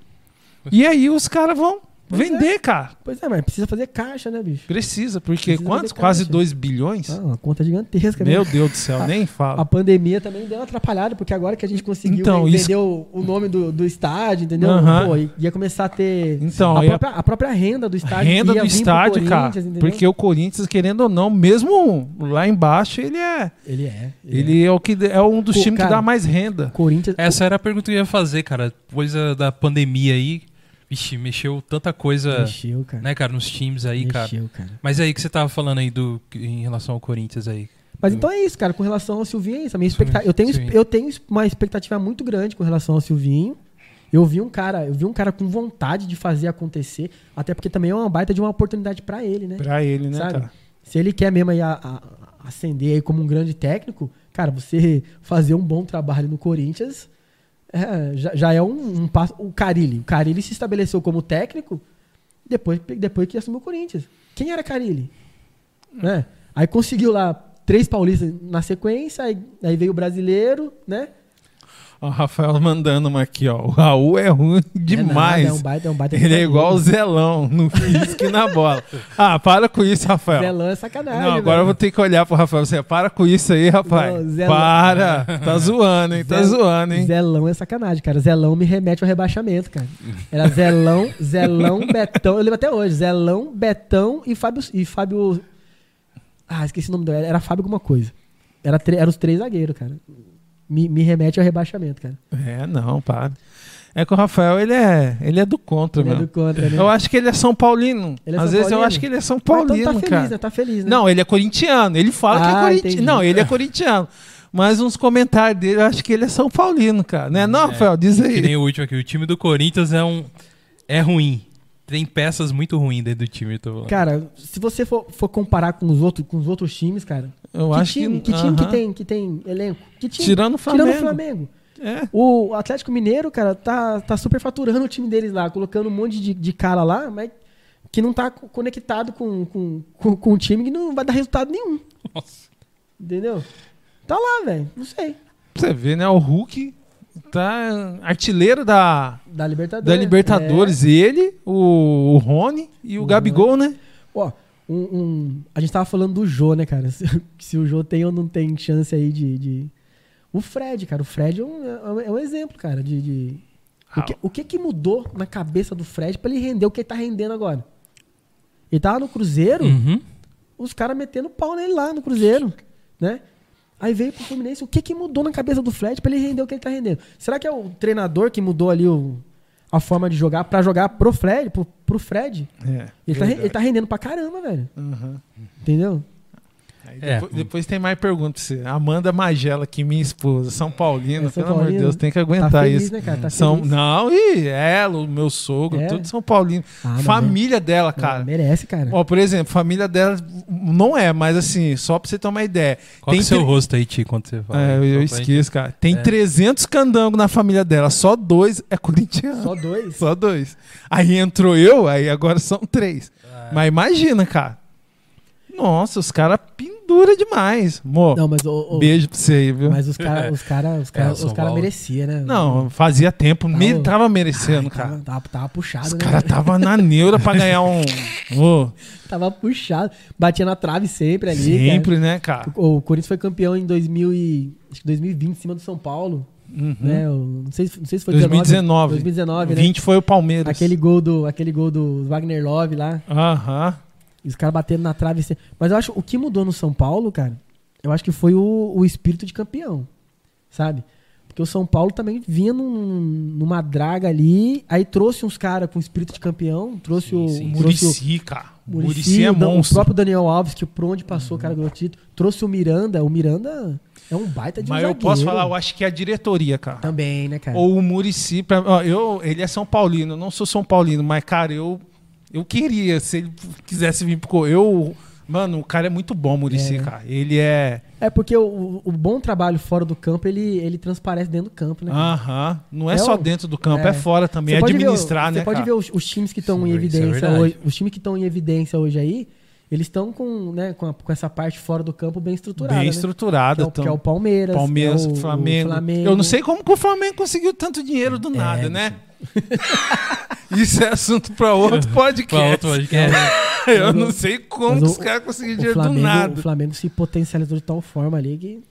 e aí os caras vão Pois é. vender, cara. Pois é, mas precisa fazer caixa, né, bicho? Precisa, porque Precisa quantos? Quase caixa. 2 bilhões? Ah, uma conta gigantesca, né? Meu Deus do céu, <laughs> nem A fala. pandemia também deu uma atrapalhada, porque agora que a gente conseguiu Então, vender isso- o, o nome do, do estádio, entendeu? Pô, ia começar a ter Então, a, ia- própria, a própria renda do estádio. renda ia do vir pro estádio, cara. Entendeu? Porque o Corinthians, querendo ou não, mesmo lá embaixo, ele é. Ele é. Ele é, o que é um dos times que dá mais renda. Corinthians. Essa era a pergunta que eu ia fazer, cara. Depois da, da pandemia aí, vixe, mexeu tanta coisa, Mexeu, cara. né, cara, nos times aí, cara. Mexeu, cara. Mas aí que você tava falando aí do em relação ao Corinthians aí. Mas então é isso, cara. Com relação ao Silvinho, é isso. A minha expectativa, eu, tenho, Silvinho. eu tenho uma expectativa muito grande com relação ao Silvinho. Eu vi um cara, eu vi um cara com vontade de fazer acontecer, até porque também é uma baita de uma oportunidade pra ele, né? Pra ele, né, Sabe? cara? Se ele quer mesmo aí a- a- a- ascender aí como um grande técnico, cara, você fazer um bom trabalho no Corinthians é, já, já é um, um passo. O Carilli. O Carilli se estabeleceu como técnico depois, depois que assumiu o Corinthians. Quem era Carilli? Né? Aí conseguiu lá três paulistas na sequência, aí, aí veio o brasileiro, né? Ó, o Rafael mandando uma aqui, ó. O Raul é ruim demais. É, nada, é um baita, é um baita Ele é igual o. Zelão, no físico e na bola. Ah, para com isso, Rafael. Zelão é sacanagem. Não, agora eu vou ter que olhar pro Rafael. Você para com isso aí, rapaz. Não, Zelão- Para. Tá <laughs> zoando, hein? Tá Zel- zoando, hein? Zelão é sacanagem, cara. Zelão me remete ao rebaixamento, cara. Era Zelão, Zelão, Betão. Eu lembro até hoje. Zelão, Betão e Fábio. E Fábio. Ah, esqueci o nome dele. Era Fábio alguma coisa. Era, tre- era os três zagueiros, cara. Me, me remete ao rebaixamento, cara. É, não, para. É que o Rafael, ele é, ele é do contra, Ele é meu. do contra, né? Eu acho que ele é São Paulino. Ele é Às São vezes eu Paulino? acho que ele é São Mas então Paulino, tá feliz, cara. né? Tá feliz, né? Não, ele é corintiano. Ele fala que é Ah, corintiano. Não, ele é corintiano. Mas uns comentários dele, eu acho que ele é São Paulino, cara. Né? Não, Rafael, diz Que aí. nem o último aqui. O time do Corinthians é um. É ruim. Tem peças muito ruins dentro do time, eu tô falando. Cara, se você for, for comparar com os, outros, com os outros times, cara. Eu que acho time, que. que, time que, aham. tem, que tem elenco? Que time? Tirando o Flamengo. Tirando o Flamengo. É. O Atlético Mineiro, cara, tá, tá super faturando o time deles lá, colocando um monte de, de cara lá, mas que não tá co- conectado com, com, com, com o time que não vai dar resultado nenhum. Nossa. Entendeu? Tá lá, velho. Não sei. Pra você ver, né? O Hulk tá artilheiro da, Da Libertadores. da Libertadores. Ele, o, o Rony e o. Gabigol, né? Ó, um, um- a gente tava falando do Jô, né, cara? <laughs> Se, se o Jô tem ou não tem chance aí de. de- O Fred, cara. O Fred é um, é um- é exemplo, cara, de. de- O, que, o que que mudou na cabeça do Fred pra ele render o que ele tá rendendo agora? Ele tava no Cruzeiro, Uhum. os caras metendo pau nele lá no Cruzeiro, né? Aí veio pro Fluminense, o que que mudou na cabeça do Fred pra ele render o que ele tá rendendo? Será que é o treinador que mudou ali o- a forma de jogar pra jogar pro Fred, pro, pro Fred? É. Ele tá, ele tá rendendo pra caramba, velho. Uhum. Entendeu? É. depois, depois tem mais perguntas. Amanda Magela, que minha esposa, São Paulina, É, pelo amor de Paulino. Deus, tem que Tá aguentar feliz, isso. né, cara? Tá São, feliz. não, e ela, o meu sogro, É? tudo São Paulino. Ah, família dela, Não, cara. merece, cara. Ó, por exemplo, família dela não é, mas assim, só pra você ter uma ideia. Qual que é o Tem seu tre- rosto aí, Ti, quando você fala? É, eu, eu esqueço, cara. Tem É. 300 candangos na família dela, só dois é corintiano. Só dois. Só dois. Aí entrou eu, aí agora são três. Ah. Mas imagina, cara. Nossa, os caras pendura demais. Mo, Não, mas, o, o- beijo pra você aí, viu? mas os caras os cara, os cara, É, os cara mereciam, né? Não, fazia tempo, Tava- me tava merecendo, Ai, cara. Tava, tava, tava puxado, Os né? caras tava na neura pra ganhar um. <laughs> Tava puxado. Batia na trave sempre ali. sempre, né, cara? cara. O, o Corinthians foi campeão em 2000 e, acho que 2020 em cima do São Paulo. Uhum. Né? Eu não, sei, se- não sei se foi 2019. 2019, né? 20 foi o Palmeiras. Aquele gol, do, aquele gol do Wagner Love lá. Aham. E os caras batendo na trave. assim. Mas eu acho o que mudou no São Paulo, cara, eu acho que foi o, o espírito de campeão. Sabe? Porque o São Paulo também vinha num- numa draga ali, aí trouxe uns caras com espírito de campeão, trouxe o. sim. trouxe o Murici, cara. Muricy, Murici é o Dan- O monstro. próprio Daniel Alves, que por onde passou o cara ganhou título. Trouxe o Miranda. O Miranda é um baita de um Mas eu zagueiro. posso falar, eu acho que é a diretoria, cara. Também, né, cara? Ou o Murici, eu, ele é São Paulino, eu não sou São Paulino, mas, cara, eu, eu queria, se ele quisesse vir pro. Eu. Mano, o cara é muito bom, Murici, É. cara. Ele é. É porque o, o bom trabalho fora do campo, ele, ele transparece dentro do campo, né? Aham. Não é, É só o- dentro do campo, é, é. fora também. É pode ver administrar, né? Você pode cara? ver os, os times que estão em Isso é evidência hoje. Os times que estão em evidência hoje aí, eles estão com, né, com, a- com essa parte fora do campo bem estruturada. Bem né? estruturada. Que é, o, que é o Palmeiras. Palmeiras, é o, Flamengo. o Flamengo. Eu não sei como que o Flamengo conseguiu tanto dinheiro do nada, né? <laughs> Isso é assunto para outro podcast. Pra outro podcast. <laughs> Eu não sei como Mas o- os caras conseguiram O dinheiro do Flamengo, o nada. Flamengo se potencializou de tal forma ali que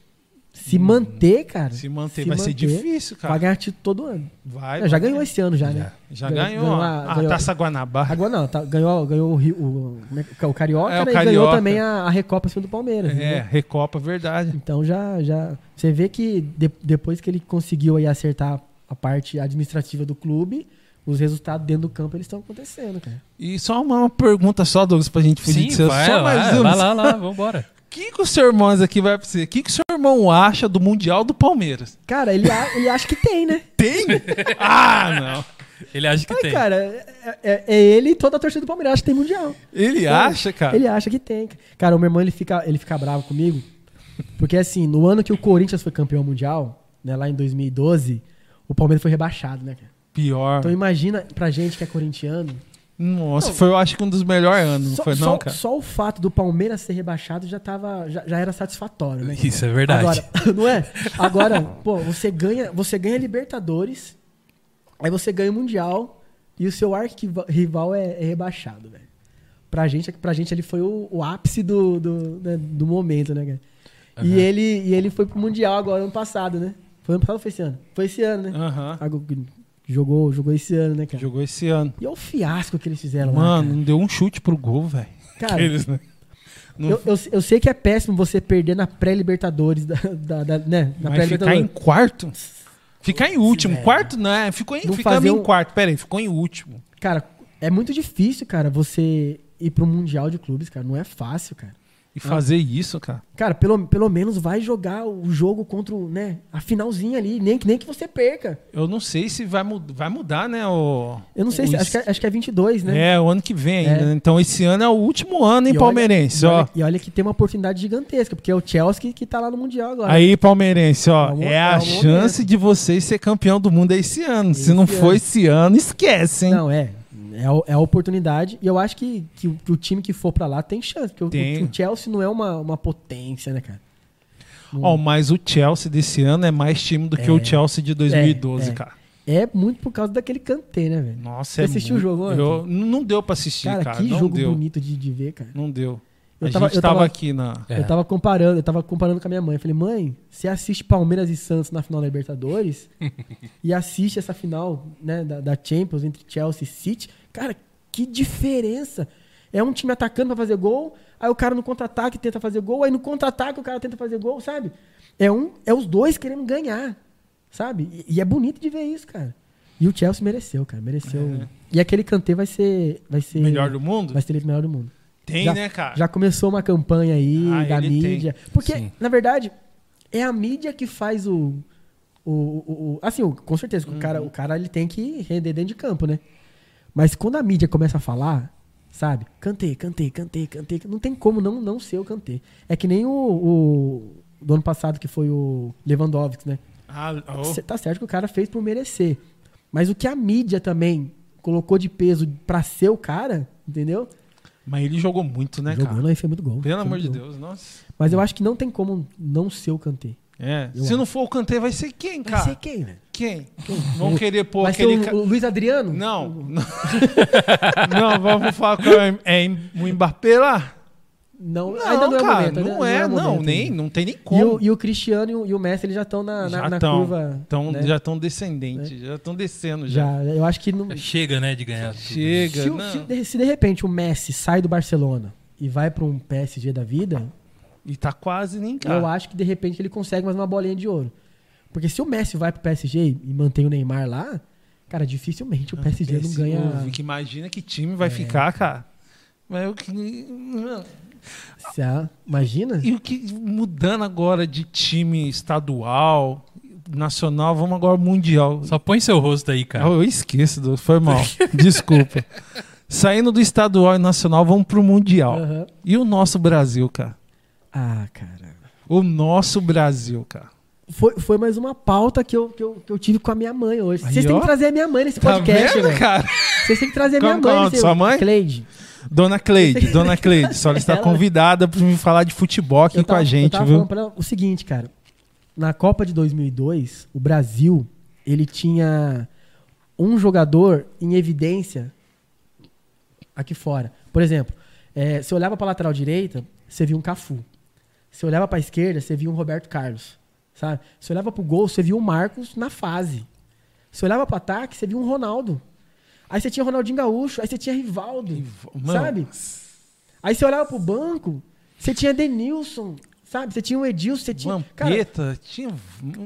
se manter, cara. Se manter se vai ser manter, difícil, Vai cara. ganhar título todo ano. Vai, É, já vai. ganhou esse ano já, né? Já Ganhou- ganhou, a, a- ganhou- Taça Guanabara. Agora não, tá- ganhou, ganhou o, Rio- o, é que- o Carioca, É, o né? E ganhou Carioca. também a, a Recopa em cima do Palmeiras. É? Recopa, verdade. Então já, já. Você vê que de- depois que ele conseguiu aí acertar a parte administrativa do clube, os resultados dentro do campo eles estão acontecendo, cara. E só uma, pergunta só, Douglas, pra gente fugir Sim, de ser vai, só vai, mais uma. vai lá, lá, vambora. O <laughs> que, que o seu irmão aqui vai pra você? O que, que o seu irmão acha do Mundial do Palmeiras? Cara, ele, a- ele acha que tem, né? <laughs> Tem? ah, não. Ele acha que Mas, tem. cara, é, é- é ele e toda a torcida do Palmeiras acha que tem Mundial. Ele acha, cara? Ele acha que tem. Cara, o meu irmão ele fica, ele fica bravo comigo. Porque assim, no ano que o Corinthians foi campeão mundial, né, lá em 2012, o Palmeiras foi rebaixado, né, cara? Pior. Então imagina pra gente que é corintiano. Nossa, foi eu acho que um dos melhores anos, não Só, foi só- não, cara? só o fato do Palmeiras ser rebaixado já, tava, já, já era satisfatório, né? Isso é verdade. Agora, <laughs> não é? Agora, pô, você ganha, você ganha Libertadores, aí você ganha o Mundial e o seu arqui-rival é, é rebaixado, velho. Pra gente, pra gente ele foi o, o ápice do, do, né, do momento, né, cara? E, ele, e ele foi pro Mundial agora, ano passado, né? Foi ano passado ou foi esse ano? Foi esse ano, né? Aham. Agora, Jogou, jogou esse ano, né, cara? Jogou esse ano. E é o fiasco que eles fizeram lá, Mano, não deu um chute pro gol, velho. Cara, Aqueles, né? Não- Eu, eu, eu sei que é péssimo você perder na pré-Libertadores, da, da, da- né? Na Mas ficar em quarto? Ficar em último. Quarto não é? Ficou em, Não ficamos fazer em um- quarto. Pera aí, ficou em último. Cara, é muito difícil, cara, você ir pro Mundial de Clubes, cara. Não é fácil, cara. E fazer isso, cara. Cara, pelo, pelo menos vai jogar o jogo contra, o, né? A finalzinha ali. Nem, que- nem que você perca. Eu não sei se vai, mud vai mudar, né? O... Eu não sei se. o Acho que, é, acho que é 22, né? É, o ano que vem É. ainda. Então esse ano é o último ano, hein, E olha- palmeirense, e ó. olha, e olha que tem uma oportunidade gigantesca, porque é o Chelsea que, que tá lá no Mundial agora. Aí, palmeirense, ó. É É a chance momento. de vocês ser campeão do mundo esse ano. Se Esse não for ano. esse ano, esquece, hein? Não, é. É, a- é a oportunidade. E eu acho que, que, o- que o time que for pra lá tem chance. Porque o- Tem. O, o Chelsea não é uma, uma potência, né, cara? Ó, mas o Chelsea desse ano é mais time do que o Chelsea de 2012, é. cara. É muito por causa daquele Kanté, né, velho? Nossa, Você é assistiu muito... o jogo ontem? Eu... Não deu pra assistir, Cara, cara. que não jogo deu. bonito de, de ver, cara. Não deu. Eu a tava- gente eu tava, tava- aqui na... É. Eu tava comparando, eu tava comparando com a minha mãe. Eu falei, mãe, você assiste Palmeiras e Santos na final da Libertadores <laughs> e assiste essa final né, da, da Champions entre Chelsea e City. Cara, que diferença! É um time atacando pra fazer gol, aí o cara no contra-ataque tenta fazer gol, aí no contra-ataque o cara tenta fazer gol, sabe? É, um, é os dois querendo ganhar, sabe? E, e é bonito de ver isso, cara. E o Chelsea mereceu, cara, mereceu. E aquele Kanté vai ser, vai ser Melhor do mundo? vai ser eleito melhor do mundo. Tem, Já- né, cara? Já começou uma campanha aí Ah, da mídia. Porque, Sim. na verdade, é a mídia que faz o. o, o- o- assim, com certeza, o, cara, o cara ele tem que render dentro de campo, né? Mas quando a mídia começa a falar, sabe? Cantei, cantei, cantei, cantei. Não tem como não, não ser o cantei. É que nem o, o do ano passado, que foi o Lewandowski, né? Ah, oh. Tá certo que o cara fez por merecer. Mas o que a mídia também colocou de peso pra ser o cara, entendeu? Mas ele jogou muito, né, Jogou, cara? e fez muito gol. Pelo amor de. Deus, nossa. Mas eu acho que não tem como não ser o Kanté. É. Eu Se não for o Kanté, vai ser quem, Vai cara? ser quem, velho? Quem? Vão querer pôr Vai aquele... ser o, o Luiz Adriano? Não. Não, <laughs> vamos falar com é o Mbappé lá? Não, Não, ainda não é o cara, momento. ainda não é, o não, momento nem, não tem nem E como. o, e o Cristiano e o, e o Messi eles já estão na, na, Já na tão, curva. Tão, né? Já estão descendentes, já estão descendo já. Já, eu acho que não, Chega, né, de ganhar. tudo. Chega, se, o- não. se de- se de repente o Messi sai do Barcelona e vai para um PSG da vida, E tá quase nem eu cá. acho que de repente ele consegue mais uma bolinha de ouro. Porque se o Messi vai pro PSG e mantém o Neymar lá, cara, dificilmente o PSG não Esse- ganha. o- que imagina que time vai ficar, cara. Mas o que. Imagina? E o que. Mudando agora de time estadual, nacional, vamos agora mundial. Só põe seu rosto aí, cara. Eu esqueço, do- foi mal. <laughs> Desculpa. Saindo do estadual e nacional, vamos pro mundial. Aham. E o nosso Brasil, cara? Ah, cara. O nosso Brasil, cara. Foi, foi mais uma pauta que eu, que, eu, que eu tive com a minha mãe hoje. Vocês têm que trazer a minha mãe nesse Tá podcast, vendo, velho. cara? Vocês têm que trazer a minha Como- mãe. como- nesse- sua mãe? Cleide. Dona Cleide, Dona <laughs> Cleide, só ela está convidada para me falar de futebol aqui Eu com tava- a eu gente, tava viu? falando pra ela o seguinte, cara. Na Copa de 2002, o Brasil, ele tinha um jogador em evidência aqui fora. Por exemplo, eh, você olhava pra lateral direita, você via um Cafu. Você olhava pra esquerda, você via um Roberto Carlos. Sabe? Você olhava pro gol, você via o Marcos na fase. Você olhava pro ataque, você via um Ronaldo. Aí você tinha Ronaldinho Gaúcho, aí você tinha Rivaldo. Mano, Sabe? Aí você olhava pro banco, você tinha Denilson, sabe? Você tinha o Edilson, você tinha. Cara, Vampeta, tinha.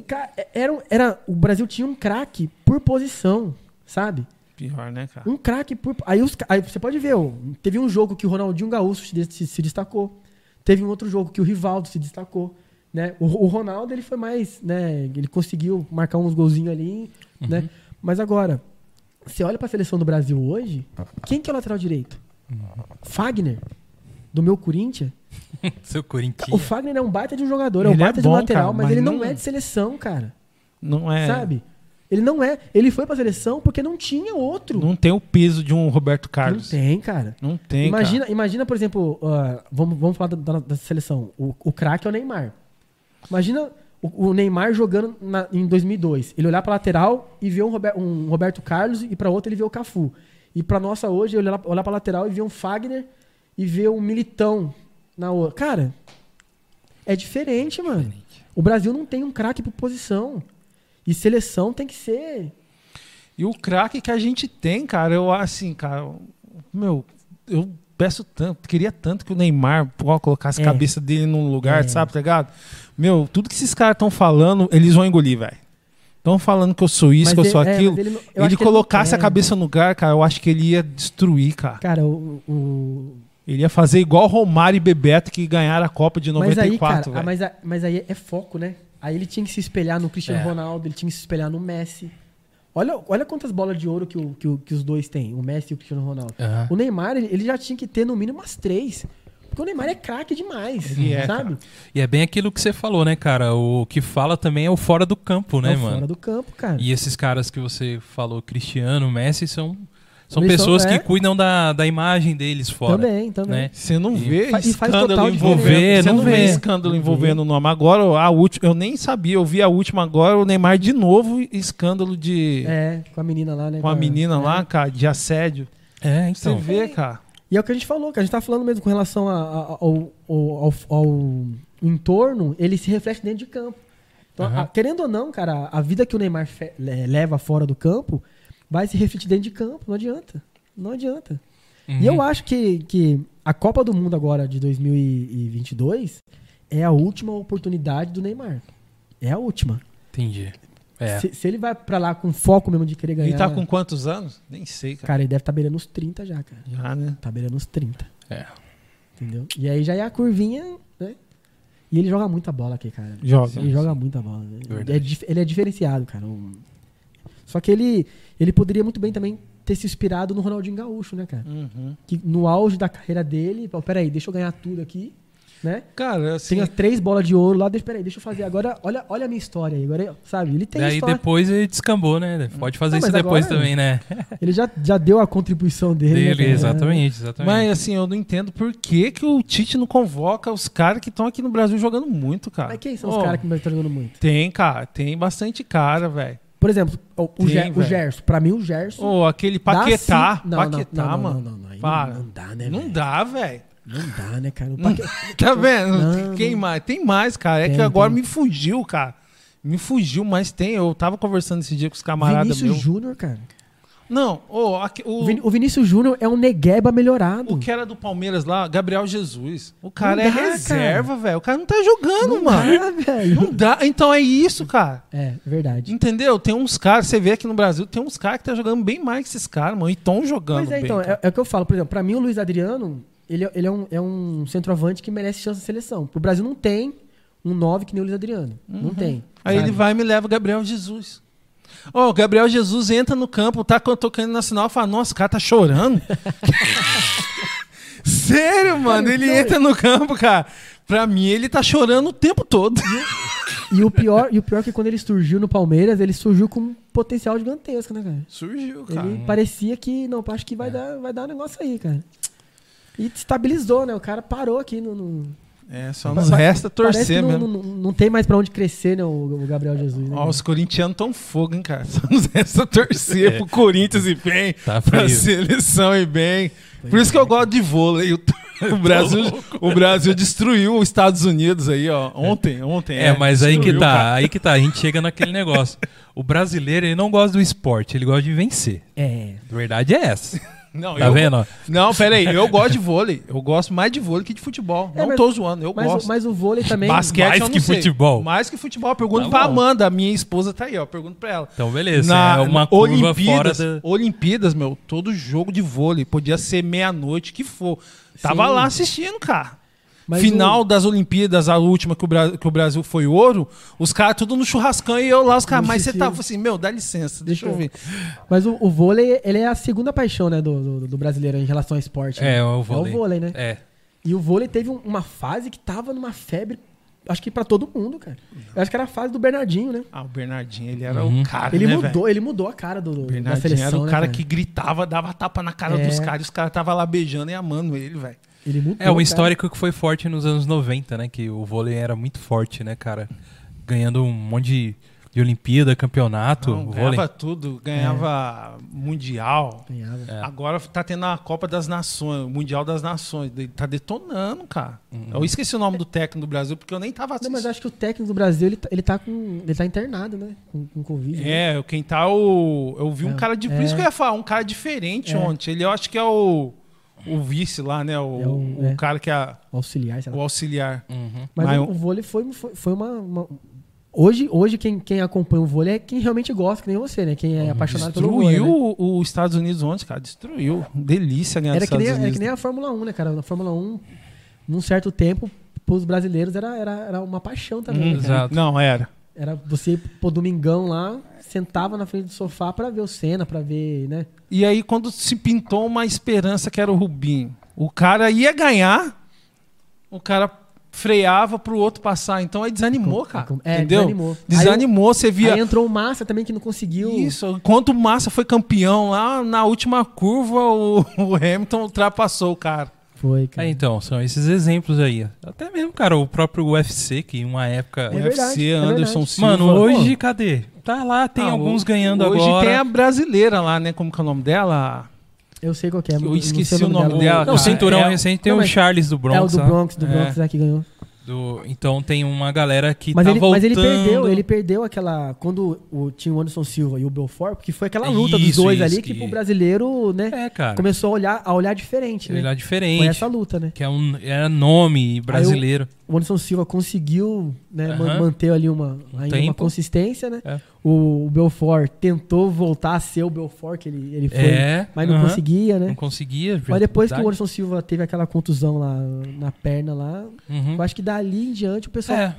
ca- era, um- era, o Brasil tinha um craque por posição, sabe? Pior, né, cara? Um craque por. Aí, os, aí você pode ver, ó, teve um jogo que o Ronaldinho Gaúcho se, se- destacou. Teve um outro jogo que o Rivaldo se destacou. Né? O, o Ronaldo ele foi mais. Né? Ele conseguiu marcar uns golzinhos ali. Né? Mas agora, você olha pra seleção do Brasil hoje, quem que é o lateral direito? Fagner, do meu Corinthians. <laughs> Seu O Corinthians. Fagner é um baita de um jogador, é um Ele é baita de um bom, lateral, cara, mas, mas ele não, não- é de seleção, cara. Não é. Sabe? Ele não é. Ele foi pra seleção porque não tinha outro. Não tem o peso de um Roberto Não Carlos. tem, cara. Não tem, imagina, cara. imagina, por exemplo, uh, vamos, vamos falar da, da- da seleção. O, o craque é o Neymar. Imagina o, o Neymar jogando na- em 2002. Ele olhar pra lateral e ver um, Rober- um Roberto Carlos e pra outra ele ver o Cafu. E pra nossa hoje, olhar, olhar pra lateral e ver um Fagner e ver um Militão na outra. Cara, é diferente, mano. O Brasil não tem um craque por posição. E seleção tem que ser. E o craque que a gente tem, cara, eu assim, cara, meu, eu peço tanto, queria tanto que o Neymar pô, colocasse a É. cabeça dele num lugar, É. sabe, tá ligado? Meu, tudo que esses caras estão falando, eles vão engolir, velho. Estão falando que eu sou isso, que eu Mas sou é- é, aquilo. mas ele eu ele acho que ele não colocasse a quer. cabeça no lugar, cara, eu acho que ele ia destruir, cara. Cara, o- o, Ele ia fazer igual Romário e Bebeto que ganharam a Copa de Mas aí, 94, cara, ah, mas, a- mas aí é foco, né? Aí ele tinha que se espelhar no Cristiano É. Ronaldo, ele tinha que se espelhar no Messi. Olha, olha quantas bolas de ouro que, o- que, o- que os dois têm, o Messi e o Cristiano Ronaldo. Aham. O Neymar, ele, ele já tinha que ter no mínimo umas três. Porque o Neymar é craque demais, Ele é, sabe? E é bem aquilo que você falou, né, cara? O que fala também é o fora do campo, né, É o mano? Fora do campo, cara. E esses caras que você falou, Cristiano, Messi, são, São pessoas que é. cuidam da, da imagem deles fora. Também, também. né? Você não vê e faz escândalo total envolvendo. Você Não não vê vê. escândalo envolvendo o nome. Agora, a última, eu nem sabia, eu vi a última agora, o Neymar de novo, escândalo de. É, com a menina lá, né? com a menina é. lá, cara, de assédio. É, Você então. vê, cara. E é o que a gente falou, que a gente tá falando mesmo com relação a- a- ao, ao, ao- entorno, ele se reflete dentro de campo. Então, Aham. a- querendo ou não, cara, a vida que o Neymar fe- le- leva fora do campo vai se refletir dentro de campo. Não adianta. Não adianta. Uhum. E eu acho que, que a Copa do Mundo agora de 2022 é a última oportunidade do Neymar. É a última. Entendi. É. Se, se ele vai pra lá com foco mesmo de querer ganhar. Ele tá com quantos anos? Nem sei, cara. Cara, ele deve estar tá beirando os 30 já, cara. Já, né? Tá beirando os 30. É. Entendeu? E aí já é a curvinha, né? E ele joga muita bola aqui, cara. Joga. Ele joga muita bola. né? Verdade. É dif- ele é diferenciado, cara. Só que ele, ele poderia muito bem também ter se inspirado no Ronaldinho Gaúcho, né, cara? Uhum. Que no auge da carreira dele, peraí, deixa eu ganhar tudo aqui, né? Cara, assim. Tem as três bolas de ouro lá, deixa, peraí, deixa eu fazer. Agora, olha, olha a minha história aí. Agora, sabe? Ele tem Daí história. depois ele descambou, né? Pode fazer Não, isso depois agora- também, né? <laughs> Ele já, já deu a contribuição dele. né, Dele, cara? exatamente, exatamente. Mas assim, eu não entendo por que, que o Tite não convoca os caras que estão aqui no Brasil jogando muito, cara. Mas quem são Ô, os caras que estão jogando muito? Tem, cara, tem bastante cara, velho. Por exemplo, o, o, Tem, Ger- o. Gerson. Pra mim, o Gerson. Ô, aquele dá Paquetá. sim- Não, Paquetá, não, não, mano. Não, não, não, aí Para. não, não dá, né? Não velho? dá, velho. Não dá, né, cara? <laughs> Tá vendo? Não, Quem não. mais? Tem mais, cara. É Tem, que agora tem. me fugiu, cara. Me fugiu, mas tem. Eu tava conversando esse dia com os camaradas Vinícius. Júnior, cara. Não, ô, aque- O, o, Vinícius Júnior é um negueba melhorado. o que era do Palmeiras lá, Gabriel Jesus. O cara Não é dá, reserva, velho. O cara não tá jogando, Não mano. dá, velho. Não dá. Então é isso, cara. É, verdade. Entendeu? Tem uns caras, você vê aqui no Brasil, tem uns caras que tá jogando bem mais que esses caras, mano. E tão jogando Mas é, bem. então, é, é o que eu falo. Por exemplo, pra mim, o Luiz Adriano, ele, é- ele é, um, é um centroavante que merece chance de seleção. O Brasil não tem um 9 que nem o Luiz Adriano. Não tem. Uhum. Aí sabe? ele vai e me leva o Gabriel Jesus. Ó, o Gabriel Jesus entra no campo, tá tocando nacional e fala, nossa, o cara tá chorando. <laughs> Sério, mano, ele entra no campo, cara. Pra mim, ele tá chorando o tempo todo. E o pior, e o pior é que quando ele surgiu no Palmeiras, ele surgiu com um potencial gigantesco, né, cara? Surgiu, Ele parecia que, não, acho que vai, dar, vai dar um negócio aí, cara. E estabilizou, né? O cara parou aqui no. no- É, só nos resta torcer que não, mesmo. não, não tem mais pra onde crescer, né, o, o Gabriel Jesus. Né, Ó, os corintianos tão fogo, hein, cara? <laughs> Só nos resta torcer <laughs> pro Corinthians e bem, Tá pra frio. seleção e bem. Por isso que eu gosto de vôlei. O, <laughs> o Brasil, o Brasil destruiu os Estados Unidos aí, ó. Ontem, ontem. É, mas aí que tá, cara. aí que tá, a gente chega naquele negócio. O brasileiro, ele não gosta do esporte, ele gosta de vencer. É. A verdade é essa. Não, Tá eu- vendo? Não, peraí, eu gosto de vôlei. Eu gosto mais de vôlei que de futebol. É, não mas- tô zoando, eu Mas, gosto. mas o vôlei também. Basquete Mais eu não que sei. futebol. Mais que futebol. Pergunto Tá pra. Amanda, minha esposa tá aí, ó. Eu pergunto pra ela. Então, beleza. Na é uma curva fora Olimpíadas, da. Olimpíadas, meu, todo jogo de vôlei podia ser meia-noite que for. Tava Sim. lá assistindo, cara. Mas Final o- das Olimpíadas, a última que o, Bra- que o Brasil foi ouro, os caras tudo no churrascão e eu lá, os caras, mas você tava assim, meu, dá licença, deixa, eu ver. Mas o, o vôlei, ele é a segunda paixão, né, do, do, do brasileiro em relação ao esporte. né? É, o vôlei. É o vôlei, né? É. E o vôlei teve um- uma fase que tava numa febre, acho que pra todo mundo, cara. Eu acho que era a fase do Bernardinho, né? Ah, o Bernardinho, ele era Uhum. o cara, Ele né, mudou, ele mudou a cara do, do- O da Bernardinho seleção, era o né, cara que gritava, dava tapa na cara É. dos caras, e os caras tava lá beijando e amando ele, velho. Ele mudou. É um cara. histórico que foi forte nos anos 90, né? Que o vôlei era muito forte, né, cara? Ganhando um monte de, de Olimpíada, campeonato. Não, vôlei. ganhava tudo, ganhava mundial. Ganhava. É. Agora tá tendo a Copa das Nações, o Mundial das Nações. Ele tá detonando, cara. Uhum. Eu esqueci o nome do técnico do Brasil, porque eu nem tava Não, assistindo. mas acho que o técnico do Brasil, ele tá, ele tá com. Ele tá internado, né? Com, com Covid. né? É, quem tá o. Eu vi um É, cara de. Por é. isso que eu ia falar, um cara diferente É. ontem. Ele eu acho que é o. O vice lá, né? O, É o- o é. cara que é O auxiliar, sei lá. o auxiliar. Uhum. Mas Mas o, eu- o vôlei foi, foi, foi uma, uma- Hoje, hoje quem, quem acompanha o vôlei é quem realmente gosta, que nem você, né? Quem é apaixonado pelo vôlei. Destruiu né? o- os Estados Unidos ontem, cara. Destruiu. Delícia ganhar Era que, nem, era Unidos. que nem a Fórmula 1, né, cara? Na Fórmula 1, num certo tempo, pros brasileiros era, era, era uma paixão também. Hum, né? Exato. Não, era. Era você ir pro domingão lá, sentava na frente do sofá pra ver o Senna, pra ver, né? E aí, quando se pintou uma esperança que era o Rubinho, o cara ia ganhar, o cara freava pro outro passar. Então aí desanimou, cara. É, entendeu? desanimou. Desanimou, você Aí, via. aí entrou o Massa também que não conseguiu. Isso, enquanto o Massa foi campeão lá, na última curva, o, <laughs> o Hamilton ultrapassou o cara. Foi, cara. É, então, são esses exemplos aí. Até mesmo, cara, o próprio UFC, que em uma época. É verdade, UFC, é Anderson verdade. Silva. Mano, hoje, cadê? Tá lá, tem Ah, alguns o- ganhando hoje agora. tem a brasileira lá, né? Como que é o nome dela? Eu sei qual que é. Eu não esqueci sei o nome dela, Não, cara. o cinturão É- recente tem Não, o Charles do Bronx. é o do. Bronx, do É. Bronx, né, que ganhou. Do- então tem uma galera que Mas, tá ele, voltando. mas ele perdeu, ele perdeu aquela. Quando o, tinha o Anderson Silva e o Belfort, porque foi aquela luta dos Isso, dois isso, ali que, que- pro brasileiro, né, É, cara. começou a olhar, a olhar diferente, né? É diferente. Foi essa luta, né? Que é um é nome brasileiro. O Anderson Silva conseguiu né, manter ali uma, Um uma consistência, né? É. O, o Belfort tentou voltar a ser o Belfort que ele, ele foi, É, mas não conseguia, né? Não conseguia. Mas depois que o. Anderson Silva teve aquela contusão lá na perna lá, Uhum. eu acho que dali em diante o pessoal. É.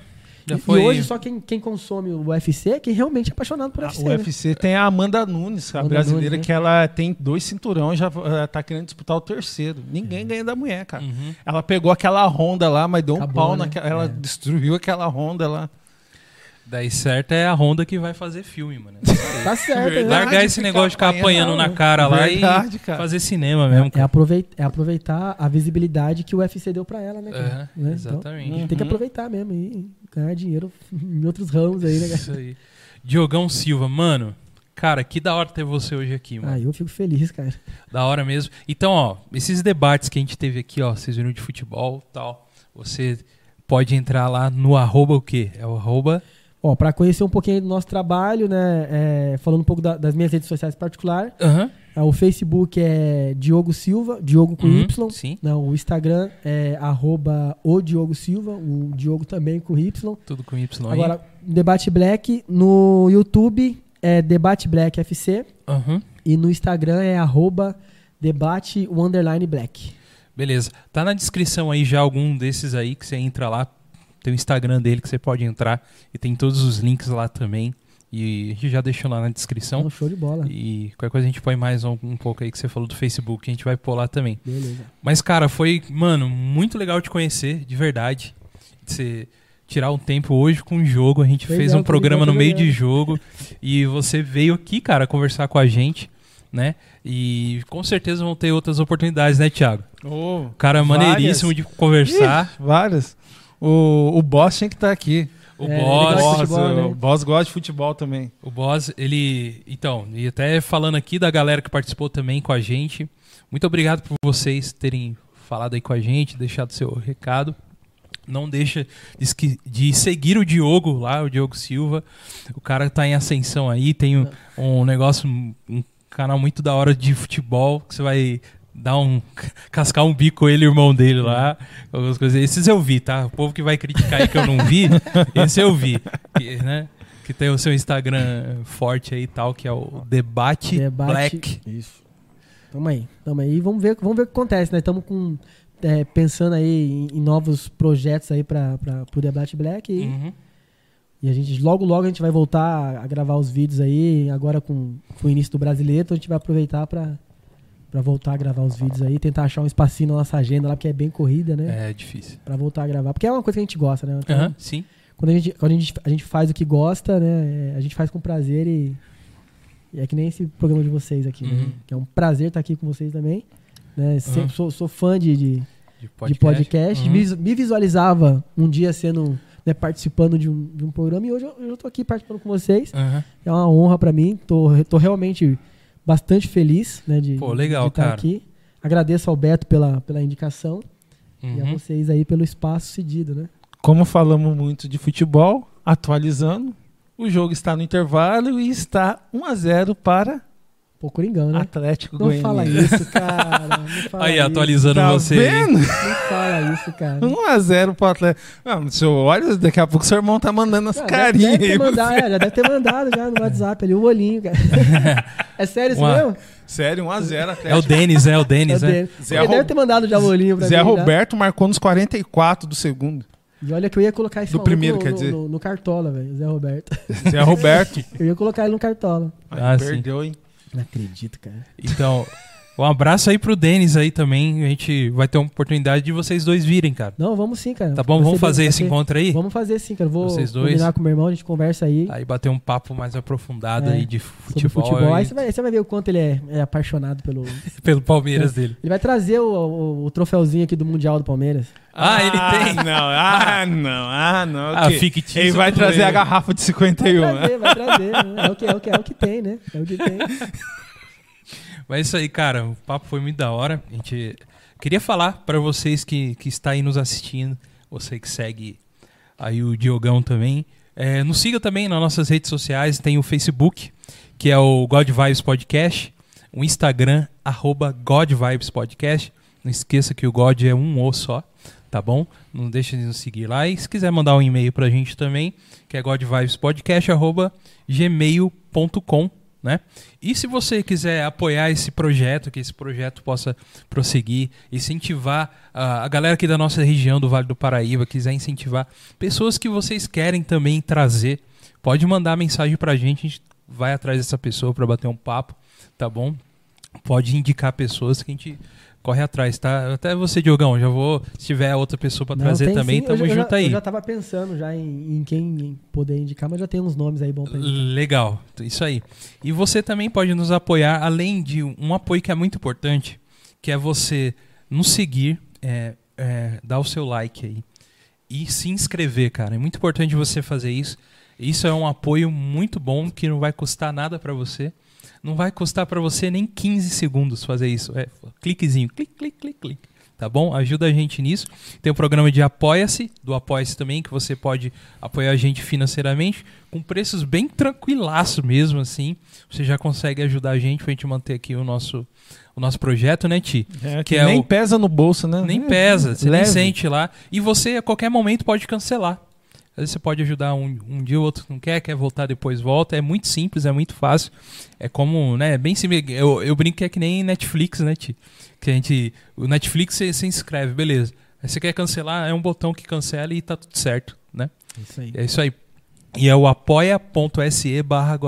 Já E- foi. E hoje só quem, quem consome o UFC é quem realmente é apaixonado por A UFC. o né? UFC tem a Amanda Nunes, a Amanda brasileira, Nunes, né? que ela tem dois cinturões e já eh, tá querendo disputar o terceiro. Ninguém ganha da mulher, cara. Uhum. Ela pegou aquela Honda lá, mas deu um Acabou, pau né? naquela. Ela É. destruiu aquela Honda lá. Daí certo é a Honda que vai fazer filme, mano. <laughs> Tá certo, Verdade. né? Largar esse negócio de ficar apanhando na cara lá Verdade, e cara. fazer cinema mesmo. É cara. aproveitar, é aproveitar a visibilidade que o UFC deu pra ela, né? cara? É, Né? Então, exatamente. tem que Uhum. aproveitar mesmo e ganhar dinheiro em outros ramos aí, né, cara? Isso aí. Diogão Silva, mano. Cara, que da hora ter você hoje aqui, mano. Ah, eu fico feliz, cara. Da hora mesmo. Então, ó, esses debates que a gente teve aqui, ó, vocês viram de futebol e tal, você pode entrar lá no arroba o quê? É o arroba... Ó, pra conhecer um pouquinho do nosso trabalho, né? é, falando um pouco da- das minhas redes sociais particulares, Aham. é, o Facebook é Diogo Silva, Diogo com Uhum, Y. Sim, Não, o Instagram é arroba o Diogo Silva, o Diogo também com Y. tudo com Y aí. Agora, Debate Black no YouTube é Debate Black FC Aham. e no Instagram é arroba debate underline black. Beleza. Tá na descrição aí já algum desses aí que você entra lá. Tem o Instagram dele que você pode entrar. E tem todos os links lá também. E a gente já deixou lá na descrição. Show de bola. E qualquer coisa a gente põe mais um, um pouco aí que você falou do Facebook. A gente vai pôr lá também. Beleza. Mas, cara, foi, mano, muito legal te conhecer, de verdade. Você tirar um tempo hoje com o jogo. A gente Pois fez é, um programa no meio tô de jogo. E você veio aqui, cara, conversar com a gente, né? E com certeza vão ter outras oportunidades, né, Thiago? Ô, Cara Várias. maneiríssimo de conversar. várias. O, o Boss tinha que estar aqui. O É, Boss, gosta futebol, né? O Boss gosta de futebol também. o Boss, ele. Então, e até falando aqui da galera que participou também com a gente. Muito obrigado por vocês terem falado aí com a gente, deixado seu recado. Não deixa de, seguir o Diogo lá, o Diogo Silva. O cara tá em ascensão aí, tem um, um negócio, um, um canal muito da hora de futebol, que você vai dar um. <laughs> cascar um bico ele e o irmão dele lá. Algumas coisas. Esses eu vi, tá? O povo que vai criticar aí que eu não vi, <laughs> esse eu vi. Que, né? Que tem o seu Instagram forte aí e tal, que é o Debate, Debate- Black. Isso. Tamo aí, tamo aí. Vamos ver, vamos ver o que acontece, né? Estamos com. é, pensando aí em, em novos projetos aí para o Debate Black e, Uhum. e a gente logo logo a gente vai voltar a gravar os vídeos aí agora com, com o início do brasileiro então a gente vai aproveitar para para voltar a gravar os vídeos aí tentar achar um espacinho na nossa agenda lá porque é bem corrida né É difícil. Pra voltar a gravar porque é uma coisa que a gente gosta né Então, Aham, sim. quando a gente quando a gente, a gente faz o que gosta né a gente faz com prazer e, e é que nem esse programa de vocês aqui né? Uhum. que é um prazer estar aqui com vocês também né Sempre Uhum. sou, sou fã de, de, De de podcast. Uhum. Me, me visualizava um dia sendo né, participando de um, de um programa e hoje eu, eu tô aqui participando com vocês. É uma honra pra mim. Tô, tô realmente bastante feliz né, de, Pô, legal, de estar cara. aqui. Agradeço ao Beto pela, pela indicação e a Uhum. vocês aí pelo espaço cedido, né? Como falamos muito de futebol, atualizando, o jogo está no intervalo e está 1 a 0 para Pô, Coringão, né? Atlético Não fala Goianiense. isso, cara. Não <laughs> fala Aí, isso. atualizando Tá você. vendo? Não fala isso, cara. 1 a 0 para o Atlético. Não, o senhor olha, daqui a pouco o seu irmão tá mandando as Já carinhas deve, aí. ter mandado, é, já deve ter mandado já no WhatsApp ali, o olhinho, cara. <laughs> é sério isso Uma- mesmo? Sério, 1 a 0 É o Atlético. Denis, é o Denis, É né? dele. Zé Ele deve ter mandado já o olhinho pra Zé mim. já. Roberto marcou nos 44 do segundo. E olha que eu ia colocar esse Do primeiro, no, quer no- dizer. No, no Cartola, velho. Zé Roberto. Zé Roberto. <laughs> Eu ia colocar ele no Cartola. Ah. Perdeu, hein? Não acredito, cara. Então, Um abraço aí pro Denis aí também. A gente vai ter uma oportunidade de vocês dois virem, cara. Não, vamos sim, cara. Tá bom? Vamos fazer esse encontro aí? Vamos fazer sim, cara. Vou Vocês dois. combinar com o meu irmão, a gente conversa aí Aí bater um papo mais aprofundado É, aí de futebol, futebol. Aí aí, você vai, você vai ver o quanto ele é, é apaixonado pelo. <laughs> pelo Palmeiras dele. Ele vai trazer o, o- o troféuzinho aqui do Mundial do Palmeiras. Ah, ele tem. não, <laughs> ah, não, ah, não. Ah, ok. fictício. Ele vai trazer bem. a garrafa de 51. Vai né? trazer, vai trazer. né? É o, que, é, o que, é o que tem, né? É o que tem. <laughs> Mas é isso aí, cara. O papo foi muito da hora. A gente queria falar pra vocês que, que está aí nos assistindo, você que segue aí o Diogão também. É, nos siga também nas nossas redes sociais. Tem o Facebook, que é o God Vibes Podcast. O Instagram, arroba God Vibes Podcast. Não esqueça que o God é um O só, tá bom? Não deixe de nos seguir lá. E se quiser mandar um e-mail pra gente também, que é godvibespodcast, arroba gmail.com, né? E se você quiser apoiar esse projeto, que esse projeto possa prosseguir, incentivar a galera aqui da nossa região do Vale do Paraíba, quiser incentivar pessoas que vocês querem também trazer, pode mandar mensagem pra gente, a gente vai atrás dessa pessoa para bater um papo, tá bom? Pode indicar pessoas que a gente corre atrás, tá? Até você, Diogão, já vou, se tiver outra pessoa para trazer também, sim. tamo eu, já- junto aí. Eu já tava pensando já em, em quem poder indicar, mas já tem uns nomes aí bons pra indicar. Legal, isso aí. E você também pode nos apoiar, além de um apoio que é muito importante, que é você nos seguir, é, é, dar o seu like aí e se inscrever, cara. É muito importante você fazer isso. Isso é um apoio muito bom que não vai custar nada pra você. Não vai custar pra você nem 15 segundos fazer isso. É cliquezinho, clique, clique, clique, clique. Tá bom? Ajuda a gente nisso. Tem o programa de Apoia-se, do Apoia-se também, que você pode apoiar a gente financeiramente, com preços bem tranquilaço mesmo, assim. Você já consegue ajudar a gente pra gente manter aqui o nosso, o nosso projeto, né, Ti? É, Que que é nem o- pesa no bolso, né? Nem É, pesa, você nem leve. sente lá. E você, a qualquer momento, pode cancelar. Às vezes você pode ajudar um, um dia, o outro não quer, quer voltar, depois volta. É muito simples, é muito fácil. É como, né, bem simples. Eu, eu brinco que é que nem Netflix, né, Ti? Que a gente... O Netflix, você, você inscreve, beleza. Aí você quer cancelar, é um botão que cancela e tá tudo certo, né? Isso aí. É isso aí. E é o apoia.se barra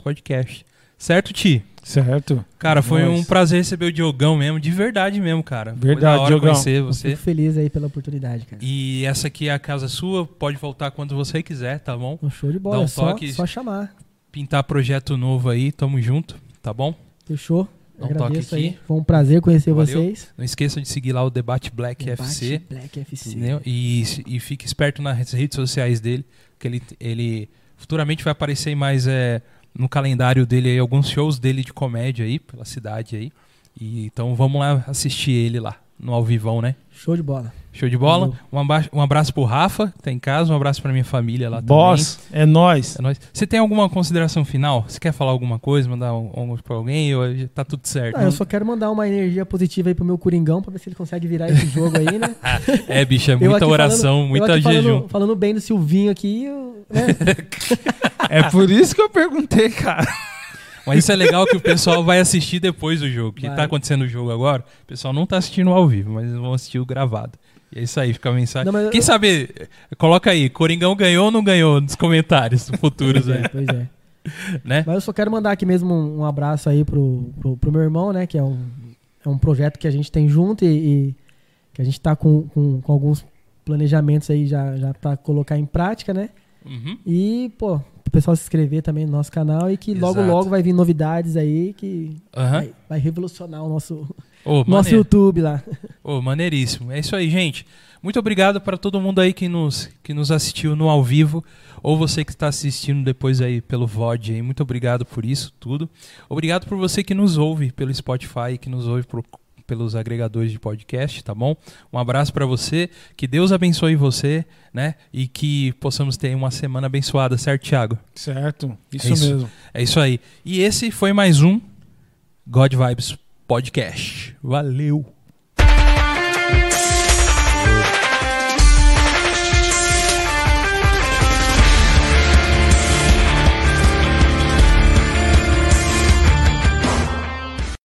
Podcast. Certo, Ti? Certo. Cara, foi Nós. um prazer receber o Diogão mesmo, de verdade mesmo, cara. Foi Verdade, da hora Diogão. conhecer Eu você. Fico feliz aí pela oportunidade, cara. E essa aqui é a casa sua, pode voltar quando você quiser, tá bom? Um show de Dá bola, um é só, toque. só chamar. Pintar projeto novo aí, tamo junto, tá bom? Fechou? Dá um toque Agradeço aqui. aí. Foi um prazer conhecer Valeu. vocês. Não esqueça de seguir lá o Debate Black Debate FC, Black FC. entendeu? E, e fique esperto nas redes sociais dele, que ele, ele futuramente vai aparecer mais é, no calendário dele aí, alguns shows dele de comédia aí, pela cidade aí. E, então vamos lá assistir ele lá, no ao vivão, né? Show de bola. Show de bola. Valeu. Um abraço, um abraço pro Rafa, que tá em casa, um abraço pra minha família lá Boss, é nóis. também. É nóis. Você tem alguma consideração final? Você quer falar alguma coisa, mandar um, um pra alguém? Ou tá tudo certo? Ah, eu só quero mandar uma energia positiva aí pro meu Coringão pra ver se ele consegue virar esse jogo aí, né? <laughs> É, bicho, é muita oração, falando- muita jejum. Falando, falando bem do Silvinho aqui, eu- né? <laughs> É por isso que eu perguntei, cara. Mas isso é legal que o pessoal vai assistir depois do jogo. Que Vai. tá acontecendo o jogo agora, o pessoal não tá assistindo ao vivo, mas eles vão assistir o gravado. E é isso aí, fica a mensagem. Não, Quem eu- sabe, coloca aí, Coringão ganhou ou não ganhou nos comentários futuros aí, Pois é. <laughs> né? Mas eu só quero mandar aqui mesmo um, um abraço aí pro, pro, pro meu irmão, né? Que é um, é um projeto que a gente tem junto e, e que a gente tá com, com, com alguns planejamentos aí já, já pra colocar em prática, né? Uhum. E, pô, pro pessoal se inscrever também no nosso canal e que logo, Exato. logo vai vir novidades aí que Aham. vai, vai revolucionar o nosso, Ô, nosso maneiro. YouTube lá. Ô, maneiríssimo. É isso aí, gente. Muito obrigado para todo mundo aí que nos, que nos assistiu no ao vivo, ou você que está assistindo depois aí pelo VOD aí. Muito obrigado por isso tudo. Obrigado por você que nos ouve pelo Spotify, que nos ouve por- pelos agregadores de podcast, tá bom? Um abraço para você, que Deus abençoe você, né? E que possamos ter uma semana abençoada, certo, Thiago? Certo, isso, isso. mesmo. É isso aí. E esse foi mais um God Vibes Podcast. Valeu!